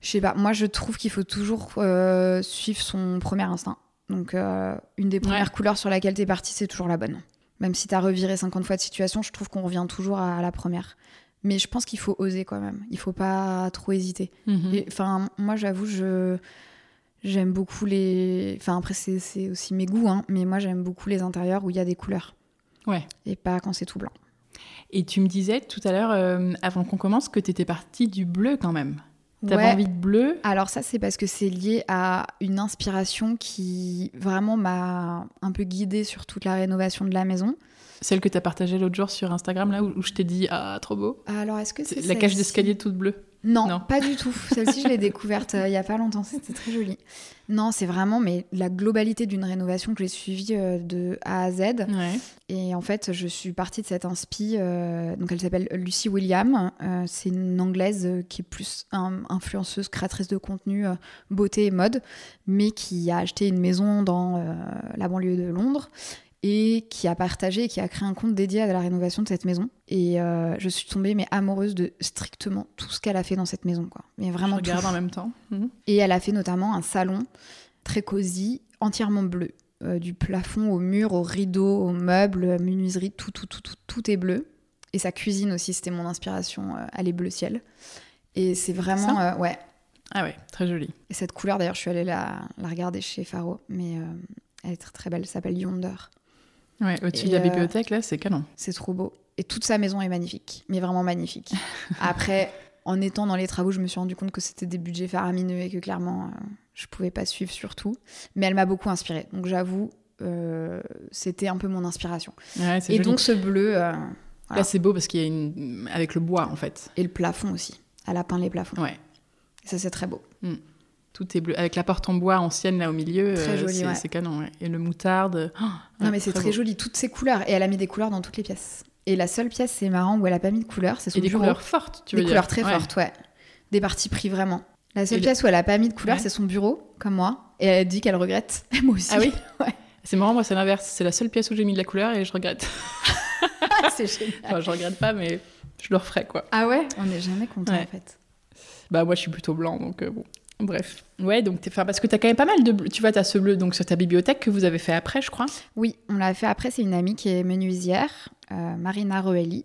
je sais pas, moi je trouve qu'il faut toujours euh, suivre son premier instinct. Donc euh, une des premières Ouais. couleurs sur laquelle t'es parti, c'est toujours la bonne. Même si t'as reviré 50 fois de situation, je trouve qu'on revient toujours à, la première. Mais je pense qu'il faut oser quand même. Il faut pas trop hésiter. Mhm. Enfin, moi j'avoue, je j'aime beaucoup les. Enfin après c'est aussi mes goûts, hein, mais moi j'aime beaucoup les intérieurs où il y a des couleurs. Ouais. Et pas quand c'est tout blanc. Et tu me disais tout à l'heure, euh, avant qu'on commence, que t'étais partie du bleu quand même. T'avais Ouais. envie de bleu Alors ça, c'est parce que c'est lié à une inspiration qui vraiment m'a un peu guidée sur toute la rénovation de la maison. Celle que t'as partagée l'autre jour sur Instagram, là où, où je t'ai dit Ah, trop beau. Alors est-ce que c'est la cage d'escalier toute bleue. Non, Non. pas du tout. Celle-ci, je l'ai découverte euh, il y a pas longtemps. C'était très joli. Non, c'est vraiment mais la globalité d'une rénovation que j'ai suivie euh, de A à Z. Ouais. Et en fait, je suis partie de cette inspi. euh, donc, elle s'appelle Lucy William. C'est une anglaise qui est plus un- influenceuse, créatrice de contenu beauté et mode, mais qui a acheté une maison dans la banlieue de Londres et qui a partagé et qui a créé un compte dédié à la rénovation de cette maison. Et euh, je suis tombée mais amoureuse de strictement tout ce qu'elle a fait dans cette maison, quoi. Mais Je vraiment tout. regarde en même temps. Mhm. Et elle a fait notamment un salon très cosy, entièrement bleu. Euh, du plafond au mur, aux rideaux, aux meubles, euh, menuiserie, tout, tout, tout, tout, tout est bleu. Et sa cuisine aussi, c'était mon inspiration. euh, elle est bleu ciel. Et c'est vraiment. ouais. Ah ouais, très joli. Et cette couleur, d'ailleurs, je suis allée la, la regarder chez Faro. Mais elle est très, très belle. Elle s'appelle Yonder. Ouais, au-dessus de la euh, bibliothèque, là, c'est canon. C'est trop beau. Et toute sa maison est magnifique. Mais vraiment magnifique. Après, en étant dans les travaux, je me suis rendu compte que c'était des budgets faramineux et que clairement, euh, je pouvais pas suivre sur tout. Mais elle m'a beaucoup inspirée. Donc j'avoue, euh, c'était un peu mon inspiration. Ouais, Et joli. donc ce bleu euh, Là, c'est beau parce qu'il y a une. avec le bois, en fait. et le plafond aussi. Elle a peint les plafonds. Ouais. Et ça, c'est très beau. Tout est bleu. Avec la porte en bois ancienne, là, au milieu. Euh, c'est ouais. canon, ouais. Et le moutarde. oh, non, ouais, mais c'est très, joli. Toutes ces couleurs. Et elle a mis des couleurs dans toutes les pièces. Et la seule pièce, c'est marrant, où elle a pas mis de couleurs, c'est son Et des bureau. couleurs fortes, tu des veux dire. couleurs très Ouais. fortes, ouais. Des parties pris vraiment. La seule Et le- pièce où elle a pas mis de couleurs, c'est son bureau, comme moi. Et elle dit qu'elle regrette. Moi aussi. Ah oui Ouais. C'est marrant, moi, c'est l'inverse. C'est la seule pièce où j'ai mis de la couleur et je regrette. c'est génial. Enfin, je regrette pas, mais je le referai, quoi. Ah ouais? On n'est jamais content Ouais. en fait. Bah, moi, je suis plutôt blanc, donc euh, bon. Bref. Ouais, donc, enfin, parce que t'as quand même pas mal de bleu. Tu vois, t'as ce bleu donc, sur ta bibliothèque que vous avez fait après, je crois. Oui, on l'a fait après. C'est une amie qui est menuisière, euh, Marina Roelli,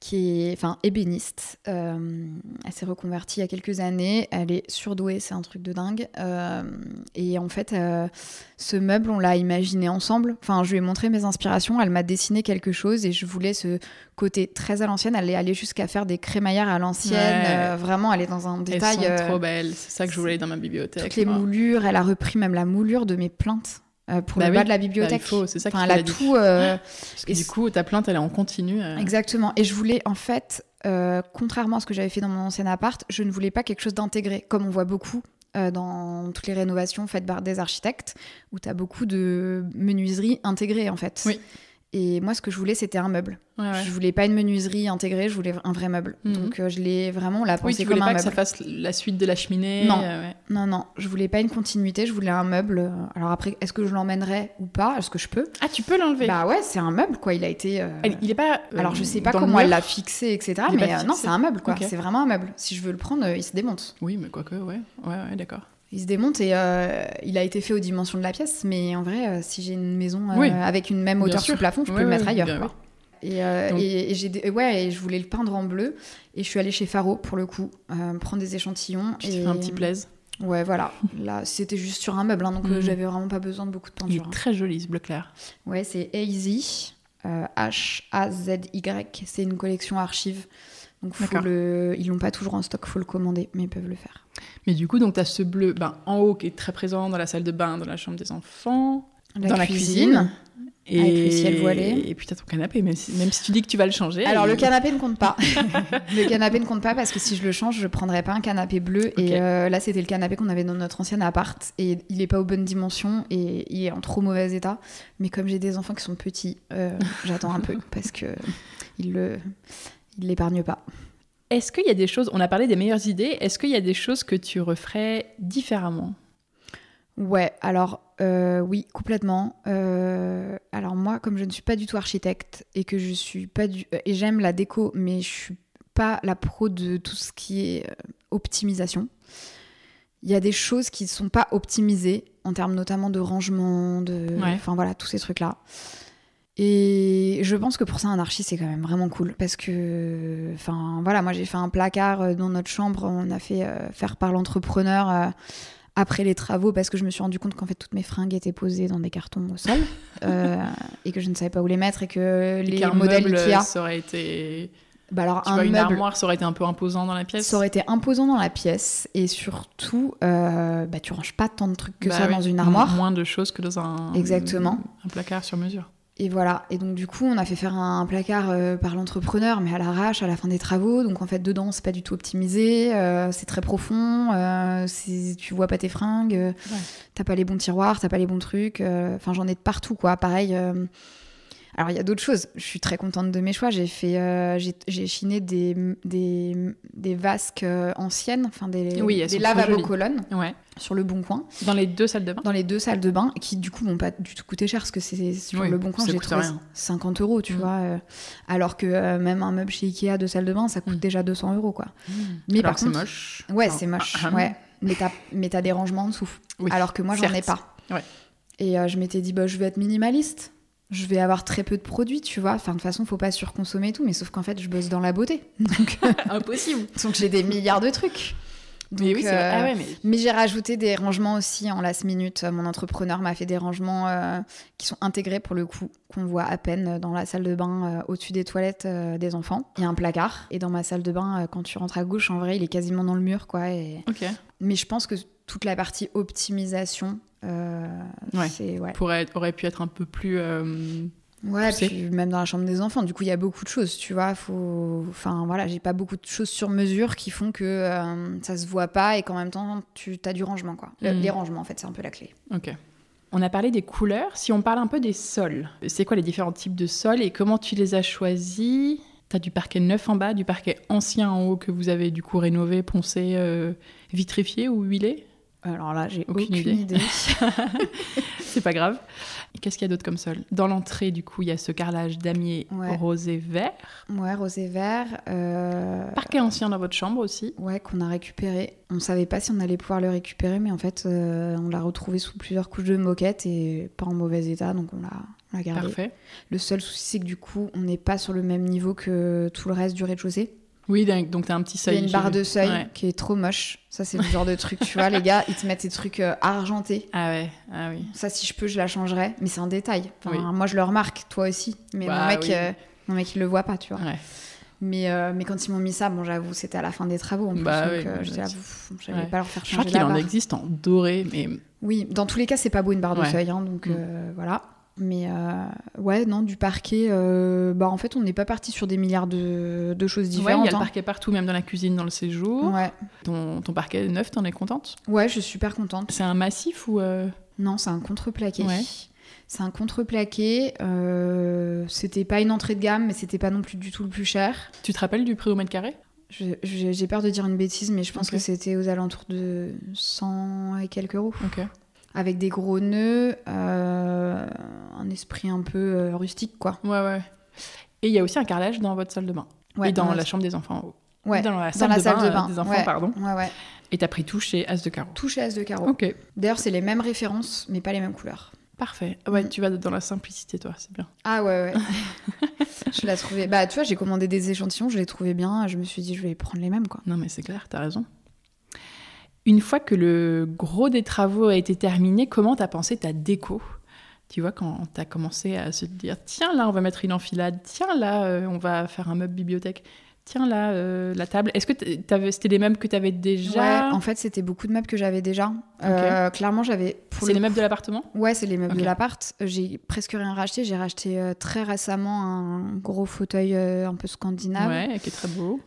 qui est enfin ébéniste. Euh, elle s'est reconvertie il y a quelques années. Elle est surdouée, c'est un truc de dingue. Euh, et en fait, euh, ce meuble, on l'a imaginé ensemble. Enfin, je lui ai montré mes inspirations. Elle m'a dessiné quelque chose et je voulais ce côté très à l'ancienne. Elle est allée jusqu'à faire des crémaillères à l'ancienne. Ouais. Vraiment, elle est dans un détail. Elles sont trop belles. C'est ça que je voulais dans ma bibliothèque. toutes les moi. moulures. Elle a repris même la moulure de mes plaintes euh, pour Bah le oui, bas de la Bah, bibliothèque. faut, c'est ça qui Enfin, elle a tout. euh, Parce que et du coup, ta plainte, elle est en continu. euh. Exactement. Et je voulais, en fait, euh, contrairement à ce que j'avais fait dans mon ancien appart, je ne voulais pas quelque chose d'intégré, comme on voit beaucoup dans toutes les rénovations faites par des architectes, où tu as beaucoup de menuiseries intégrées, en fait. Oui. Et moi, ce que je voulais, c'était un meuble. Ouais, ouais. Je voulais pas une menuiserie intégrée, je voulais un vrai meuble. Mhm. Donc, euh, je l'ai vraiment, on l'a Oui, pensé tu comme voulais un pas meuble. que ça fasse la suite de la cheminée. Non. euh, ouais. Non, non, je voulais pas une continuité, je voulais un meuble. Alors après, est-ce que je l'emmènerai ou pas? Est-ce que je peux? Ah, tu peux l'enlever. Bah ouais, c'est un meuble, quoi. Il a été... euh, Il est pas. euh, Alors je sais pas comment elle l'a fixé, etc. Mais euh, non, c'est un meuble, quoi. C'est vraiment un meuble. Si je veux le prendre, euh, il se démonte. Oui, mais quoique, ouais. Ouais, ouais, d'accord. Il se démonte et euh, il a été fait aux dimensions de la pièce. Mais en vrai, euh, si j'ai une maison euh, Oui. avec une même hauteur sûr. sous plafond, je peux le mettre ailleurs. quoi. Et, Donc- et, et j'ai des- ouais, et je voulais le peindre en bleu. Et je suis allée chez Faro pour le coup, prendre des échantillons. Tu et... fais un petit plaise. Ouais, voilà. Là, c'était juste sur un meuble, hein, donc Mhm. j'avais vraiment pas besoin de beaucoup de Il peinture. est hein. très joli, ce bleu clair. Ouais, c'est Hazy, euh, H-A-Z-Y. C'est une collection archive. Donc faut le... ils l'ont pas toujours en stock, faut le commander, mais ils peuvent le faire. Mais du coup, donc, tu as ce bleu ben, en haut qui est très présent dans la salle de bain, dans la chambre des enfants, La dans la cuisine. Et... Avec le ciel voilé. Et puis, tu as ton canapé, même si, même si tu dis que tu vas le changer. Alors le canapé ne compte pas. le canapé ne compte pas parce que si je le change, je prendrais pas un canapé bleu. Et euh, là, c'était le canapé qu'on avait dans notre ancien appart et il est pas aux bonnes dimensions et il est en trop mauvais état. Mais comme j'ai des enfants qui sont petits, euh, j'attends un peu parce que il le, il l'épargne pas. Est-ce qu'il y a des choses, on a parlé des meilleures idées, est-ce qu'il y a des choses que tu referais différemment? Ouais, alors euh, oui, complètement. Euh, alors moi, comme je ne suis pas du tout architecte et que je suis pas du euh, et j'aime la déco, mais je suis pas la pro de tout ce qui est optimisation. Il y a des choses qui ne sont pas optimisées en termes notamment de rangement, de, Ouais. enfin voilà, tous ces trucs là. Et je pense que pour ça, un archi, c'est quand même vraiment cool. Parce que, enfin, voilà, moi, j'ai fait un placard euh, dans notre chambre. On a fait euh, faire par l'entrepreneur euh, après les travaux parce que je me suis rendu compte qu'en fait, toutes mes fringues étaient posées dans des cartons au sol euh, et que je ne savais pas où les mettre et que Et les qu'un modèles meuble, Ikea. ça aurait été. Bah alors, Tu un vois, une meuble, armoire, ça aurait été un peu imposant dans la pièce. ça aurait été imposant dans la pièce et surtout, euh, bah, tu ranges pas tant de trucs que Bah ça oui. dans une armoire. Moins de choses que dans un. Exactement. Un placard sur mesure. Et voilà. Et donc, du coup, on a fait faire un placard euh, par l'entrepreneur, mais à l'arrache, à la fin des travaux. Donc, en fait, dedans, c'est pas du tout optimisé. euh, c'est très profond. euh, tu vois pas tes fringues. T'as pas les bons tiroirs, t'as pas les bons trucs. Enfin, j'en ai de partout, quoi. Pareil. Alors, il y a d'autres choses. Je suis très contente de mes choix. J'ai fait, euh, j'ai chiné des, des, des vasques euh, anciennes, enfin des, Oui, des lavabos colonnes Ouais. sur le bon coin Dans les deux salles de bain? Dans les deux salles de bain qui du coup m'ont pas du tout coûté cher parce que c'est sur Oui, le bon coin j'ai trouvé rien. 50 euros tu Mm. vois euh, alors que euh, même un meuble chez Ikea de salle de bain ça coûte Mm. déjà 200 euros quoi mais Alors par c'est contre moche. ouais c'est moche ah, ah, ouais mais t'as mais t'as des rangements en dessous Oui, alors que moi j'en ai pas Ouais. et euh, je m'étais dit bah je vais être minimaliste je vais avoir très peu de produits, tu vois. Enfin, de toute façon, faut pas surconsommer et tout, mais sauf qu'en fait, je bosse dans la beauté. Donc, Impossible. donc j'ai des milliards de trucs. Mais oui, c'est vrai. euh, Ah ouais, mais mais j'ai rajouté des rangements aussi en last minute. Mon entrepreneur m'a fait des rangements euh, qui sont intégrés pour le coup, qu'on voit à peine dans la salle de bain euh, au-dessus des toilettes euh, des enfants. Il y a un placard. Et dans ma salle de bain, quand tu rentres à gauche, en vrai, il est quasiment dans le mur. quoi. Et... Mais je pense que toute la partie optimisation, euh, Ouais. c'est. Ouais. Pourrait, aurait pu être un peu plus. euh, Ouais, poussé. puis même dans la chambre des enfants, du coup, il y a beaucoup de choses, tu vois. Faut... Enfin, voilà, j'ai pas beaucoup de choses sur mesure qui font que euh, ça se voit pas et qu'en même temps, tu as du rangement, quoi. Le- Mm. Les rangements, en fait, c'est un peu la clé. Ok. On a parlé des couleurs. Si on parle un peu des sols, c'est quoi les différents types de sols et comment tu les as choisis? T'as du parquet neuf en bas, du parquet ancien en haut que vous avez du coup rénové, poncé, euh, vitrifié ou huilé? Alors là, j'ai Aucune aucune, idée. idée. C'est pas grave. Qu'est-ce qu'il y a d'autre comme sol? Dans l'entrée, du coup, il y a ce carrelage damier Ouais. et vert. ouais, rose et vert. euh, Parquet ancien dans votre chambre aussi. Ouais, qu'on a récupéré. On savait pas si on allait pouvoir le récupérer, mais en fait, euh, on l'a retrouvé sous plusieurs couches de moquette et pas en mauvais état, donc on l'a on l'a gardé. Parfait. Le seul souci, c'est que du coup, on n'est pas sur le même niveau que tout le reste du rez-de-chaussée. Oui, donc t'as un petit Il y seuil. a une barre de seuil Ouais. qui est trop moche. Ça, c'est le genre de truc, tu vois, les gars, ils te mettent des trucs euh, argentés. Ah ouais, ah oui. Ça, si je peux, je la changerais, mais c'est un détail. Enfin, Oui. Moi, je le remarque, toi aussi. Mais Bah mon, mec, oui. euh, mon mec, il le voit pas, tu vois. Ouais. Mais, euh, mais quand ils m'ont mis ça, bon, j'avoue, c'était à la fin des travaux en plus. Bah donc oui, euh, oui, j'étais là, oui. pff, j'allais Ouais. pas leur faire Je crois changer qu'il en existe en doré, mais Oui, dans tous les cas, c'est pas beau une barre de seuil, hein, donc Mm. voilà. Mais euh, ouais, non, du parquet, euh, bah en fait, on n'est pas parti sur des milliards de, de choses ouais, il y différentes. a le hein. parquet partout, même dans la cuisine, dans le séjour. Ouais. Ton, ton parquet neuf, t'en es contente? Ouais, je suis super contente. C'est un massif ou euh, Non, c'est un contreplaqué. Ouais. C'est un contreplaqué. C'était pas une entrée de gamme, mais c'était pas non plus du tout le plus cher. tu te rappelles du prix au mètre carré? J'ai peur de dire une bêtise, mais je pense que c'était aux alentours de 100 et quelques euros. Ok. Avec des gros nœuds, euh, un esprit un peu euh, rustique, quoi. Ouais, ouais. Et il y a aussi un carrelage dans votre salle de bain. Ouais, et dans dans la chambre des enfants en haut. Ouais, Dans la dans salle, la de, salle bain, de euh, bain. des enfants, ouais. pardon. Ouais, ouais. Et t'as pris tout chez As de Carreau. Tout chez As de Carreau. Ok. D'ailleurs, c'est les mêmes références, mais pas les mêmes couleurs. Parfait. Ouais, Mm. tu vas dans la simplicité, toi, c'est bien. Ah ouais, ouais. je l'ai trouvé. Bah, tu vois, j'ai commandé des échantillons, je les trouvais bien. Je me suis dit, je vais prendre les mêmes, quoi. Non, mais c'est clair, t'as raison. Une fois que le gros des travaux a été terminé, comment t'as pensé ta déco? Tu vois, quand t'as commencé à se dire, tiens, là, on va mettre une enfilade, tiens, là, euh, on va faire un meuble bibliothèque, tiens, là, euh, la table. Est-ce que c'était les meubles que t'avais déjà Ouais, en fait, c'était beaucoup de meubles que j'avais déjà. Euh, clairement, j'avais. C'est le les meubles de l'appartement Ouais, c'est les meubles de l'appart. J'ai presque rien racheté. J'ai racheté euh, très récemment un gros fauteuil un peu scandinave Ouais, qui est très beau.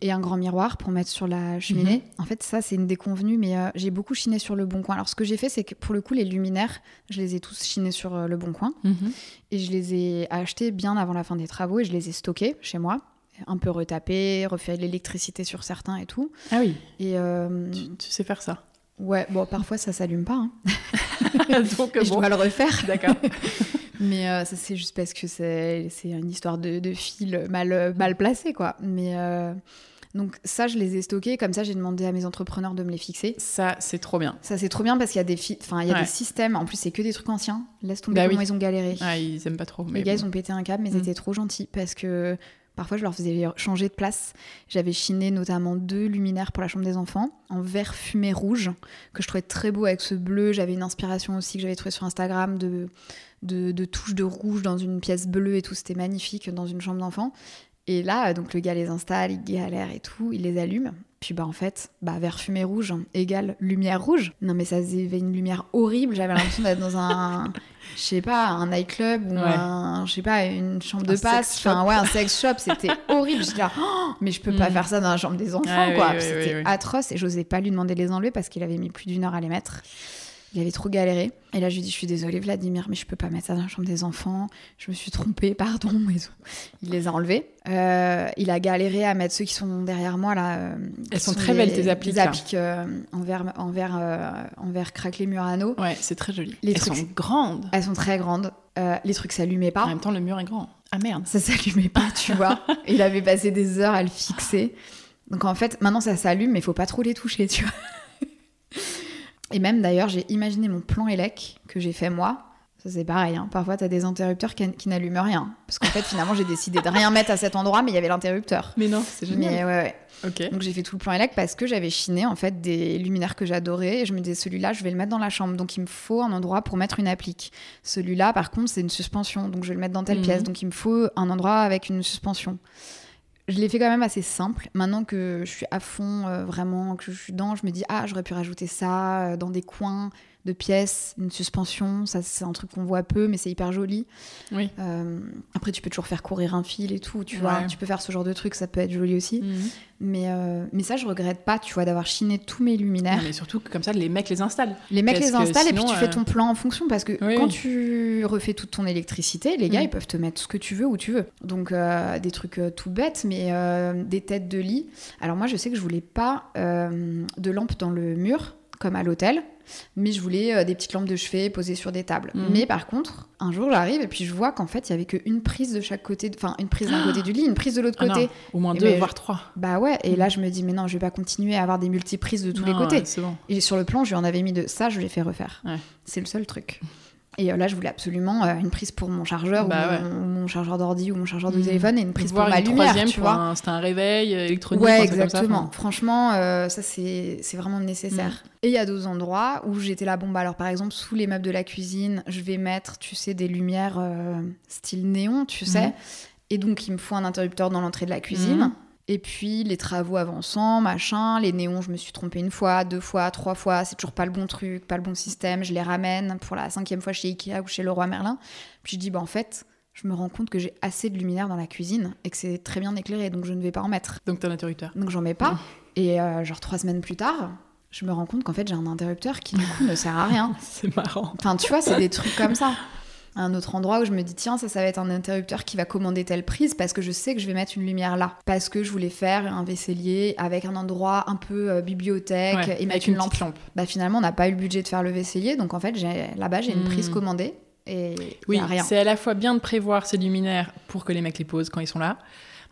et un grand miroir pour mettre sur la cheminée. Mhm. En fait, ça, c'est une déconvenue, mais j'ai beaucoup chiné sur le bon coin. Alors, ce que j'ai fait, c'est que pour le coup, les luminaires, je les ai tous chinés sur le bon coin Mhm. et je les ai achetés bien avant la fin des travaux et je les ai stockés chez moi. Un peu retapés, refait l'électricité sur certains et tout. Ah oui, Et euh, tu, tu sais faire ça. ouais, bon, parfois ça s'allume pas. hein. Donc, Et je bon, dois le refaire. d'accord. Mais euh, ça, c'est juste parce que c'est une histoire de, de fil mal, mal placé, quoi. Mais euh, donc, ça, je les ai stockés. Comme ça, j'ai demandé à mes entrepreneurs de me les fixer. Ça, c'est trop bien. Ça, c'est trop bien parce qu'il y a des, fi- enfin, il y a Ouais. des systèmes. En plus, c'est que des trucs anciens. Laisse tomber Bah comment oui. ils ont galéré. Ah, ils aiment pas trop. Mais Les gars, bon. ils ont pété un câble, mais Mm. c'était trop gentil parce que parfois, je leur faisais changer de place. J'avais chiné notamment deux luminaires pour la chambre des enfants en vert fumé rouge que je trouvais très beau avec ce bleu. J'avais une inspiration aussi que j'avais trouvée sur Instagram de, touches de rouge dans une pièce bleue et tout. C'était magnifique dans une chambre d'enfant. Et là, donc le gars les installe, il galère et tout, il les allume. Puis bah en fait, bah vert fumé rouge égale lumière rouge. Non mais ça faisait une lumière horrible. J'avais l'impression d'être dans un, je sais pas, un nightclub ou un, je sais pas, une chambre de passe. Enfin ouais, un sex shop. C'était horrible. J'étais là, oh, mais je peux pas Mm. faire ça dans la chambre des enfants Ah, oui, quoi. oui, C'était oui, atroce et j'osais pas lui demander de les enlever parce qu'il avait mis plus d'une heure à les mettre. Il avait trop galéré. Et là, je lui dis, je suis désolée, Vladimir, mais je peux pas mettre ça dans la chambre des enfants. Je me suis trompée, pardon. Tout. Il les a enlevés. Euh, il a galéré à mettre ceux qui sont derrière moi, là. euh, Elles sont très belles, tes appliques, Des appliques euh, en verre, en verre, euh, en verre craquelé Murano. Ouais, c'est très joli. Les Elles trucs- sont grandes. Elles sont très grandes. Les trucs s'allumaient pas. En même temps, le mur est grand. Ah merde. Ça s'allumait pas, tu vois. Il avait passé des heures à le fixer. Donc en fait, maintenant ça s'allume, mais il faut pas trop les toucher, tu vois. Et même d'ailleurs, j'ai imaginé mon plan élec que j'ai fait moi. Ça c'est pareil, hein. parfois t'as des interrupteurs qui, qui n'allument rien. Parce qu'en fait, finalement, j'ai décidé de rien mettre à cet endroit, mais il y avait l'interrupteur. Mais non, c'est génial. Mais ouais, ouais. Ok. Donc j'ai fait tout le plan élec parce que j'avais chiné en fait des luminaires que j'adorais et je me disais celui-là je vais le mettre dans la chambre donc il me faut un endroit pour mettre une applique. Celui-là par contre c'est une suspension donc je vais le mettre dans telle Mhm. pièce donc il me faut un endroit avec une suspension. Je l'ai fait quand même assez simple. Maintenant que je suis à fond euh, vraiment que je suis dedans, je me dis ah j'aurais pu rajouter ça euh, dans des coins de pièces, une suspension, ça c'est un truc qu'on voit peu mais c'est hyper joli. Oui. Euh, après tu peux toujours faire courir un fil et tout, tu vois, tu peux faire ce genre de truc, ça peut être joli aussi. Mhm. Mais, euh, mais ça, je regrette pas, tu vois, d'avoir chiné tous mes luminaires. Non, mais surtout que comme ça, les mecs les installent. Les mecs Parce les installent et puis tu fais euh, ton plan en fonction parce que Oui, quand oui. tu refais toute ton électricité, les gars, Mm. ils peuvent te mettre ce que tu veux où tu veux. Donc euh, des trucs tout bêtes, mais des têtes de lit. Alors moi, je sais que je voulais pas de lampes dans le mur comme à l'hôtel. Mais je voulais euh, des petites lampes de chevet posées sur des tables. Mhm. Mais par contre, un jour j'arrive et puis je vois qu'en fait il y avait qu'une prise de chaque côté, enfin une prise d'un côté du lit, une prise de l'autre Ah côté. non, au moins deux, ben, voire trois. Bah ouais, et là je me dis, mais non, je vais pas continuer à avoir des multiprises de tous les côtés. ouais, bon. Et sur le plan, je lui en avais mis de ça, je l'ai fait refaire. Ouais. C'est le seul truc. Et euh, là, je voulais absolument euh, une prise pour mon chargeur, Bah ou, mon, chargeur d'ordi, ou mon chargeur de Mhm. téléphone, et une prise pour ma une lumière, troisième tu vois. C'était un réveil euh, électronique. Ouais, comme ça, exactement. Franchement, euh, ça, c'est vraiment nécessaire. Mm. Et il y a d'autres endroits où j'étais là, bon, bah alors par exemple, sous les meubles de la cuisine, je vais mettre, tu sais, des lumières euh, style néon, tu sais. Mhm. Et donc, il me faut un interrupteur dans l'entrée de la cuisine. Et puis, les travaux avançant, machin, les néons, je me suis trompée une fois, deux fois, trois fois, c'est toujours pas le bon truc, pas le bon système, je les ramène pour la cinquième fois chez Ikea ou chez Leroy Merlin. Puis je dis, bah en fait, je me rends compte que j'ai assez de luminaire dans la cuisine et que c'est très bien éclairé, donc je ne vais pas en mettre. Donc t'as un interrupteur. Donc j'en mets pas. Et euh, genre trois semaines plus tard, je me rends compte qu'en fait j'ai un interrupteur qui du coup ne sert à rien. C'est marrant. Enfin, tu vois, c'est des trucs comme ça. Un autre endroit où je me dis, tiens, ça, ça va être un interrupteur qui va commander telle prise parce que je sais que je vais mettre une lumière là. Parce que je voulais faire un vaisselier avec un endroit un peu euh, bibliothèque Ouais, et avec mettre une, lampe. lampe. Bah, finalement, on n'a pas eu le budget de faire le vaisselier. Donc, en fait, j'ai- là-bas, j'ai une Hmm. prise commandée et Oui, c'est à la fois bien de prévoir ces luminaires pour que les mecs les posent quand ils sont là.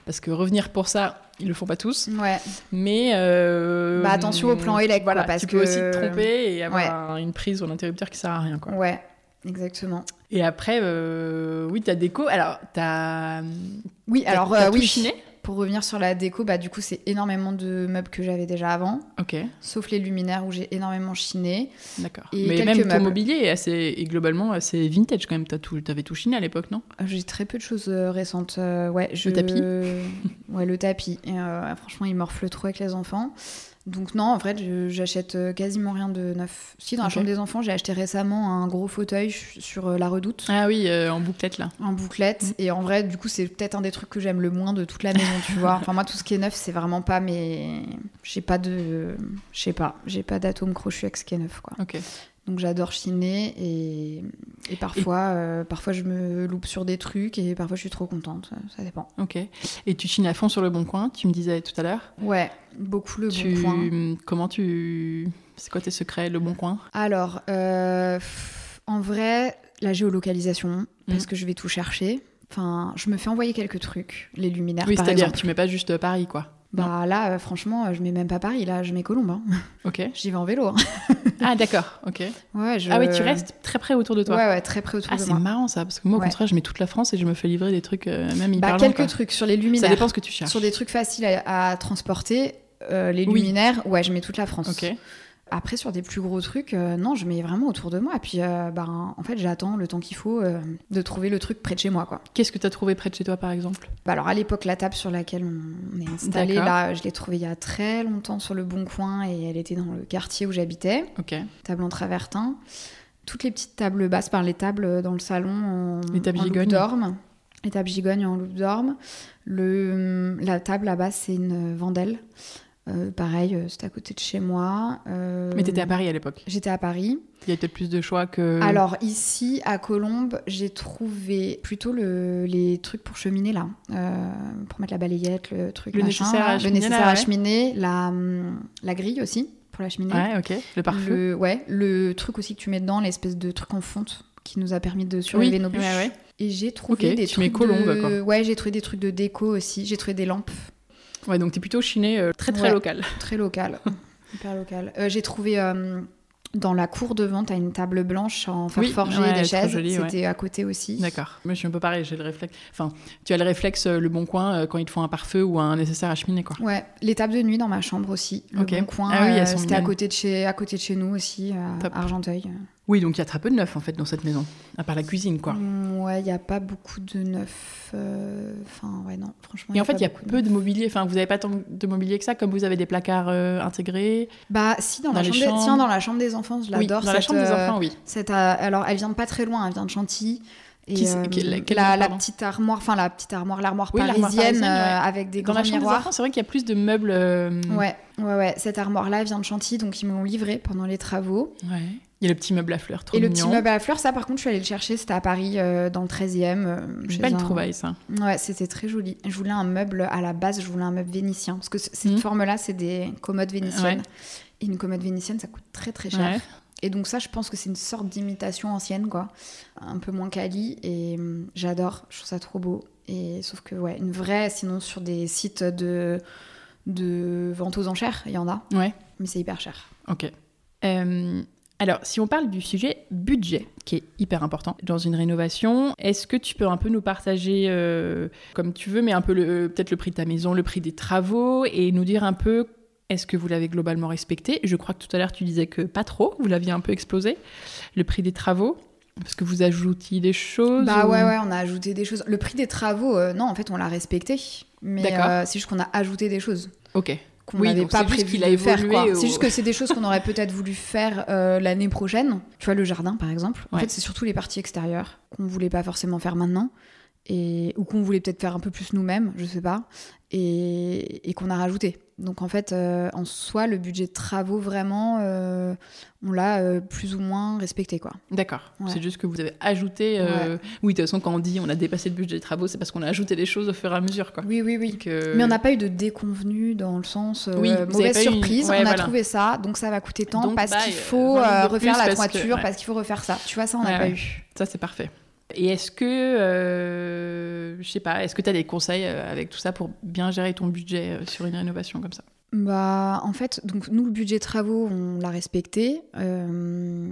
Parce que revenir pour ça, ils le font pas tous. Ouais. Mais. euh, Bah, attention au plan élec, Voilà, quoi, parce tu peux que- aussi te tromper et avoir Ouais. une prise ou un interrupteur qui sert à rien. Quoi. Ouais, exactement. Et après, euh, oui, ta déco. Alors, t'as. Oui, t'as- alors, t'as euh, tout oui. chiné Pour revenir sur la déco, bah, du coup, c'est énormément de meubles que j'avais déjà avant, Ok, sauf les luminaires où j'ai énormément chiné. d'accord. Et Mais même ton meubles. mobilier est assez, est globalement assez vintage quand même. T'as tout, t'avais tout chiné à l'époque, non? Euh, J'ai très peu de choses récentes. ouais, je... tapis Ouais, le tapis. Et, euh, franchement, il morfle trop avec les enfants. Donc non, en fait, j'achète euh, quasiment rien de neuf. Si, dans la chambre des enfants, j'ai acheté récemment un gros fauteuil sur euh, la redoute, Ah oui, euh, en bouclette là. en bouclette. Mm. Et en vrai, du coup, c'est peut-être un des trucs que j'aime le moins de toute la maison, tu vois. Enfin, moi, tout ce qui est neuf, c'est vraiment pas mes... J'ai pas de... Je sais pas. J'ai pas d'atome crochu avec ce qui est neuf, quoi. Ok. Donc j'adore chiner et, et parfois, euh, parfois je me loupe sur des trucs et parfois je suis trop contente, ça, ça dépend. Ok. Et tu chines à fond sur le bon coin, tu me disais tout à l'heure? Ouais, beaucoup le tu... bon coin. Comment tu. C'est quoi tes secrets, le bon coin? Alors, euh, en vrai, la géolocalisation, parce Mhm. que je vais tout chercher. Enfin, je me fais envoyer quelques trucs, les luminaires Oui, c'est-à-dire, tu mets pas juste Paris, quoi. Bah là, euh, franchement, euh, je mets même pas Paris, là, je mets Colombe. hein. Ok. J'y vais en vélo. hein. Ah, d'accord, ok. Ouais, je... Ah oui, tu restes très près autour de toi. Ouais, ouais, très près autour Ah, de c'est moi. marrant ça, parce que moi, au Ouais. contraire, je mets toute la France et je me fais livrer des trucs, euh, même hyper Bah, longs, quelques quoi. trucs sur les Ça luminaires. dépend ce que tu cherches. Sur des trucs faciles à, à transporter, euh, les Oui. luminaires, ouais, je mets toute la France. Après, sur des plus gros trucs, euh, non, je mets vraiment autour de moi. Et puis, euh, ben, en fait, j'attends le temps qu'il faut euh, de trouver le truc près de chez moi, quoi. Qu'est-ce que tu as trouvé près de chez toi, par exemple? Bah, alors, à l'époque, la table sur laquelle on est installé, là, je l'ai trouvée il y a très longtemps sur le Bon Coin et elle était dans le quartier où j'habitais. Table en travertin. Toutes les petites tables basses, par les tables dans le salon en, Les tables en loupe gigognes. d'orme. Les tables gigognes en loupe d'orme. Le, la table là-bas, c'est une Vandelle. Euh, pareil, euh, c'était à côté de chez moi. Euh, Mais t'étais à Paris à l'époque. J'étais à Paris. Il y a peut-être plus de choix que. Alors ici, à Colombes, j'ai trouvé plutôt le- les trucs pour cheminer là, Euh, pour mettre la balayette, le truc Le machin, nécessaire à cheminer, le nécessaire là, à ouais. cheminer, la, la grille aussi pour la cheminée. Ouais, ok. Le pare-feu. Le, ouais, le truc aussi que tu mets dedans, l'espèce de truc en fonte qui nous a permis de surlever Oui, nos bûches. ouais, ouais. Et j'ai trouvé Ok, des tu mets trucs Colombe, de... Ouais, j'ai trouvé des trucs de déco aussi. J'ai trouvé des lampes Ouais, donc t'es plutôt chiné euh, très très Ouais. local. très locales, hyper locales. Euh, j'ai trouvé euh, dans la cour devant, t'as une table blanche en fer Oui, forgé, ouais, des chaises. jolie, ouais. C'était à côté aussi. D'accord. Moi, je suis un peu pareil. J'ai le réflexe. Enfin, tu as le réflexe, le bon coin, quand ils te font un pare-feu ou un nécessaire à cheminer, quoi. Ouais, les tables de nuit dans ma chambre aussi. Le bon coin, Ah oui, c'était à côté de chez à côté de chez nous aussi, à. Argenteuil. Oui, donc il y a très peu de neuf en fait dans cette maison, à part la cuisine, quoi. Mm, ouais, il y a pas beaucoup de neuf. euh, Enfin, ouais, non, franchement. Et en fait, il y a de peu de mobilier. Enfin, vous n'avez pas tant de mobilier que ça, comme vous avez des placards euh, intégrés? Bah, si, dans, Dans la chambre, des... Tiens, dans la chambre des enfants, je Oui, l'adore. dans la chambre des euh, enfants, oui. cette, alors, elle vient de pas très loin, elle vient de Chantilly. Et, Qui euh, quelle la, petite armoire, enfin la petite armoire, l'armoire Oui, parisienne, parisienne, euh, ouais. avec des Dans grands la chambre des miroirs. enfants, c'est vrai qu'il y a plus de meubles. euh, Ouais, ouais, ouais. Cette armoire-là vient de Chantilly, donc ils me l'ont livré pendant les travaux. ouais. Il y a le petit meuble à fleurs, trop et le petit meuble à fleurs, ça par contre, je suis allée le chercher, c'était à Paris, euh, dans le 13e. euh, chez Belle un- trouvaille, ça. Ouais, c'était très joli. Je voulais un meuble, à la base, je voulais un meuble vénitien. Parce que cette Mhm. forme-là, c'est des commodes vénitiennes. Ouais. Et une commode vénitienne, ça coûte très très cher. Ouais. Et donc ça, je pense que c'est une sorte d'imitation ancienne, quoi. Un peu moins quali. Et hum, j'adore, je trouve ça trop beau. Et sauf que, ouais, une vraie, sinon sur des sites de, de vente aux enchères, il y en a. Ouais. Mais c'est hyper cher. Ok. Euh, alors, si on parle du sujet budget, qui est hyper important dans une rénovation, est-ce que tu peux un peu nous partager, euh, comme tu veux, mais un peu le- peut-être le prix de ta maison, le prix des travaux, et nous dire un peu, est-ce que vous l'avez globalement respecté? Je crois que tout à l'heure, tu disais que pas trop, vous l'aviez un peu explosé, le prix des travaux. Parce que vous ajoutiez des choses Bah ou- ouais, ouais, on a ajouté des choses. Le prix des travaux, euh, non, en fait, on l'a respecté. Mais D'accord. euh, c'est juste qu'on a ajouté des choses. Ok. Qu'on n'avait pas c'est juste prévu de faire. quoi. au- C'est juste que c'est des choses qu'on aurait peut-être voulu faire euh, l'année prochaine. Tu vois, le jardin, par exemple. En Ouais. fait, c'est surtout les parties extérieures qu'on voulait pas forcément faire maintenant. Et... Ou qu'on voulait peut-être faire un peu plus nous-mêmes, je sais pas. Et, et qu'on a rajouté. Donc en fait, euh, en soi, le budget de travaux, vraiment, euh, on l'a euh, plus ou moins respecté, quoi. D'accord. Ouais. C'est juste que vous avez ajouté. Oui, de toute façon, quand on dit on a dépassé le budget des travaux, c'est parce qu'on a ajouté des choses au fur et à mesure, quoi. Oui, oui, oui. Donc, Mais on n'a pas eu de déconvenu dans le sens Oui, mauvaise eu surprise. ouais, on a voilà. trouvé ça, donc ça va coûter tant Donc, parce bah, qu'il euh, faut 20 000 de refaire la toiture, parce qu'il faut refaire ça. Tu vois, ça on n'a pas eu. Ça, c'est parfait. Et est-ce que, euh, je sais pas, est-ce que tu as des conseils euh, avec tout ça pour bien gérer ton budget euh, sur une rénovation comme ça? Bah, en fait, donc nous le budget travaux, on l'a respecté. Euh,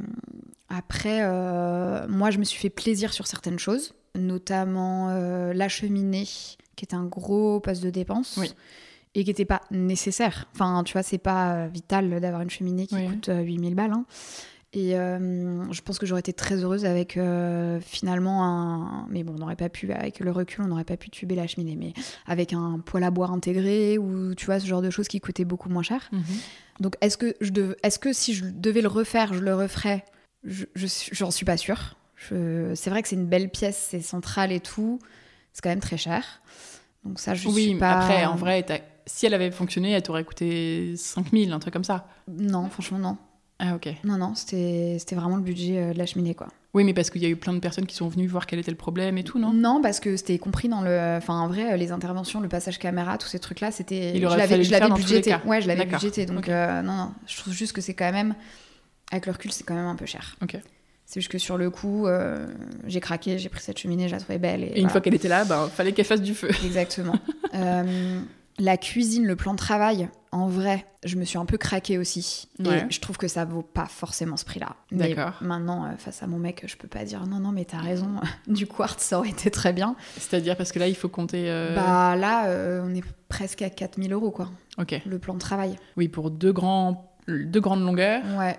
après, euh, moi, je me suis fait plaisir sur certaines choses, notamment euh, la cheminée, qui est un gros poste de dépense. Oui. Et qui n'était pas nécessaire. Enfin, tu vois, c'est pas vital d'avoir une cheminée qui Oui. coûte euh, 8000 balles. hein. Et euh, je pense que j'aurais été très heureuse avec euh, finalement un. Mais bon, on n'aurait pas pu, avec le recul, on n'aurait pas pu tuber la cheminée. Mais avec un poêle à boire intégré ou tu vois, ce genre de choses qui coûtaient beaucoup moins cher. Donc, est-ce que, je dev- est-ce que si je devais le refaire, je le referais? Je J'en suis pas sûre. Je- C'est vrai que c'est une belle pièce, c'est central et tout. C'est quand même très cher. Donc, ça, je Oui, suis pas. après, en vrai, si elle avait fonctionné, elle t'aurait coûté 5000, un truc comme ça. Non, franchement, non. Ah, ok. Non, non, c'était vraiment le budget euh, de la cheminée, quoi. Oui, mais parce qu'il y a eu plein de personnes qui sont venues voir quel était le problème et tout, non? Non, parce que c'était compris dans le. Enfin, en vrai, les interventions, le passage caméra, tous ces trucs-là, c'était. Il Je l'avais je l'avais budgété. Ouais, je l'avais budgété. Donc, euh, non, non. Je trouve juste que c'est quand même. Avec le recul, c'est quand même un peu cher. Ok. C'est juste que sur le coup, euh, j'ai craqué, j'ai pris cette cheminée, je la trouvais belle. Et, Et une fois qu'elle était là, ben, fallait qu'elle fasse du feu. Exactement. Euh, la cuisine, le plan de travail, en vrai, je me suis un peu craquée aussi. Ouais. Et je trouve que ça vaut pas forcément ce prix-là. Mais D'accord. maintenant, euh, face à mon mec, je peux pas dire non, non, mais t'as raison, du quartz, ça aurait été très bien. C'est-à-dire parce que là, il faut compter. euh, Bah là, euh, on est presque à 4000 euros, quoi, Ok. le plan de travail. Oui, pour deux grands de grande longueur. Ouais.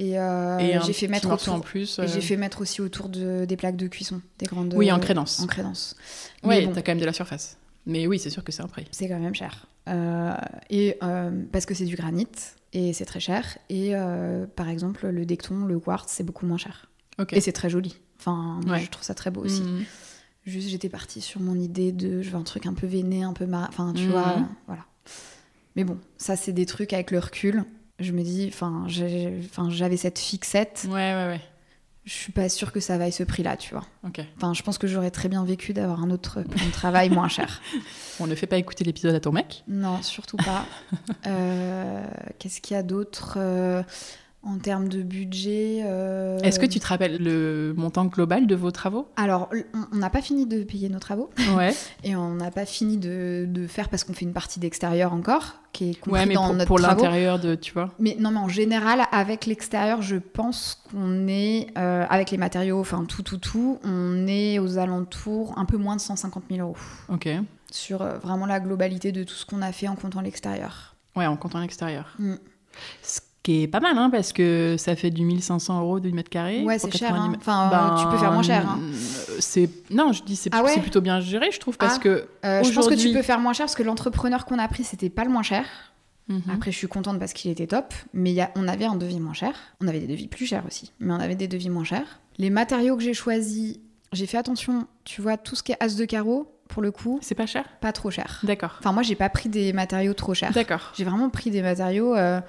Et, euh, j'ai fait mettre autour, en plus. et euh, j'ai fait mettre aussi autour de, des plaques de cuisson, des grandes. Oui, en crédence. En crédence. Mais bon, t'as quand même de la surface. Mais oui, c'est sûr que c'est un prix. c'est quand même cher. Euh, et euh, parce que c'est du granit et c'est très cher. Et euh, par exemple, le decton, le quartz, c'est beaucoup moins cher. Et c'est très joli. Enfin, moi, Ouais. je trouve ça très beau aussi. Mhm. Juste, j'étais partie sur mon idée de je veux un truc un peu veiné, un peu mar... Enfin, tu Mhm. vois, voilà. Mais bon, ça, c'est des trucs avec le recul. Je me dis, enfin, j'avais cette fixette. Ouais, ouais, ouais. Je suis pas sûre que ça vaille ce prix-là, tu vois. Enfin, je pense que j'aurais très bien vécu d'avoir un autre plan de travail moins cher. On ne fait pas écouter l'épisode à ton mec? Non, surtout pas. Euh, Qu'est-ce qu'il y a d'autre? Euh, en termes de budget euh, Est-ce que tu te rappelles le montant global de vos travaux Alors, on- n'a pas fini de payer nos travaux Ouais. et on n'a pas fini de, de faire parce qu'on fait une partie d'extérieur encore, qui est compris Ouais, mais dans pour, notre pour l'intérieur de, tu vois. Mais non, mais en général, avec l'extérieur, je pense qu'on est, euh, avec les matériaux, enfin tout, tout, tout, on est aux alentours un peu moins de 150 000 euros Ok. sur euh, vraiment la globalité de tout ce qu'on a fait en comptant l'extérieur. Ouais, en comptant l'extérieur. Mm. Ce qui est pas mal, hein, parce que ça fait du 1500 euros du mètre carré. Ouais, c'est cher. 90 hein. Enfin, Ben, tu peux faire moins cher. hein. euh, C'est non, je dis c'est Ah ouais c'est plutôt bien géré, je trouve, parce Ah. que Euh, je pense que tu peux faire moins cher parce que l'entrepreneur qu'on a pris, c'était pas le moins cher. Mhm. Après, je suis contente parce qu'il était top. Mais y a- on avait un devis moins cher. On avait des devis plus chers aussi. Mais on avait des devis moins chers. Les matériaux que j'ai choisis, j'ai fait attention. Tu vois, tout ce qui est as de carreau, pour le coup, c'est pas cher? pas trop cher. D'accord. Enfin, moi, j'ai pas pris des matériaux trop chers. D'accord. J'ai vraiment pris des matériaux euh,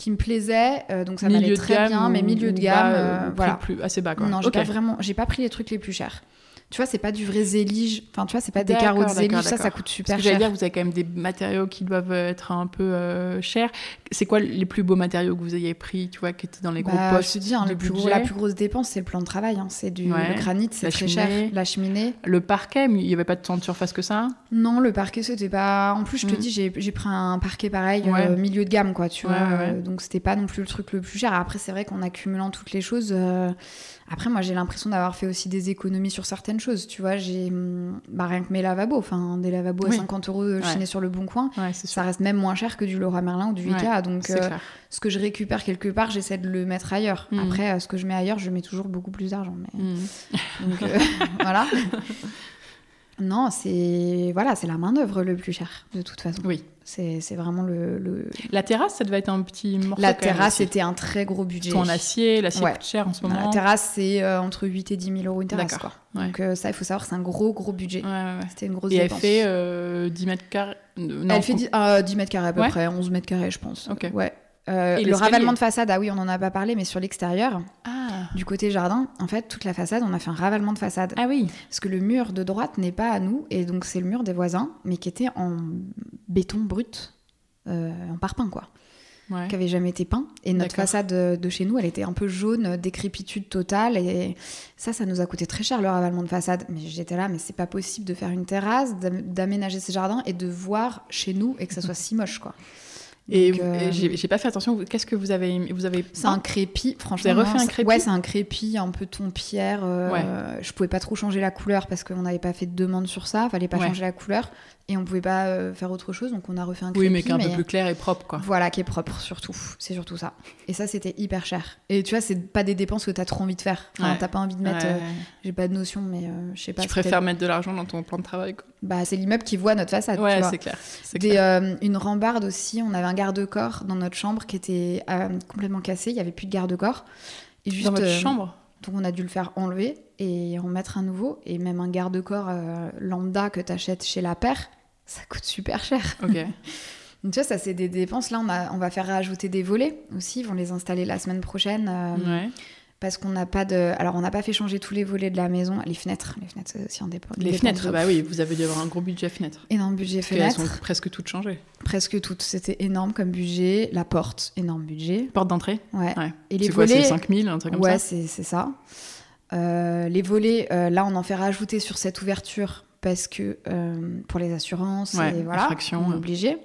qui me plaisaient. euh, donc ça m'allait très gamme bien. mais milieu de gamme, bas, euh, euh, voilà. plus assez bas quoi. Non, j'ai Ok. pas vraiment, j'ai pas pris les trucs les plus chers. Tu vois, c'est pas du vrai zélige. Enfin, tu vois, c'est pas des carreaux de zélige. Ça, ça coûte Parce super que j'allais cher. dire, vous avez quand même des matériaux qui doivent être un peu euh, chers. C'est quoi les plus beaux matériaux que vous ayez pris, tu vois, qui étaient dans les gros Bah, postes je te dis, hein, le plus gros- la plus grosse dépense, c'est le plan de travail. hein. C'est du Ouais. le granit, c'est très cheminée. cher. La cheminée. Le parquet, mais il n'y avait pas tant de surface que ça. Non, le parquet, c'était pas. En plus, je te Mm. dis, j'ai pris un parquet pareil, Ouais. euh, milieu de gamme, quoi, tu Ouais, vois. euh, Donc, c'était pas non plus le truc le plus cher. Après, c'est vrai qu'en accumulant toutes les choses. Après, moi, j'ai l'impression d'avoir fait aussi des économies sur certaines choses. Tu vois, j'ai. hum, Bah, rien que mes lavabos. Enfin, des lavabos à Oui. 50 euros euh, Ouais. chinés sur le bon coin. Ouais. Ça reste même moins cher que du Laura Merlin ou du Ikea. Ouais, donc, euh, ce que je récupère quelque part, j'essaie de le mettre ailleurs. Mm. Après, euh, ce que je mets ailleurs, je mets toujours beaucoup plus d'argent. Mais... Mhm. Donc euh, voilà. Non, c'est voilà, c'est la main d'œuvre le plus cher de toute façon. Oui. C'est vraiment le, le- La terrasse, ça devait être un petit morceau. la terrasse aussi. était un très gros budget. Qu'en acier, l'acier Ouais. coûte cher en ce La moment. terrasse c'est euh, entre 8 et 10 000 euros une terrasse D'accord. quoi. Ouais. Donc euh, ça il faut savoir c'est un gros gros budget. Ouais. C'était une grosse Et elle fait euh, 10 mètres carrés. euh, non, Elle fait 10, euh, 10 mètres carrés à peu près, 11 mètres carrés je pense. Ok. Ouais. Euh, Et le ravalement de façade, ah oui, on en a pas parlé, mais sur l'extérieur, Ah. du côté jardin, en fait, toute la façade, on a fait un ravalement de façade. ah oui. Parce que le mur de droite n'est pas à nous, et donc c'est le mur des voisins, mais qui était en béton brut, euh, en parpaing, quoi, Ouais. qui avait jamais été peint. Et notre façade de, de chez nous, elle était un peu jaune, décrépitude totale, et ça, ça nous a coûté très cher le ravalement de façade. Mais j'étais là, mais c'est pas possible de faire une terrasse, d'am- d'aménager ces jardins et de voir chez nous et que ça soit si moche, quoi. Et, vous- euh, et j'ai pas fait attention. vous- Qu'est-ce que vous avez Vous avez C'est un crépi, franchement. refait non, un c'est- crépi Ouais, c'est un crépi un peu ton pierre. euh, Ouais. Je pouvais pas trop changer la couleur parce qu'on n'avait pas fait de demande sur ça. Fallait pas Ouais. changer la couleur et on pouvait pas euh, faire autre chose. Donc on a refait un crépi. Oui, mais qui est un peu plus clair et propre, quoi. Voilà, qui est propre surtout. C'est surtout ça. Et ça, c'était hyper cher. Et tu vois, c'est pas des dépenses que t'as trop envie de faire. Enfin, Ouais. t'as pas envie de mettre. Ouais. euh, J'ai pas de notion, mais euh, je sais pas. Tu préfères mettre de l'argent dans ton plan de travail, quoi. Bah, c'est l'immeuble qui voit notre façade. Ouais, c'est clair. Des, clair. euh, une rambarde aussi, on avait un garde-corps dans notre chambre qui était complètement cassé, il y avait plus de garde-corps. Et juste, Dans votre chambre? donc on a dû le faire enlever et en mettre un nouveau. Et même un garde-corps euh, lambda que tu achètes chez la paire, ça coûte super cher. Ok. Donc tu vois, ça c'est des dépenses. Là, on, a- on va faire rajouter des volets aussi. Ils vont les installer la semaine prochaine. euh, ouais. Parce qu'on n'a pas de... Alors on n'a pas fait changer tous les volets de la maison. Les fenêtres, les fenêtres c'est aussi en dépend. Les fenêtres, bah oui, vous avez dû avoir un gros budget fenêtres. Énorme budget fenêtres. sont presque toutes changées. Presque toutes. C'était énorme comme budget. La porte, énorme budget. Porte d'entrée Ouais. Ouais. Et les C'est quoi, c'est volets, 5000, un truc comme ouais, ça c'est c'est ça. Euh, les volets, euh, là, on en fait rajouter sur cette ouverture parce que euh, pour les assurances, Ouais, et voilà, on est obligé.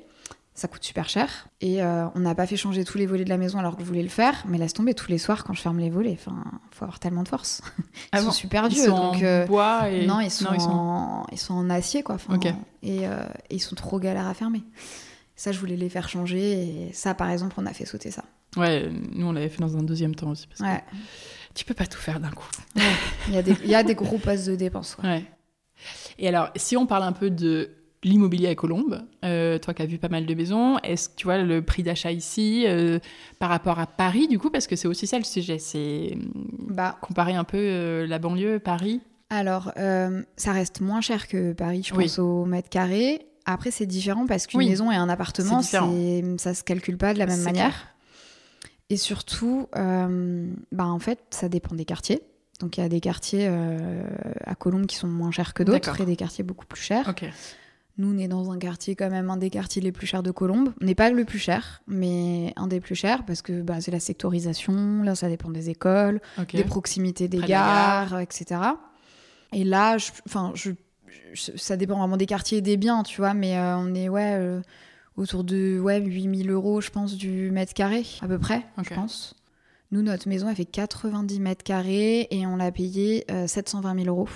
Ça coûte super cher. Et euh, on n'a pas fait changer tous les volets de la maison alors que je voulais le faire. Mais laisse tomber tous les soirs quand je ferme les volets. Enfin, faut avoir tellement de force. Ils Ah sont bon super Ils vieux. sont donc, en euh, bois et... non, ils sont, En... ils sont en acier, quoi. Et, et ils sont trop galères à fermer. Ça, je voulais les faire changer. Et ça, par exemple, on a fait sauter ça. Ouais, nous, on l'avait fait dans un deuxième temps aussi. Parce que Ouais. tu peux pas tout faire d'un coup. Il y, a des- il y a des gros postes de dépenses. ouais. Et alors, si on parle un peu de l'immobilier à Colombes, euh, toi qui as vu pas mal de maisons, est-ce que tu vois le prix d'achat ici euh, par rapport à Paris, du coup, parce que c'est aussi ça le sujet, c'est Bah, comparer un peu euh, la banlieue, Paris? alors, ça reste moins cher que Paris, je Oui. pense, au mètre carré. Après, c'est différent parce qu'une Oui. maison et un appartement, ça se calcule pas de la même manière. clair. Et surtout, bah, en fait, ça dépend des quartiers. Donc, il y a des quartiers euh, à Colombes qui sont moins chers que d'autres et des quartiers beaucoup plus chers. Nous, on est dans un quartier, quand même, un des quartiers les plus chers de Colombes. On n'est pas le plus cher, mais un des plus chers parce que bah, c'est la sectorisation. Là, ça dépend des écoles, des proximités des gares, etc. Et là, enfin, je, je- ça dépend vraiment des quartiers et des biens, tu vois, mais euh, on est ouais, euh, autour de ouais, 8000 euros, je pense, du mètre carré, à peu près, je pense. Nous, notre maison, elle fait 90 mètres carrés et on l'a payé euh, 720 000 euros,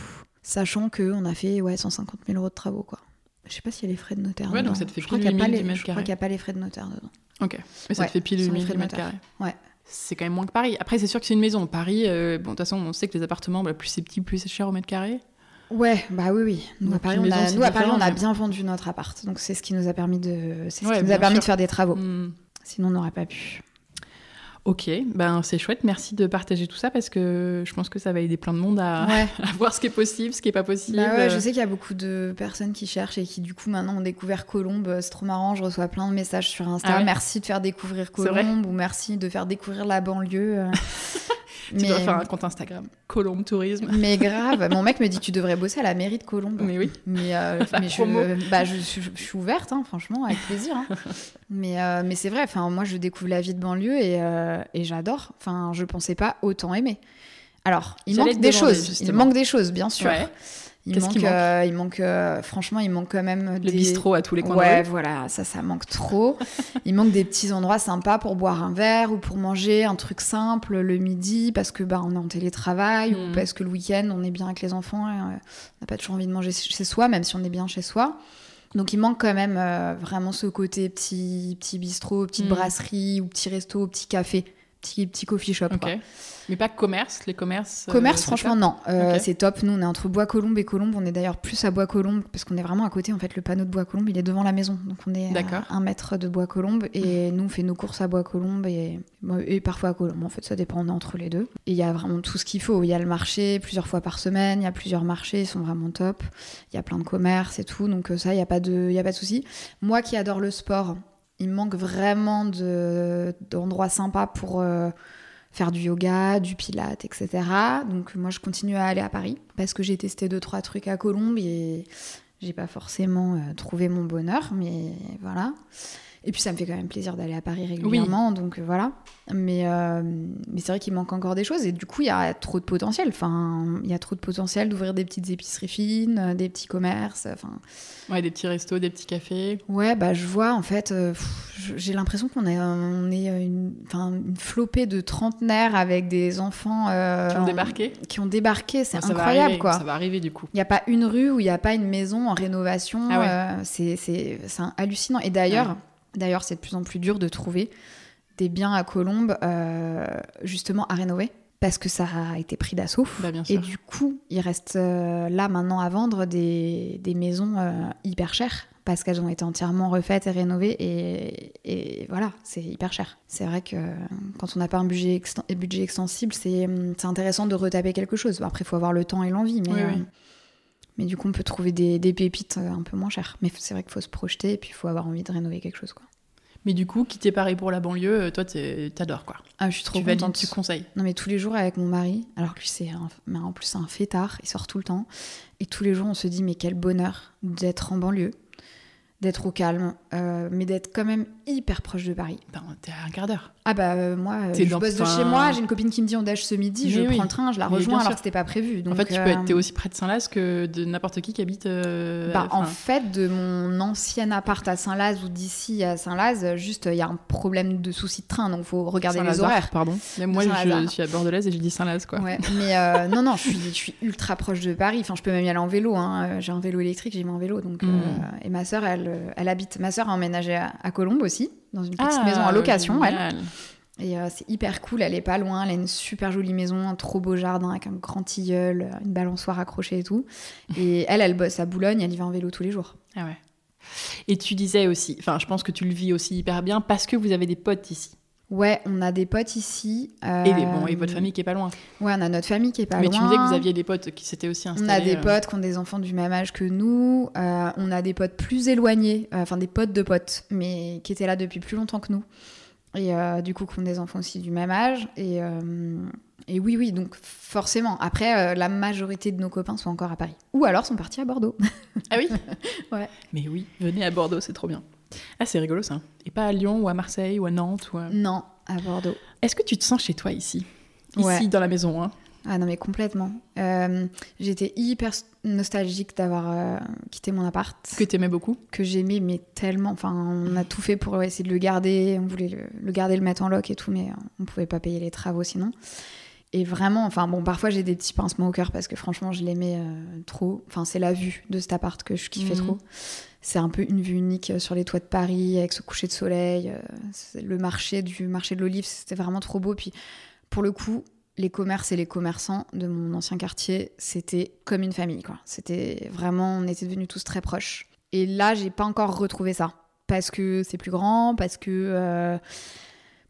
sachant qu'on a fait ouais, 150 000 euros de travaux, quoi. Je sais pas s'il y a les frais de notaire. Ouais, donc dedans. ça te fait je crois pile pas 8000 les, Je crois qu'il n'y a pas les frais de notaire dedans. Ok. Mais ça Ouais, te fait pile sans les 8000 frais de mètres notaire. carrés. Ouais. C'est quand même moins que Paris. Après, c'est sûr que c'est une maison. Paris, euh, bon, de toute façon, on sait que les appartements, bah, plus c'est petit, plus c'est cher au mètre carré. Ouais, bah oui, oui. Nous, à Donc, Paris, une on a, maison, c'est nous, à Paris, on a bien vendu notre appart. Donc, c'est ce qui nous a permis de, ce Ouais, qui nous a permis sûr. de faire des travaux. Hmm. Sinon, on n'aurait pas pu. Ok, ben c'est chouette. Merci de partager tout ça parce que je pense que ça va aider plein de monde à, Ouais. à voir ce qui est possible, ce qui est pas possible. Bah ouais, je sais qu'il y a beaucoup de personnes qui cherchent et qui, du coup, maintenant ont découvert Colombe. C'est trop marrant. Je reçois plein de messages sur Insta. Ah ouais merci de faire découvrir Colombe ou merci de faire découvrir la banlieue. euh. Tu dois faire un compte Instagram. Colombe Tourisme. mais grave. Mon mec me dit tu devrais bosser à la mairie de Colombe. Mais oui. Mais, euh, mais je, promo. bah, je, suis- je suis ouverte, hein, franchement, avec plaisir. hein. mais euh, mais c'est vrai, enfin, moi, je découvre la vie de banlieue et, euh, et j'adore. Enfin, je pensais pas autant aimer. Alors, il manque des demander, choses. Il manque des choses, bien sûr. Ouais. Il Qu'est-ce manque, qui manque euh, il manque euh, franchement, il manque quand même Le des... bistrot à tous les coins Ouais, de rue. voilà, ça, ça manque trop. il manque des petits endroits sympas pour boire un verre ou pour manger un truc simple le midi parce que bah on est en télétravail ou parce que le week-end on est bien avec les enfants et euh, on n'a pas toujours envie de manger chez soi, même si on est bien chez soi. Donc il manque quand même vraiment ce côté petit, petit bistrot, petite Mhm. brasserie ou petit resto, petit café, petit, petit coffee shop. Ok. quoi. Mais pas commerce, les commerces. euh, Commerce, franchement, non. Euh. C'est top. Nous, on est entre Bois-Colombes et Colombes. On est d'ailleurs plus à Bois-Colombes parce qu'on est vraiment à côté. En fait, le panneau de Bois-Colombes, il est devant la maison. Donc, on est à un mètre de Bois-Colombes. Et nous, on fait nos courses à Bois-Colombes et, et parfois à Colombes. En fait, ça dépend. On est entre les deux. Et il y a vraiment tout ce qu'il faut. Il y a le marché plusieurs fois par semaine. Il y a plusieurs marchés. Ils sont vraiment top. Il y a plein de commerces et tout. Donc, euh, ça, il n'y a pas de, y a pas de souci. Moi qui adore le sport, il me manque vraiment de- d'endroits sympas pour. euh, faire du yoga, du pilate, etc. Donc moi je continue à aller à Paris parce que j'ai testé deux trois trucs à Colombes et j'ai pas forcément euh, trouvé mon bonheur, mais voilà. Et puis ça me fait quand même plaisir d'aller à Paris régulièrement, donc euh, voilà. Mais, euh, mais c'est vrai qu'il manque encore des choses et du coup il y a trop de potentiel. Enfin, il y a trop de potentiel d'ouvrir des petites épiceries fines, euh, des petits commerces. Enfin, Ouais, des petits restos, des petits cafés. Ouais, bah je vois en fait, euh, j'ai l'impression qu'on est, on est une, flopée de trentenaires avec des enfants euh, Qui ont en- débarqué. qui ont débarqué, c'est Ouais, incroyable arriver, quoi. Ça va arriver du coup. Il n'y a pas une rue où il n'y a pas une maison en rénovation, Ah ouais. c'est hallucinant. Et d'ailleurs, d'ailleurs c'est de plus en plus dur de trouver des biens à Colombes euh, justement à rénover parce que ça a été pris d'assaut. Bah, Et du coup, il reste euh, là maintenant à vendre des, des maisons euh, hyper chères parce qu'elles ont été entièrement refaites et rénovées et, et voilà, c'est hyper cher. C'est vrai que quand on n'a pas un budget, exten- budget extensible, c'est hum, c'est intéressant de retaper quelque chose. Après, il faut avoir le temps et l'envie, mais, Oui, oui. Mais du coup, on peut trouver des, des pépites euh, un peu moins chères. Mais c'est vrai qu'il faut se projeter et puis il faut avoir envie de rénover quelque chose. Quoi. Mais du coup, quitter Paris pour la banlieue, euh, toi, t'adores quoi. Ah, je suis trop tu valides, contente. tu conseilles. Non mais tous les jours avec mon mari, alors que lui c'est un, mais en plus c'est un fêtard, il sort tout le temps, et tous les jours on se dit mais quel bonheur d'être en banlieue, d'être au calme, euh, mais d'être quand même hyper proche de Paris. Ben, t'es à un quart d'heure. Ah bah euh, moi euh, je bosse de chez moi, j'ai une copine qui me dit on déj ce midi, je oui. prends le train, je la rejoins alors que c'était pas prévu. Donc, en fait, tu peux euh, être t'es aussi près de Saint-Laz que de n'importe qui qui habite. euh, bah, en fait, de mon ancien appart à Saint-Laz ou d'ici à Saint-Laz, juste il y a un problème de souci de train, donc faut regarder les horaires. Pardon. Mais moi, je, suis à Bordelaise et j'ai dit Saint-Laz, quoi. Ouais, mais euh, non, non, je suis, je suis ultra proche de Paris. Enfin, je peux même y aller en vélo. hein. Euh, J'ai un vélo électrique, j'ai en vélo. Donc, Mm. euh, et ma sœur, elle, euh, elle habite. Ma sœur a emménagé à, à Colombes aussi, dans une petite maison en location, elle. Ah. Et euh, c'est hyper cool, elle est pas loin, elle a une super jolie maison, un trop beau jardin avec un grand tilleul, euh, une balançoire accrochée et tout. Et elle, elle bosse à Boulogne, elle y va en vélo tous les jours. Ah ouais. Et tu disais aussi, enfin, je pense que tu le vis aussi hyper bien parce que vous avez des potes ici. Ouais, on a des potes ici. euh, Et, les- bon, et votre famille qui est pas loin. Ouais, on a notre famille qui est pas Mais loin. tu me disais que vous aviez des potes qui s'étaient aussi On installés. a des euh, potes qui ont des enfants du même âge que nous. euh, on a des potes plus éloignés, euh, enfin des potes de potes, mais qui étaient là depuis plus longtemps que nous. Et euh, du coup, qui ont des enfants aussi du même âge. Et, euh, et oui, oui, donc forcément. Après, euh, la majorité de nos copains sont encore à Paris. Ou alors sont partis à Bordeaux. Ah oui Ouais. Mais oui, venez à Bordeaux, c'est trop bien. Ah, c'est rigolo ça. Et pas à Lyon ou à Marseille ou à Nantes ou à... non, à Bordeaux. Est-ce que tu te sens chez toi ici? Ici, Ouais. dans la maison, hein Ah non, mais complètement. Euh, J'étais hyper nostalgique d'avoir euh, quitté mon appart. Que t'aimais beaucoup? Que j'aimais mais tellement enfin on a tout fait pour essayer de le garder on voulait le, le garder le mettre en loc et tout mais on pouvait pas payer les travaux sinon et vraiment enfin bon parfois j'ai des petits pincements au cœur parce que franchement je l'aimais euh, trop enfin c'est la vue de cet appart que je kiffais Mhm. trop c'est un peu une vue unique euh, sur les toits de Paris avec ce coucher de soleil euh, le marché du marché de l'olive c'était vraiment trop beau puis pour le coup les commerces et les commerçants de mon ancien quartier, c'était comme une famille, quoi. C'était vraiment, on était devenus tous très proches. Et là, j'ai pas encore retrouvé ça. Parce que c'est plus grand, parce que. euh,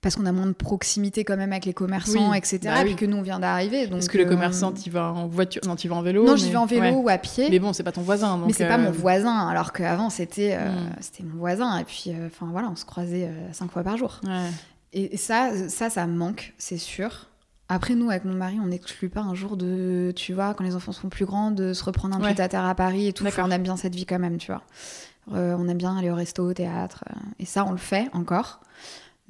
parce qu'on a moins de proximité quand même avec les commerçants, Oui, etc. bah et oui. puis que nous, on vient d'arriver. Parce que le euh, commerçant, tu vas en voiture, non, tu vas en vélo. Non, mais- j'y vais en vélo Ouais. ou à pied. Mais bon, c'est pas ton voisin. Donc Mais c'est pas euh, mon voisin, alors qu'avant c'était euh, Hmm. c'était mon voisin. Et puis, euh, enfin voilà, on se croisait euh, cinq fois par jour. ouais. Et ça, ça, ça manque, c'est sûr. Après, nous, avec mon mari, on n'exclut pas un jour de, tu vois, quand les enfants sont plus grands, de se reprendre un Ouais. pied à terre à Paris et tout. Enfin, on aime bien cette vie quand même, tu vois. Euh, on aime bien aller au resto, au théâtre. euh, et ça, on le fait encore.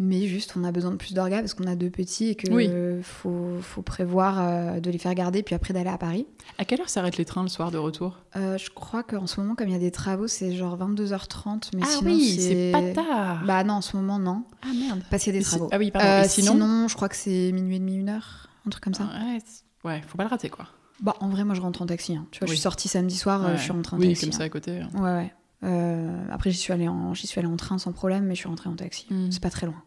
Mais juste, on a besoin de plus d'orgas parce qu'on a deux petits et que Oui. euh, faut, faut prévoir euh, de les faire garder puis après d'aller à Paris. À quelle heure s'arrêtent les trains le soir de retour? Euh, je crois qu'en ce moment, comme il y a des travaux, c'est genre 22h30. Mais Ah sinon, oui, c'est pas tard. Bah non, en ce moment, non. Ah merde. Parce qu'il y a des si- travaux. Ah oui, pardon. Euh, Et sinon, je crois que c'est minuit et demi, une heure. Un truc comme ça. Ouais, faut pas le rater quoi. Bah, en vrai, moi, je rentre en taxi. hein. Tu vois, je Oui. suis sortie samedi soir, euh, Ouais. je suis rentrée en Oui, taxi. comme ça hein. à côté. Ouais, ouais. Euh, après, j'y suis, allée en... j'y suis allée en train sans problème, mais je suis rentrée en taxi. Mm. C'est pas très loin.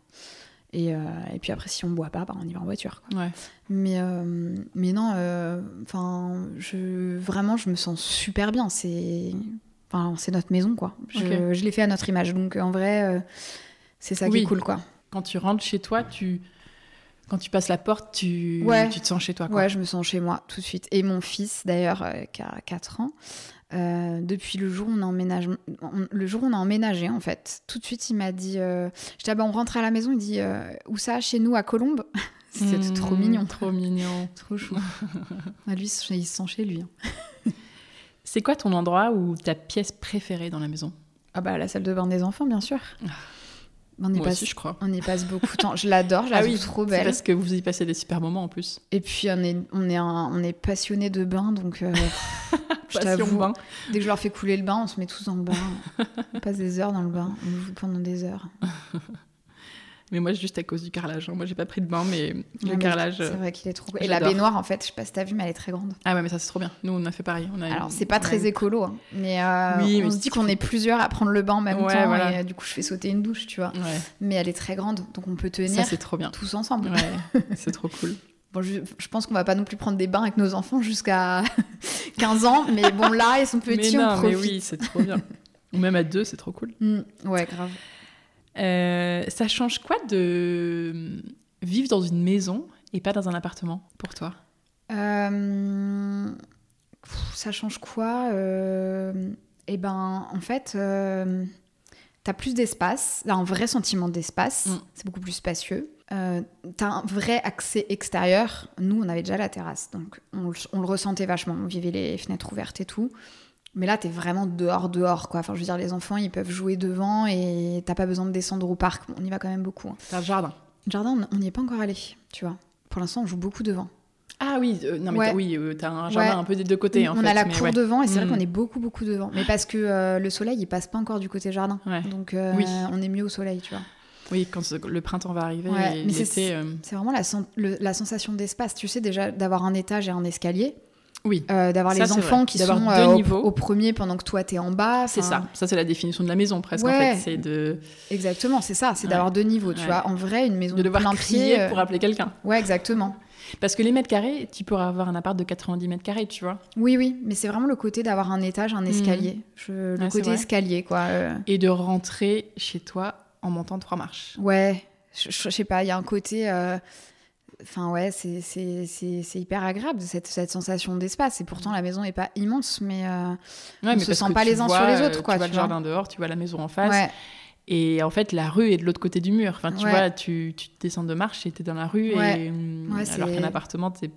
Et, euh, et puis après, si on boit pas, bah, on y va en voiture. quoi. Ouais. Mais, euh, mais non, enfin, je... vraiment, je me sens super bien. C'est notre maison, quoi. Je, l'ai fait à notre image. Donc, en vrai, euh, c'est ça qui est cool, quoi. Quand tu rentres chez toi, tu quand tu passes la porte, tu Ouais. tu te sens chez toi quoi. Ouais, je me sens chez moi tout de suite. Et mon fils, d'ailleurs, euh, qui a 4 ans, euh, depuis le jour où on a emménagé, on- le jour où on a emménagé, en fait, tout de suite, il m'a dit, euh, je dis, ah bah, on rentre à la maison, il dit, euh, où ça, chez nous, à Colombes C'était Mmh, trop mignon. Trop mignon. Trop chou. Ah, lui, il se sent chez lui. hein. C'est quoi ton endroit ou ta pièce préférée dans la maison? Ah bah, la salle de bain des enfants, bien sûr. On y, Moi passe, aussi, je crois. on y passe beaucoup de temps. Je l'adore, je la Ah trouve oui, trop belle. parce que vous y passez des super moments en plus. Et puis, on est, on est, un- on est passionné de bain, donc... euh, je t'avoue. Dès que je leur fais couler le bain, on se met tous dans le bain. On passe des heures dans le bain. On joue pendant des heures. Mais moi, juste à cause du carrelage. hein. Moi, j'ai pas pris de bain, mais le Ouais, carrelage. C'est euh, vrai qu'il est trop. Et la baignoire, en fait, je sais pas si t'as vu, mais elle est très grande. Ah ouais, mais ça, c'est trop bien. Nous, on a fait pareil. On a Alors, c'est pas on a très eu- écolo, hein, mais, euh, Oui, on mais se c'est dit qu'on est plusieurs à prendre le bain en même Ouais, temps. voilà. Et euh, du coup, je fais sauter une douche, tu vois. Ouais, Mais elle est très grande, donc on peut ça, tenir c'est trop bien. tous ensemble. C'est trop cool. Bon, je, je pense qu'on va pas non plus prendre des bains avec nos enfants jusqu'à 15 ans, mais bon, là, ils sont petits, mais on oui, c'est trop bien. Ou même à deux, c'est trop cool. Mm, ouais, grave. Euh, ça change quoi de vivre dans une maison et pas dans un appartement pour toi? Euh, ça change quoi? Euh, Eh ben, en fait, t'as plus d'espace, t'as un vrai sentiment d'espace, Mm. c'est beaucoup plus spacieux. Euh, t'as un vrai accès extérieur. Nous, on avait déjà la terrasse, donc on le ressentait vachement. On vivait les fenêtres ouvertes et tout. Mais là, t'es vraiment dehors, dehors, quoi. Enfin, je veux dire, les enfants, ils peuvent jouer devant et t'as pas besoin de descendre au parc. On y va quand même beaucoup. hein. T'as le jardin. Le jardin, on- n'y est pas encore allé, tu vois. Pour l'instant, on joue beaucoup devant. Ah oui, euh, non mais Ouais. t'as- oui, euh, t'as un jardin Ouais. un peu des deux côtés en on fait. a la cour ouais. devant et c'est vrai Mm. qu'on est beaucoup beaucoup devant. Mais parce que euh, le soleil il passe pas encore du côté jardin. Donc euh, Oui. on est mieux au soleil, tu vois. Oui, quand le printemps va arriver c'est- vraiment la, sen- le- la sensation d'espace. Tu sais déjà d'avoir un étage et un escalier. Oui. Euh, d'avoir les enfants qui sont euh, au- au, premier pendant que toi t'es en bas. C'est ça. Ça, c'est la définition de la maison presque. En Ouais. fait, c'est de, Exactement, c'est ça, c'est Ouais. d'avoir deux niveaux. Tu Ouais. vois, en vrai, une maison de devoir plein crier pied. euh, pour appeler quelqu'un. Ouais, exactement. Parce que les mètres carrés, tu pourrais avoir un appart de 90 mètres carrés, tu vois. Oui, oui, mais c'est vraiment le côté d'avoir un étage, un escalier. Je- le Mhm. Ouais, c'est côté escalier, quoi. euh. Et de rentrer chez toi en montant trois marches. Ouais, je, je- je sais pas, il y a un côté. euh, Enfin, ouais, c'est- c'est c'est- c'est hyper agréable, cette, cette sensation d'espace. Et pourtant, la maison n'est pas immense, mais. euh, Ouais, On se parce sent pas les uns vois, sur les euh, autres, quoi, Tu vois tu le vois. jardin dehors, tu vois la maison en face. ouais, Et en fait, la rue est de l'autre côté du mur. Enfin, tu Ouais. vois, tu, tu descends de marche et t'es dans la rue. Et, hum, alors qu'un appartement, t'es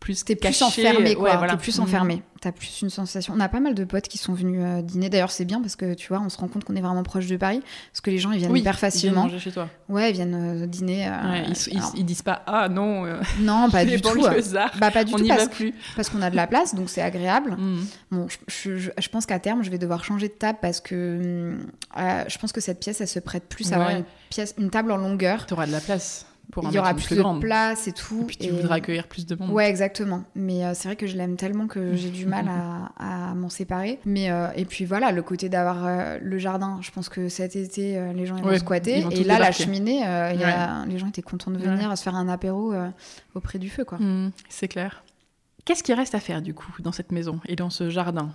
plus t'es plus enfermé, quoi. Ouais, voilà. T'es plus Mhm. enfermé. T'as plus une sensation. On a pas mal de potes qui sont venus euh, dîner. D'ailleurs, c'est bien parce que tu vois, on se rend compte qu'on est vraiment proche de Paris. Parce que les gens, ils viennent Oui, hyper ils viennent facilement. chez toi. Ouais, ils viennent euh, dîner. euh, Ouais, ils, alors- ils disent pas Ah non, Non, pas du tout. Bah, pas du on tout parce, va plus. parce qu'on a de la place, donc c'est agréable. Mhm. Bon, je, je- je- je pense qu'à terme, je vais devoir changer de table parce que euh, je pense que cette pièce, elle se prête plus à avoir une, pièce, une table en longueur. T'auras de la place pour Il y aura plus, grande. de place et tout. Et puis tu et- voudras accueillir plus de monde. Ouais, exactement. Mais euh, c'est vrai que je l'aime tellement que j'ai du mal à, à m'en séparer. Mais euh, et puis voilà, le côté d'avoir euh, le jardin. Je pense que cet été, les gens ils vont squatter. ils vont et là, la cheminée, il y a, les gens étaient contents de venir Ouais. se faire un apéro auprès du feu, quoi. Mhm, c'est clair. Qu'est-ce qui reste à faire du coup dans cette maison et dans ce jardin?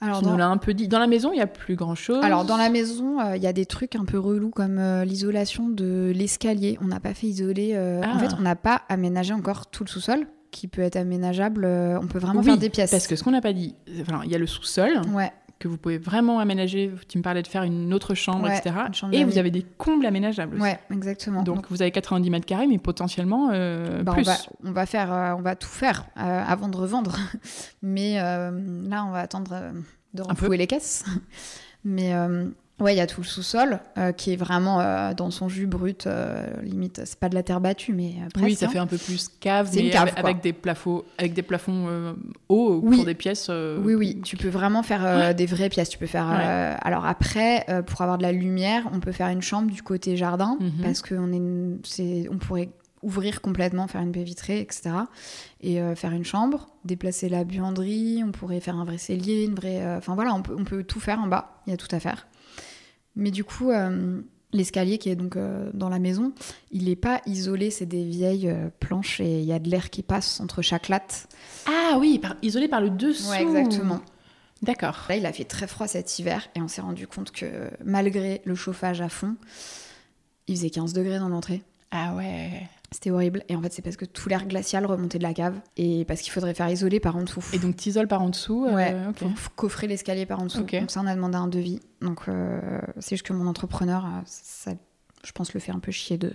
Alors, dans... nous l'as un peu dit. Dans la maison, il y a plus grand chose. Alors dans la maison, euh, il y a des trucs un peu relous comme euh, l'isolation de l'escalier. On n'a pas fait isoler. euh, En Ah. fait, on n'a pas aménagé encore tout le sous-sol qui peut être aménageable. on peut vraiment Oui, faire des pièces. Parce que ce qu'on n'a pas dit, enfin, il y a le sous-sol ouais, que vous pouvez vraiment aménager. Tu me parlais de faire une autre chambre, Ouais, etc. chambre Et vous avez des combles aménageables. aussi. ouais, exactement. Donc vous avez 90 mètres carrés, mais potentiellement euh, Bah, on, plus. va, on va faire, euh, on va tout faire euh, avant de revendre. Mais là, on va attendre de renflouer les caisses. Mais ouais, il y a tout le sous-sol euh, qui est vraiment euh, dans son jus brut. euh, limite, c'est pas de la terre battue, mais euh, presque. Oui, ça hein. fait un peu plus cave, une mais cave, avec, des plafonds, avec des plafonds hauts Oui. pour des pièces. Oui, oui, tu peux vraiment faire des vraies pièces. Tu peux faire. Ouais. alors après, pour avoir de la lumière, on peut faire une chambre du côté jardin Mhm. parce qu'on est, c'est, on pourrait ouvrir complètement, faire une baie vitrée, etc. Et euh, faire une chambre, déplacer la buanderie. On pourrait faire un vrai cellier, une vraie. euh, Enfin voilà, on peut, on peut tout faire en bas. Il y a tout à faire. Mais du coup. euh, L'escalier qui est donc euh, dans la maison, il n'est pas isolé, c'est des vieilles euh, planches et il y a de l'air qui passe entre chaque latte. Ah oui, par- isolé par le dessous. Ouais, exactement. D'accord. Là, il a fait très froid cet hiver et on s'est rendu compte que malgré le chauffage à fond, il faisait 15 degrés dans l'entrée. Ah ouais. C'était horrible. Et en fait, c'est parce que tout l'air glacial remontait de la cave et parce qu'il faudrait faire isoler par en dessous. Et donc t'isoles par en dessous. euh, ouais, ok. faut coffrer l'escalier par en dessous. Ok. Donc ça, on a demandé un devis. Donc euh, c'est juste que mon entrepreneur, euh, ça, je pense, le fait un peu chier de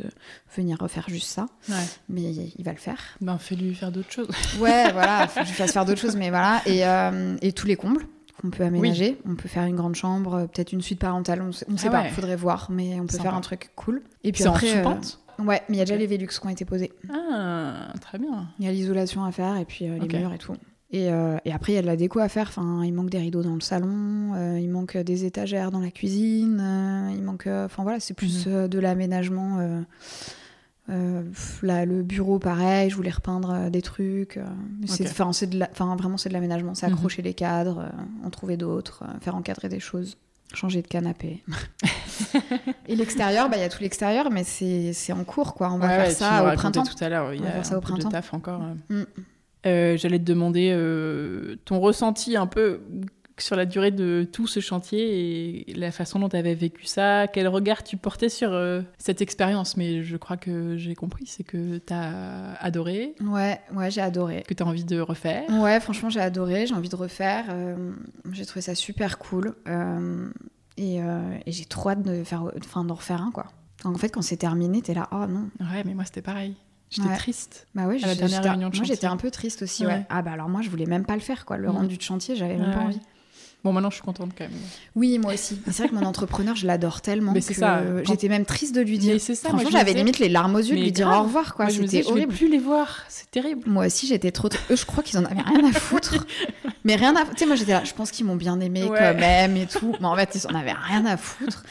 venir refaire juste ça. Ouais. Mais il va le faire. Ben fais-lui faire d'autres choses. Ouais, voilà, faut que je fasse faire d'autres choses, mais voilà. Et, euh, et tous les combles qu'on peut aménager. On peut faire une grande chambre, peut-être une suite parentale, on sait, on sait Ah pas, ouais. faudrait voir, mais on peut Sympa. faire un truc cool. Et puis en après, sous-pente? Ouais, mais il y a déjà les Velux qui ont été posés. Ah, très bien. Il y a l'isolation à faire et puis euh, les murs et tout. Et, euh, et après, il y a de la déco à faire. Enfin, il manque des rideaux dans le salon, euh, il manque des étagères dans la cuisine, il manque. Enfin voilà, c'est plus Mhm. de l'aménagement. là, le bureau, pareil, je voulais repeindre des trucs. c'est-. Enfin, vraiment, c'est de l'aménagement. C'est Mhm. accrocher les cadres, en trouver d'autres, faire encadrer des choses, changer de canapé. et l'extérieur, bah, il y a tout l'extérieur, mais c'est c'est en cours, quoi. On va Ouais, faire ouais, ça au printemps. tout à l'heure. Il y On va a faire ça au de printemps. taf encore. Mm. Euh, J'allais te demander euh, ton ressenti un peu sur la durée de tout ce chantier et la façon dont tu avais vécu ça, quel regard tu portais sur euh, cette expérience? Mais je crois que j'ai compris, c'est que tu as adoré, Ouais, ouais, j'ai adoré. que tu as envie de refaire. Ouais, franchement, j'ai adoré, j'ai envie de refaire. euh, j'ai trouvé ça super cool. euh, et et j'ai trop hâte de faire, enfin, d'en refaire un, quoi. En fait, quand c'est terminé, t'es là, oh non. Ouais, mais moi c'était pareil. J'étais Ouais. triste. Bah ouais, À la dernière réunion de moi chantier. j'étais un peu triste aussi, ouais. Ouais. Ah bah alors moi, je voulais même pas le faire, quoi. Le Mhm. rendu de chantier, j'avais même pas envie. Bon, maintenant je suis contente quand même. Oui, moi aussi. C'est vrai que mon entrepreneur, je l'adore tellement Mais c'est ça, quand- j'étais même triste de lui dire. Mais c'est ça, moi, Franchement, je me j'avais disais- limite les larmes aux yeux de lui dire grave. au revoir, quoi. Je C'était je horrible. plus les voir, c'est terrible. Moi aussi, j'étais trop. Eux, je crois qu'ils en avaient rien à foutre. mais rien à. Tu sais, moi, j'étais là. Je pense qu'ils m'ont bien aimé Ouais. quand même et tout. Mais en fait, ils en avaient rien à foutre.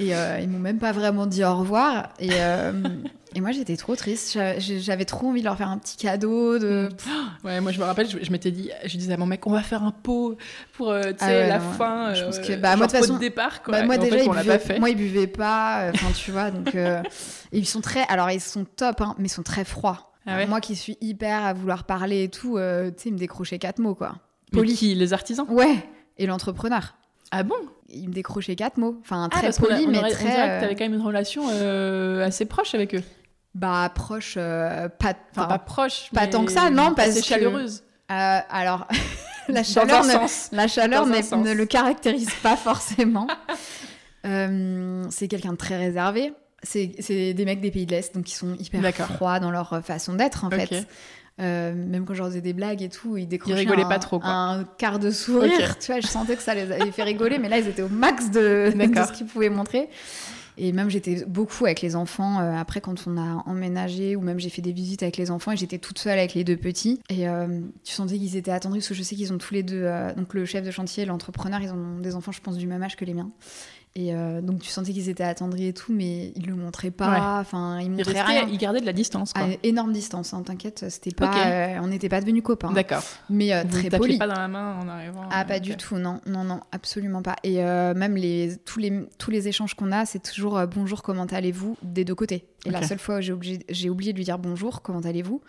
Et euh, ils m'ont même pas vraiment dit au revoir. Et, euh, et moi, j'étais trop triste. J'a- J'avais trop envie de leur faire un petit cadeau. De... Ouais, moi je me rappelle, je, je m'étais dit, je disais à mon mec, on va faire un pot pour euh, Ah ouais, la non, fin. je pense euh, que- bah, moi, de façon, départ, quoi. Bah, moi, Et en déjà, fait, ils buvaient, pas fait. moi, ils buvaient pas. Enfin, tu vois, donc. ils sont très. Alors, ils sont top, hein, mais ils sont très froids. Ah ouais Moi qui suis hyper à vouloir parler et tout, tu sais, ils me décrochaient quatre mots, quoi. Mais Poli. qui Les artisans? Ouais, et l'entrepreneur. Ah bon? Il me décrochait quatre mots. Enfin, Ah, très parce qu'on a- poli, on mais aurait- on très. dirait que euh, t'avais quand même une relation euh, assez proche avec eux. Bah, proche, euh, pas. Enfin, pas proche, pas tant que ça, non, parce assez que- chaleureuse. euh, alors, la chaleur, ne, sens. la chaleur ne le caractérise pas forcément. Euh, c'est quelqu'un de très réservé. C'est des mecs des pays de l'Est, donc ils sont hyper froids dans leur façon d'être, en Ok. fait. Euh, même quand je leur faisais des blagues et tout, ils décrochaient rigolaient un, pas trop, quoi. un quart de sourire. Tu vois, je sentais que ça les avait fait rigoler, mais là, ils étaient au max de, de ce qu'ils pouvaient montrer. Et même, j'étais beaucoup avec les enfants. euh, après, quand on a emménagé, ou même j'ai fait des visites avec les enfants, et j'étais toute seule avec les deux petits. Et euh, tu sentais qu'ils étaient attendris, parce que je sais qu'ils ont tous les deux, euh, donc le chef de chantier et l'entrepreneur, ils ont des enfants, je pense, du même âge que les miens. Et euh, donc, tu sentais qu'ils étaient attendris et tout, mais ils le montraient pas. Enfin, ils Ils, montraient rien. ils gardaient de la distance, quoi. À énorme distance, hein, t'inquiète, c'était pas, euh, on n'était pas devenus copains, D'accord. mais euh, très polis. pas dans la main en arrivant. Ah, euh, pas ok. du tout, non, non, non, absolument pas. Et euh, même les, tous, les, tous les échanges qu'on a, c'est toujours euh, bonjour, comment allez-vous des deux côtés. Et la seule fois où j'ai j'ai oublié de lui dire bonjour, comment allez-vous?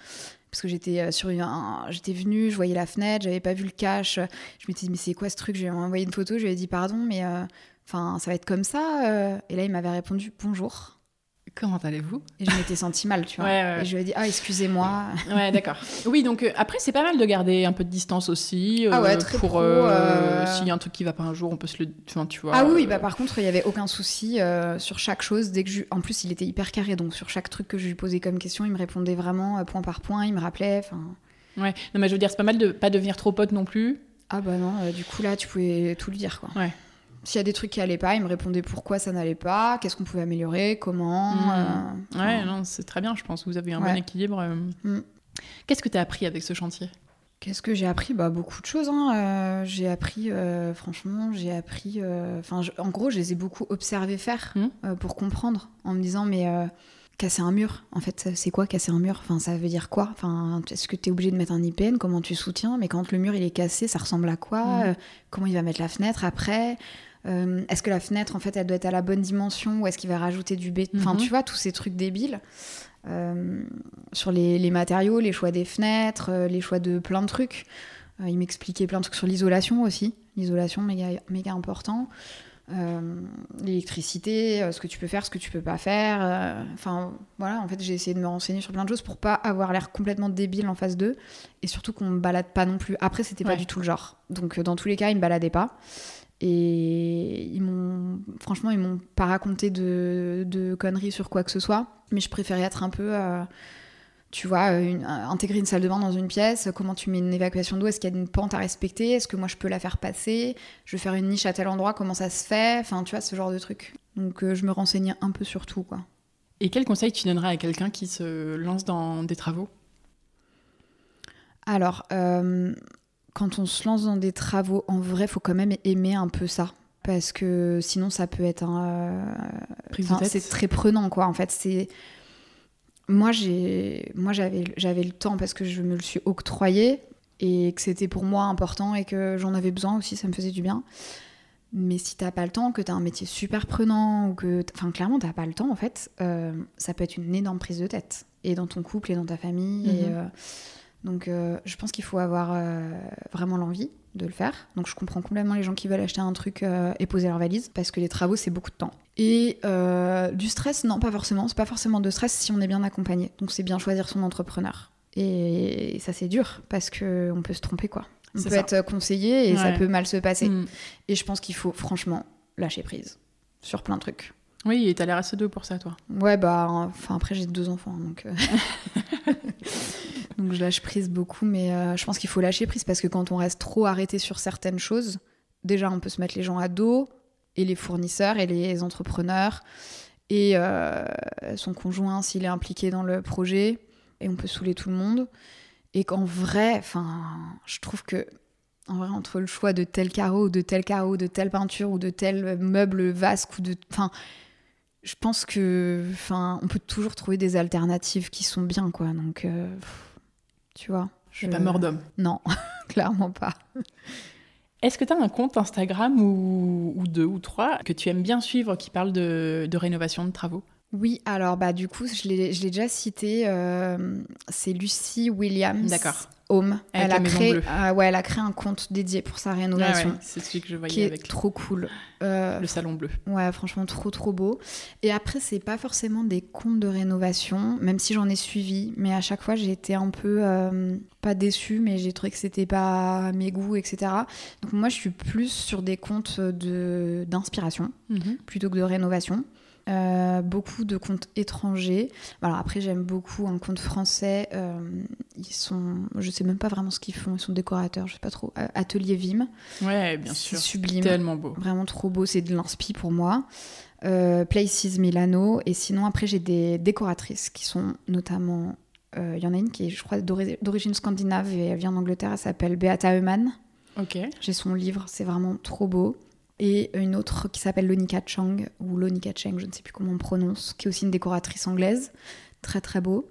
Parce que j'étais euh, sur un, j'étais venue, je voyais la fenêtre, j'avais pas vu le cache. Je m'étais dit mais c'est quoi ce truc? Je lui ai envoyé une photo, je lui ai dit pardon, mais euh, enfin ça va être comme ça. euh. Et là il m'avait répondu bonjour. Comment allez-vous? Et je m'étais sentie mal, tu vois. Ouais, ouais, ouais. Et je lui ai dit ah excusez-moi. Ouais, d'accord. Oui, donc euh, après, c'est pas mal de garder un peu de distance aussi. Ah ouais, euh, très pour euh, euh, s'il y a un truc qui va pas un jour, on peut se le. Enfin, tu vois. Ah oui, euh, bah par contre, il y avait aucun souci euh, sur chaque chose. Dès que je... En plus, il était hyper carré, donc sur chaque truc que je lui posais comme question, il me répondait vraiment euh, point par point, il me rappelait. Enfin, Ouais. Non, mais je veux dire, c'est pas mal de pas devenir trop pote non plus. ah bah non, euh, du coup là, tu pouvais tout lui dire quoi. Ouais. S'il y a des trucs qui allaient pas, il me répondait pourquoi ça n'allait pas, qu'est-ce qu'on pouvait améliorer, comment. Mm. euh, Ouais, non, c'est très bien, je pense. Vous avez un Ouais. bon équilibre. euh. Mm. Qu'est-ce que tu as appris avec ce chantier? Qu'est-ce que j'ai appris? Bah beaucoup de choses. hein. Euh, j'ai appris, euh, franchement, j'ai appris. Enfin, en gros, je les ai beaucoup observés faire euh, pour comprendre, en me disant mais casser un mur. En fait, c'est quoi casser un mur? Enfin, ça veut dire quoi? Enfin, est-ce que tu es obligé de mettre un IPN Comment tu soutiens? Mais quand le mur il est cassé, ça ressemble à quoi? Euh, Comment il va mettre la fenêtre après? Euh, Est-ce que la fenêtre, en fait, elle doit être à la bonne dimension ou est-ce qu'il va rajouter du béton Enfin, Mhm. tu vois, tous ces trucs débiles. Euh, sur les, les matériaux, les choix des fenêtres, euh, les choix de plein de trucs. Il m'expliquait plein de trucs sur l'isolation aussi. L'isolation, méga, méga important. L'électricité, ce que tu peux faire, ce que tu peux pas faire. Enfin, voilà, en fait, j'ai essayé de me renseigner sur plein de choses pour pas avoir l'air complètement débile en face d'eux. Et surtout qu'on me balade pas non plus. Après, c'était pas Ouais. du tout le genre. Donc, dans tous les cas, ils me baladaient pas. Et ils m'ont, franchement, ils m'ont pas raconté de, de conneries sur quoi que ce soit. Mais je préférais être un peu, euh, tu vois, une- euh, intégrer une salle de bain dans une pièce. Comment tu mets une évacuation d'eau? Est-ce qu'il y a une pente à respecter? Est-ce que moi je peux la faire passer? Je vais faire une niche à tel endroit? Comment ça se fait? Enfin, tu vois, ce genre de truc. Donc, euh, je me renseignais un peu sur tout, quoi. Et quel conseil tu donnerais à quelqu'un qui se lance dans des travaux? Alors, euh, quand on se lance dans des travaux, en vrai, faut quand même aimer un peu ça. Parce que sinon, ça peut être un. euh, enfin, c'est très prenant, quoi. En fait, c'est. Moi, j'ai, moi, j'avais, j'avais le temps parce que je me le suis octroyé et que c'était pour moi important et que j'en avais besoin aussi. Ça me faisait du bien. Mais si t'as pas le temps, que t'as un métier super prenant ou que, enfin, clairement, t'as pas le temps, en fait, euh, ça peut être une énorme prise de tête. Et dans ton couple et dans ta famille. et, Mhm. euh, donc, euh, je pense qu'il faut avoir euh, vraiment l'envie de le faire. Donc, je comprends complètement les gens qui veulent acheter un truc euh, et poser leur valise parce que les travaux, c'est beaucoup de temps. Et du stress, non, pas forcément. C'est pas forcément de stress si on est bien accompagné. Donc, c'est bien choisir son entrepreneur. Et ça, c'est dur parce que on peut se tromper, quoi. On peut ça. être conseillé et ça peut mal se passer. Mm. Et je pense qu'il faut franchement lâcher prise sur plein de trucs. Oui, et t'as l'air assez doux pour ça, toi. Ouais, bah, enfin, après, j'ai deux enfants, donc. euh, donc, je lâche prise beaucoup, mais euh, je pense qu'il faut lâcher prise parce que quand on reste trop arrêté sur certaines choses, déjà, on peut se mettre les gens à dos, et les fournisseurs, et les entrepreneurs, et euh, son conjoint s'il est impliqué dans le projet, et on peut saouler tout le monde. Et qu'en vrai, enfin, je trouve que En vrai, entre le choix de tel carreau, ou de tel carreau, de telle peinture, ou de tel meuble vasque, ou de. Enfin, je pense que. Enfin, on peut toujours trouver des alternatives qui sont bien, quoi. Donc, euh, tu vois. Je suis pas mort d'homme. Non, clairement pas. Est-ce que tu as un compte Instagram ou, ou, deux ou trois que tu aimes bien suivre qui parle de, de rénovation de travaux? Oui, alors bah du coup, je l'ai déjà cité, euh, c'est Lucie Williams. D'accord. Home. Elle a, créé, ouais, elle a créé un compte dédié pour sa rénovation. Ah c'est celui que je voyais qui est trop cool. Euh, le salon bleu. Ouais, franchement, trop trop beau. Et après, c'est pas forcément des comptes de rénovation, même si j'en ai suivi, mais à chaque fois, j'ai été un peu euh, pas déçue, mais j'ai trouvé que c'était pas mes goûts, etc. Donc moi, je suis plus sur des comptes de d'inspiration Mhm. plutôt que de rénovation. Euh, beaucoup de comptes étrangers. Alors après, j'aime beaucoup un compte français. euh, ils sont, je sais même pas vraiment ce qu'ils font. Ils sont décorateurs, je sais pas trop. Euh, Atelier Vim, Ouais, bien sûr. sublime, Tellement beau. vraiment trop beau. C'est de l'inspi pour moi. Euh, Places Milano. Et sinon, après, j'ai des décoratrices qui sont notamment. euh, Il y en a une qui est, je crois, d'ori- d'origine scandinave et elle vient d'Angleterre. Elle s'appelle Beata Eumann. Ok. J'ai son livre, c'est vraiment trop beau. Et une autre qui s'appelle Lonika Chang, ou Lonika Cheng, je ne sais plus comment on prononce, qui est aussi une décoratrice anglaise. Très très beau.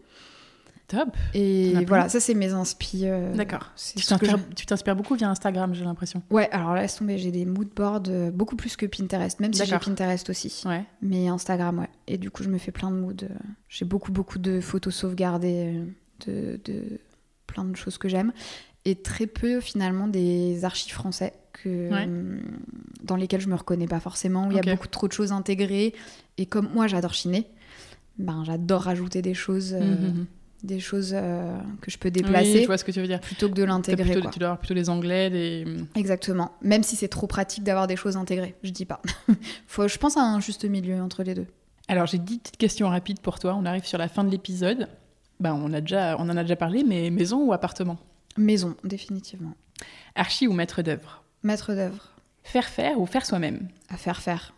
Top. Et voilà, ça c'est mes inspi. euh, D'accord. Tu t'inspires beaucoup via Instagram, j'ai l'impression. Ouais, alors là, laisse tomber, j'ai des mood boards euh, beaucoup plus que Pinterest, même si j'ai. Pinterest aussi. Ouais. Mais Instagram, ouais. Et du coup, je me fais plein de moods. euh, J'ai beaucoup, beaucoup de photos sauvegardées de, de plein de choses que j'aime. Et très peu, finalement, des archives français que, Ouais. euh, dans lesquelles je me reconnais pas forcément, où il y a beaucoup trop de choses intégrées. Et comme moi, j'adore chiner, ben, j'adore rajouter des choses, euh, Mhm. des choses euh, que je peux Oui, déplacer je vois ce que tu veux dire. plutôt que de l'intégrer. tu dois avoir plutôt les anglais, des. Exactement. Même si c'est trop pratique d'avoir des choses intégrées, je dis pas. Faut, je pense à un juste milieu entre les deux. Alors j'ai dix petites questions rapides pour toi. On arrive sur la fin de l'épisode. Ben, on, a déjà, on en a déjà parlé, mais maison ou appartement? Maison, définitivement. Archi ou maître d'œuvre? Maître d'œuvre. Faire faire ou faire soi-même? À faire faire.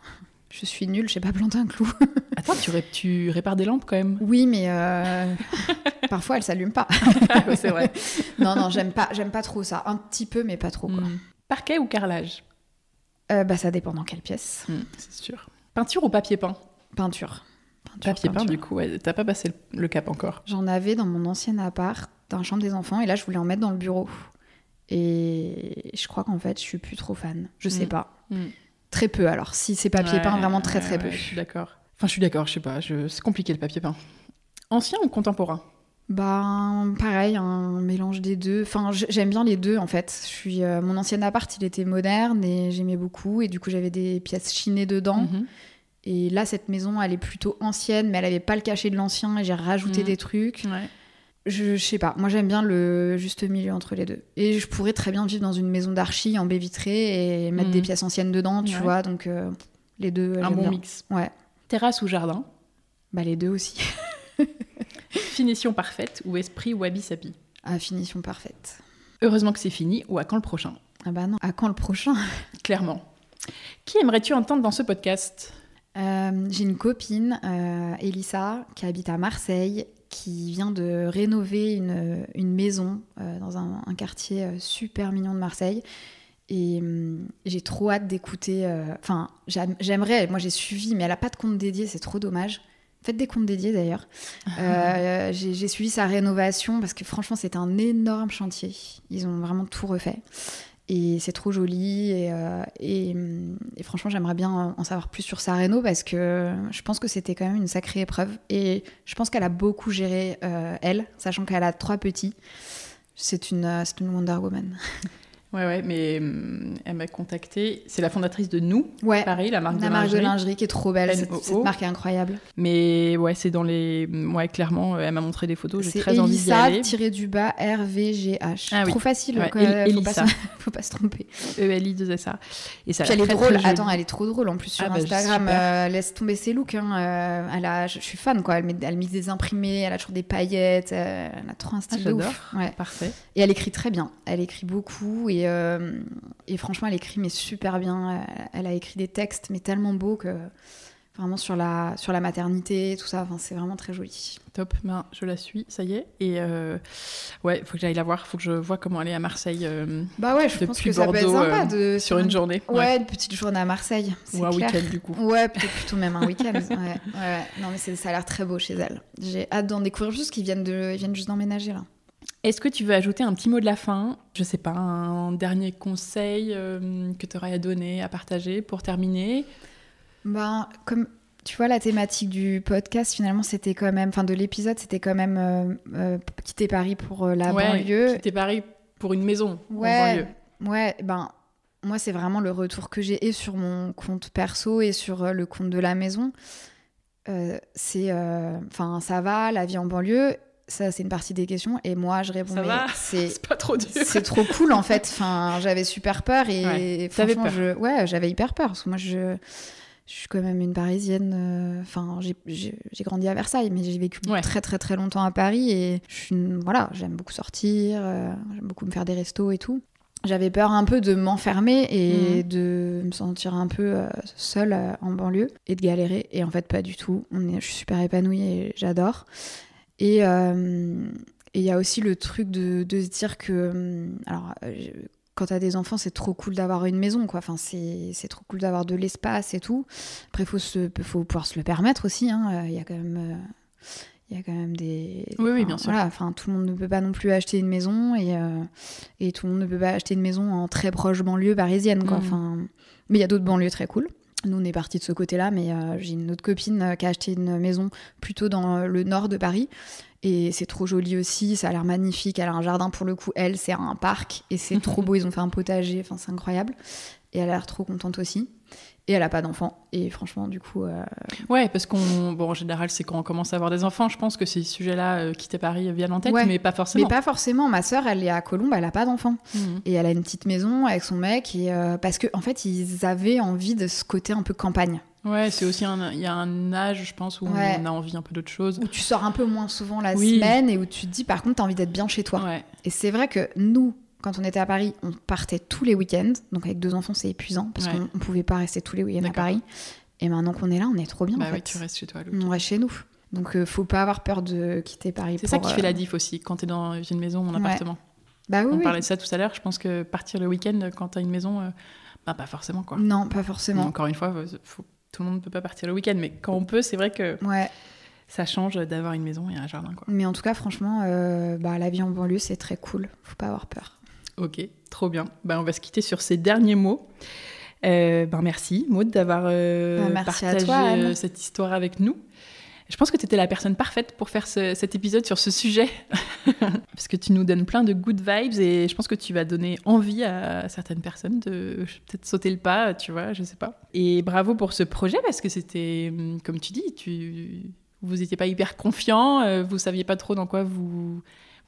Je suis nulle, je sais pas planter un clou. Attends, tu, ré- tu répares des lampes quand même? Oui, mais euh, parfois elles s'allument pas. C'est vrai. Non, non, j'aime pas, j'aime pas trop ça. Un petit peu, mais pas trop. Quoi. Hmm. Parquet ou carrelage? Euh, bah, ça dépend dans quelle pièce. Hmm, C'est sûr. Peinture ou papier peint? Peinture. Peinture, Papier peint, peinture. du coup, ouais, t'as pas passé le le cap encore. J'en avais dans mon ancien appart, dans la chambre des enfants, et là je voulais en mettre dans le bureau. Et je crois qu'en fait, je suis plus trop fan. Je sais Mm. pas. Hmm. Très peu alors. Si c'est papier peint, vraiment très ouais, très peu. je suis d'accord. Enfin, je suis d'accord, je sais pas, je... c'est compliqué le papier peint. Ancien ou contemporain? Ben, pareil, un mélange des deux. Enfin, j'aime bien les deux en fait. Je suis, euh, mon ancien appart, il était moderne et j'aimais beaucoup. Et du coup, j'avais des pièces chinées dedans. Mhm. Et là, cette maison, elle est plutôt ancienne, mais elle avait pas le cachet de l'ancien et j'ai rajouté Mhm. des trucs. Ouais. Je, je sais pas. Moi, j'aime bien le juste milieu entre les deux. Et je pourrais très bien vivre dans une maison d'archi en baie vitrée et mettre des pièces anciennes dedans, tu Ouais. vois. Donc, euh, les deux. Un bon bien. mix. Ouais. Terrasse ou jardin? Bah, les deux aussi. Finition parfaite ou esprit wabi-sabi À finition parfaite. Heureusement que c'est fini ou à quand le prochain? Ah bah non. À quand le prochain? Clairement. Qui aimerais-tu entendre dans ce podcast? Euh, J'ai une copine, euh, Elissa, qui habite à Marseille, qui vient de rénover une, une maison euh, dans un, un quartier euh, super mignon de Marseille. Et hum, j'ai trop hâte d'écouter. euh, Enfin, j'aime- j'aimerais. Moi, j'ai suivi, mais elle a pas de compte dédié, c'est trop dommage. Faites des comptes dédiés d'ailleurs. Euh, j'ai j'ai suivi sa rénovation parce que franchement, c'est un énorme chantier. Ils ont vraiment tout refait. Et c'est trop joli. Et, euh, hum, et franchement, j'aimerais bien en savoir plus sur sa réno parce que je pense que c'était quand même une sacrée épreuve. Et je pense qu'elle a beaucoup géré, euh, elle, sachant qu'elle a trois petits. C'est une, euh, une Wonder Woman. Ouais, ouais, mais hum, elle m'a contacté. C'est la fondatrice de Nous, Ouais, pareil, la marque la de marque de lingerie. qui est trop belle. Cette, marque est incroyable. Mais ouais, c'est dans les. Ouais, clairement, euh, elle m'a montré des photos. J'ai très envie d'y aller. tiré du bas RVGH. Ah oui. Trop facile. Ouais, quoi. El- faut, pas se, faut pas se tromper. ELI 2 SA. Et ça Puis elle est drôle. Attends, elle est trop drôle en plus sur Ah bah, Instagram. euh, laisse tomber ses looks. hein. Euh, elle a, je, suis fan quoi. Elle, met, elle mixe des imprimés. Elle a toujours des paillettes. euh, elle a trop un style Ah, de ouf. Ouais. Parfait. Et elle écrit très bien. Elle écrit beaucoup et, euh, et franchement, elle écrit mais super bien. Elle, elle a écrit des textes mais tellement beaux que. Vraiment sur la, sur la maternité, tout ça. Enfin, c'est vraiment très joli. Top, ben, je la suis, ça y est. Et euh, ouais, il faut que j'aille la voir, il faut que je vois comment elle est à Marseille. euh, Bah ouais, je pense que ça peut être Bordeaux, sympa euh, de sur une journée. Ouais, une petite journée à Marseille. Ou un week-end du coup. Ouais, peut-être plutôt même un week-end. ouais, ouais, ouais. Non, mais c'est- ça a l'air très beau chez elle. J'ai hâte d'en découvrir parce qu'ils viennent, de, ils viennent juste d'emménager là. Est-ce que tu veux ajouter un petit mot de la fin Je sais pas, un dernier conseil euh, que tu aurais à donner, à partager pour terminer? Ben, comme tu vois, la thématique du podcast, finalement, c'était quand même, enfin de l'épisode, c'était quand même euh, euh, quitter Paris pour la Ouais, banlieue. Quitter Paris pour une maison en Ouais, banlieue. ouais, ben moi c'est vraiment le retour que j'ai et sur mon compte perso et sur le compte de la maison. C'est, enfin, ça va, la vie en banlieue, ça c'est une partie des questions. Et moi je réponds, c'est pas trop dur. c'est trop cool en fait. Enfin, j'avais super peur et Ouais, franchement, peur. je, ouais, j'avais hyper peur parce que moi je, je suis quand même une Parisienne. euh, Enfin, j'ai- grandi à Versailles, mais j'ai vécu Ouais. très très très longtemps à Paris et je suis, voilà, j'aime beaucoup sortir, euh, j'aime beaucoup me faire des restos et tout. J'avais peur un peu de m'enfermer et Mhm. de me sentir un peu euh, seule en banlieue et de galérer. Et en fait, pas du tout. On est, je suis super épanouie et j'adore. Et euh, et il y a aussi le truc de, de se dire que. hum, Alors, euh, quand t'as des enfants, c'est trop cool d'avoir une maison, quoi. Enfin, c'est trop cool d'avoir de l'espace et tout. Après, il faut, se- faut pouvoir se le permettre aussi. hein. Euh, Il y a quand même. euh, il y a quand même des. Oui, oui, bien sûr. Voilà, enfin, tout le monde ne peut pas non plus acheter une maison et, euh, et tout le monde ne peut pas acheter une maison en très proche banlieue parisienne, quoi. Mhm. Enfin, mais il y a d'autres banlieues très cool. Nous, on est parti de ce côté-là, mais euh, j'ai une autre copine euh, qui a acheté une maison plutôt dans euh, le nord de Paris. Et c'est trop joli aussi, ça a l'air magnifique. Elle a un jardin pour le coup, elle, c'est un parc. Et c'est trop beau, ils ont fait un potager, enfin, c'est incroyable. Et elle a l'air trop contente aussi. Et elle a pas d'enfant. Et franchement, du coup, euh, Ouais, parce qu'on, bon, en général, c'est quand on commence à avoir des enfants. Je pense que ces sujets-là, euh, quitter Paris, viennent en tête, Ouais. mais pas forcément. mais pas forcément. Ma sœur, elle est à Colombes, elle a pas d'enfant. Mhm. Et elle a une petite maison avec son mec. Et, euh, parce que en fait, ils avaient envie de ce côté un peu campagne. Ouais, c'est aussi un, il y a un âge, je pense, où Ouais. on a envie un peu d'autre chose. Où tu sors un peu moins souvent la Oui. semaine et où tu te dis, par contre, t'as envie d'être bien chez toi. Ouais. Et c'est vrai que nous, quand on était à Paris, on partait tous les week-ends. Donc avec deux enfants, c'est épuisant parce Ouais. qu'on on pouvait pas rester tous les week-ends à. Paris. Et maintenant qu'on est là, on est trop bien. Bah en oui, fait. tu restes chez toi. On reste chez nous. Donc euh, faut pas avoir peur de quitter Paris. C'est ça qui fait euh, la diff aussi, quand tu es dans une maison, mon Ouais. appartement. Bah oui. On oui. parlait de ça tout à l'heure, je pense que partir le week-end quand tu as une maison, euh, bah pas forcément quoi. Non, pas forcément. Encore une fois, euh, faut- tout le monde ne peut pas partir le week-end, mais quand on peut, c'est vrai que Ouais. ça change d'avoir une maison et un jardin quoi. Mais en tout cas, franchement, euh, bah, la vie en banlieue, c'est très cool. Faut pas avoir peur. Ok, trop bien. Bah, on va se quitter sur ces derniers mots. Euh, ben merci Maud d'avoir euh, Bah, partagé toi, euh, cette histoire avec nous. Je pense que tu étais la personne parfaite pour faire ce- cet épisode sur ce sujet. Parce que tu nous donnes plein de good vibes et je pense que tu vas donner envie à certaines personnes de peut-être sauter le pas, tu vois, je sais pas. Et bravo pour ce projet parce que c'était, hum, comme tu dis, tu, vous n'étiez pas hyper confiant, vous saviez pas trop dans quoi vous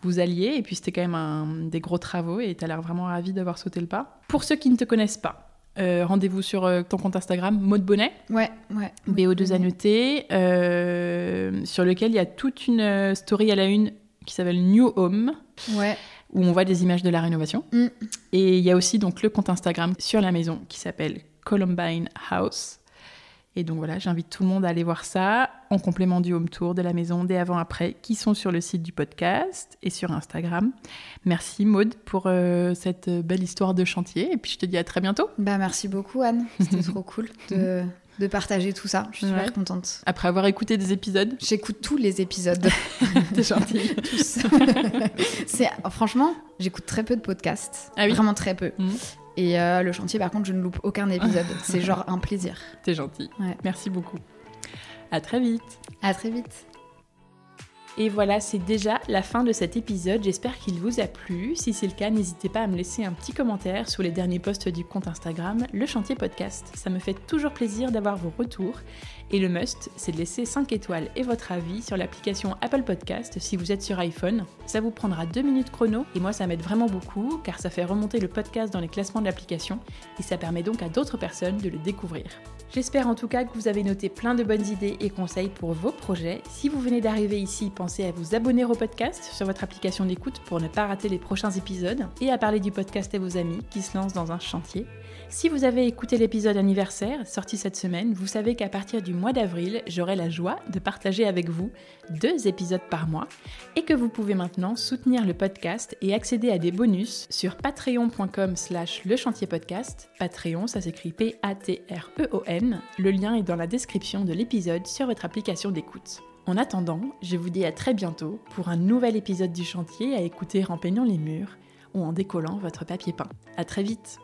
vous alliez et puis c'était quand même un, des gros travaux et tu as l'air vraiment ravi d'avoir sauté le pas. Pour ceux qui ne te connaissent pas, euh, rendez-vous sur euh, ton compte Instagram, Maud Bonnet. Ouais, ouais. BO2ANET, euh, sur lequel il y a toute une euh, story à la une qui s'appelle New Home, Ouais. où on voit des images de la rénovation. Mm. Et il y a aussi donc le compte Instagram sur la maison qui s'appelle Columbine House. Et donc voilà, j'invite tout le monde à aller voir ça en complément du home tour de la maison des avant-après qui sont sur le site du podcast et sur Instagram. Merci Maude pour euh, cette belle histoire de chantier et puis je te dis à très bientôt. Bah merci beaucoup Anne. C'était trop cool de, de partager tout ça. Je suis super Ouais. contente. Après avoir écouté des épisodes, J'écoute tous les épisodes. t'es gentille. tous. c'est franchement, j'écoute très peu de podcasts. Ah oui Vraiment très peu. Mhm. Et euh, le chantier, par contre, je ne loupe aucun épisode. c'est genre un plaisir. T'es gentil. Ouais. Merci beaucoup. À très vite. À très vite. Et voilà, c'est déjà la fin de cet épisode. J'espère qu'il vous a plu. Si c'est le cas, n'hésitez pas à me laisser un petit commentaire sous les derniers posts du compte Instagram, Le Chantier Podcast. Ça me fait toujours plaisir d'avoir vos retours. Et le must, c'est de laisser 5 étoiles et votre avis sur l'application Apple Podcast si vous êtes sur iPhone. Ça vous prendra 2 minutes chrono et moi ça m'aide vraiment beaucoup car ça fait remonter le podcast dans les classements de l'application et ça permet donc à d'autres personnes de le découvrir. J'espère en tout cas que vous avez noté plein de bonnes idées et conseils pour vos projets. Si vous venez d'arriver ici pensez à vous abonner au podcast sur votre application d'écoute pour ne pas rater les prochains épisodes et à parler du podcast à vos amis qui se lancent dans un chantier. Si vous avez écouté l'épisode anniversaire sorti cette semaine, vous savez qu'à partir du mois d'avril, j'aurai la joie de partager avec vous deux épisodes par mois et que vous pouvez maintenant soutenir le podcast et accéder à des bonus sur patreon.com slash le chantier podcast. Patreon, ça s'écrit P-A-T-R-E-O-N. Le lien est dans la description de l'épisode sur votre application d'écoute. En attendant, je vous dis à très bientôt pour un nouvel épisode du chantier à écouter en peignant les murs ou en décollant votre papier peint. À très vite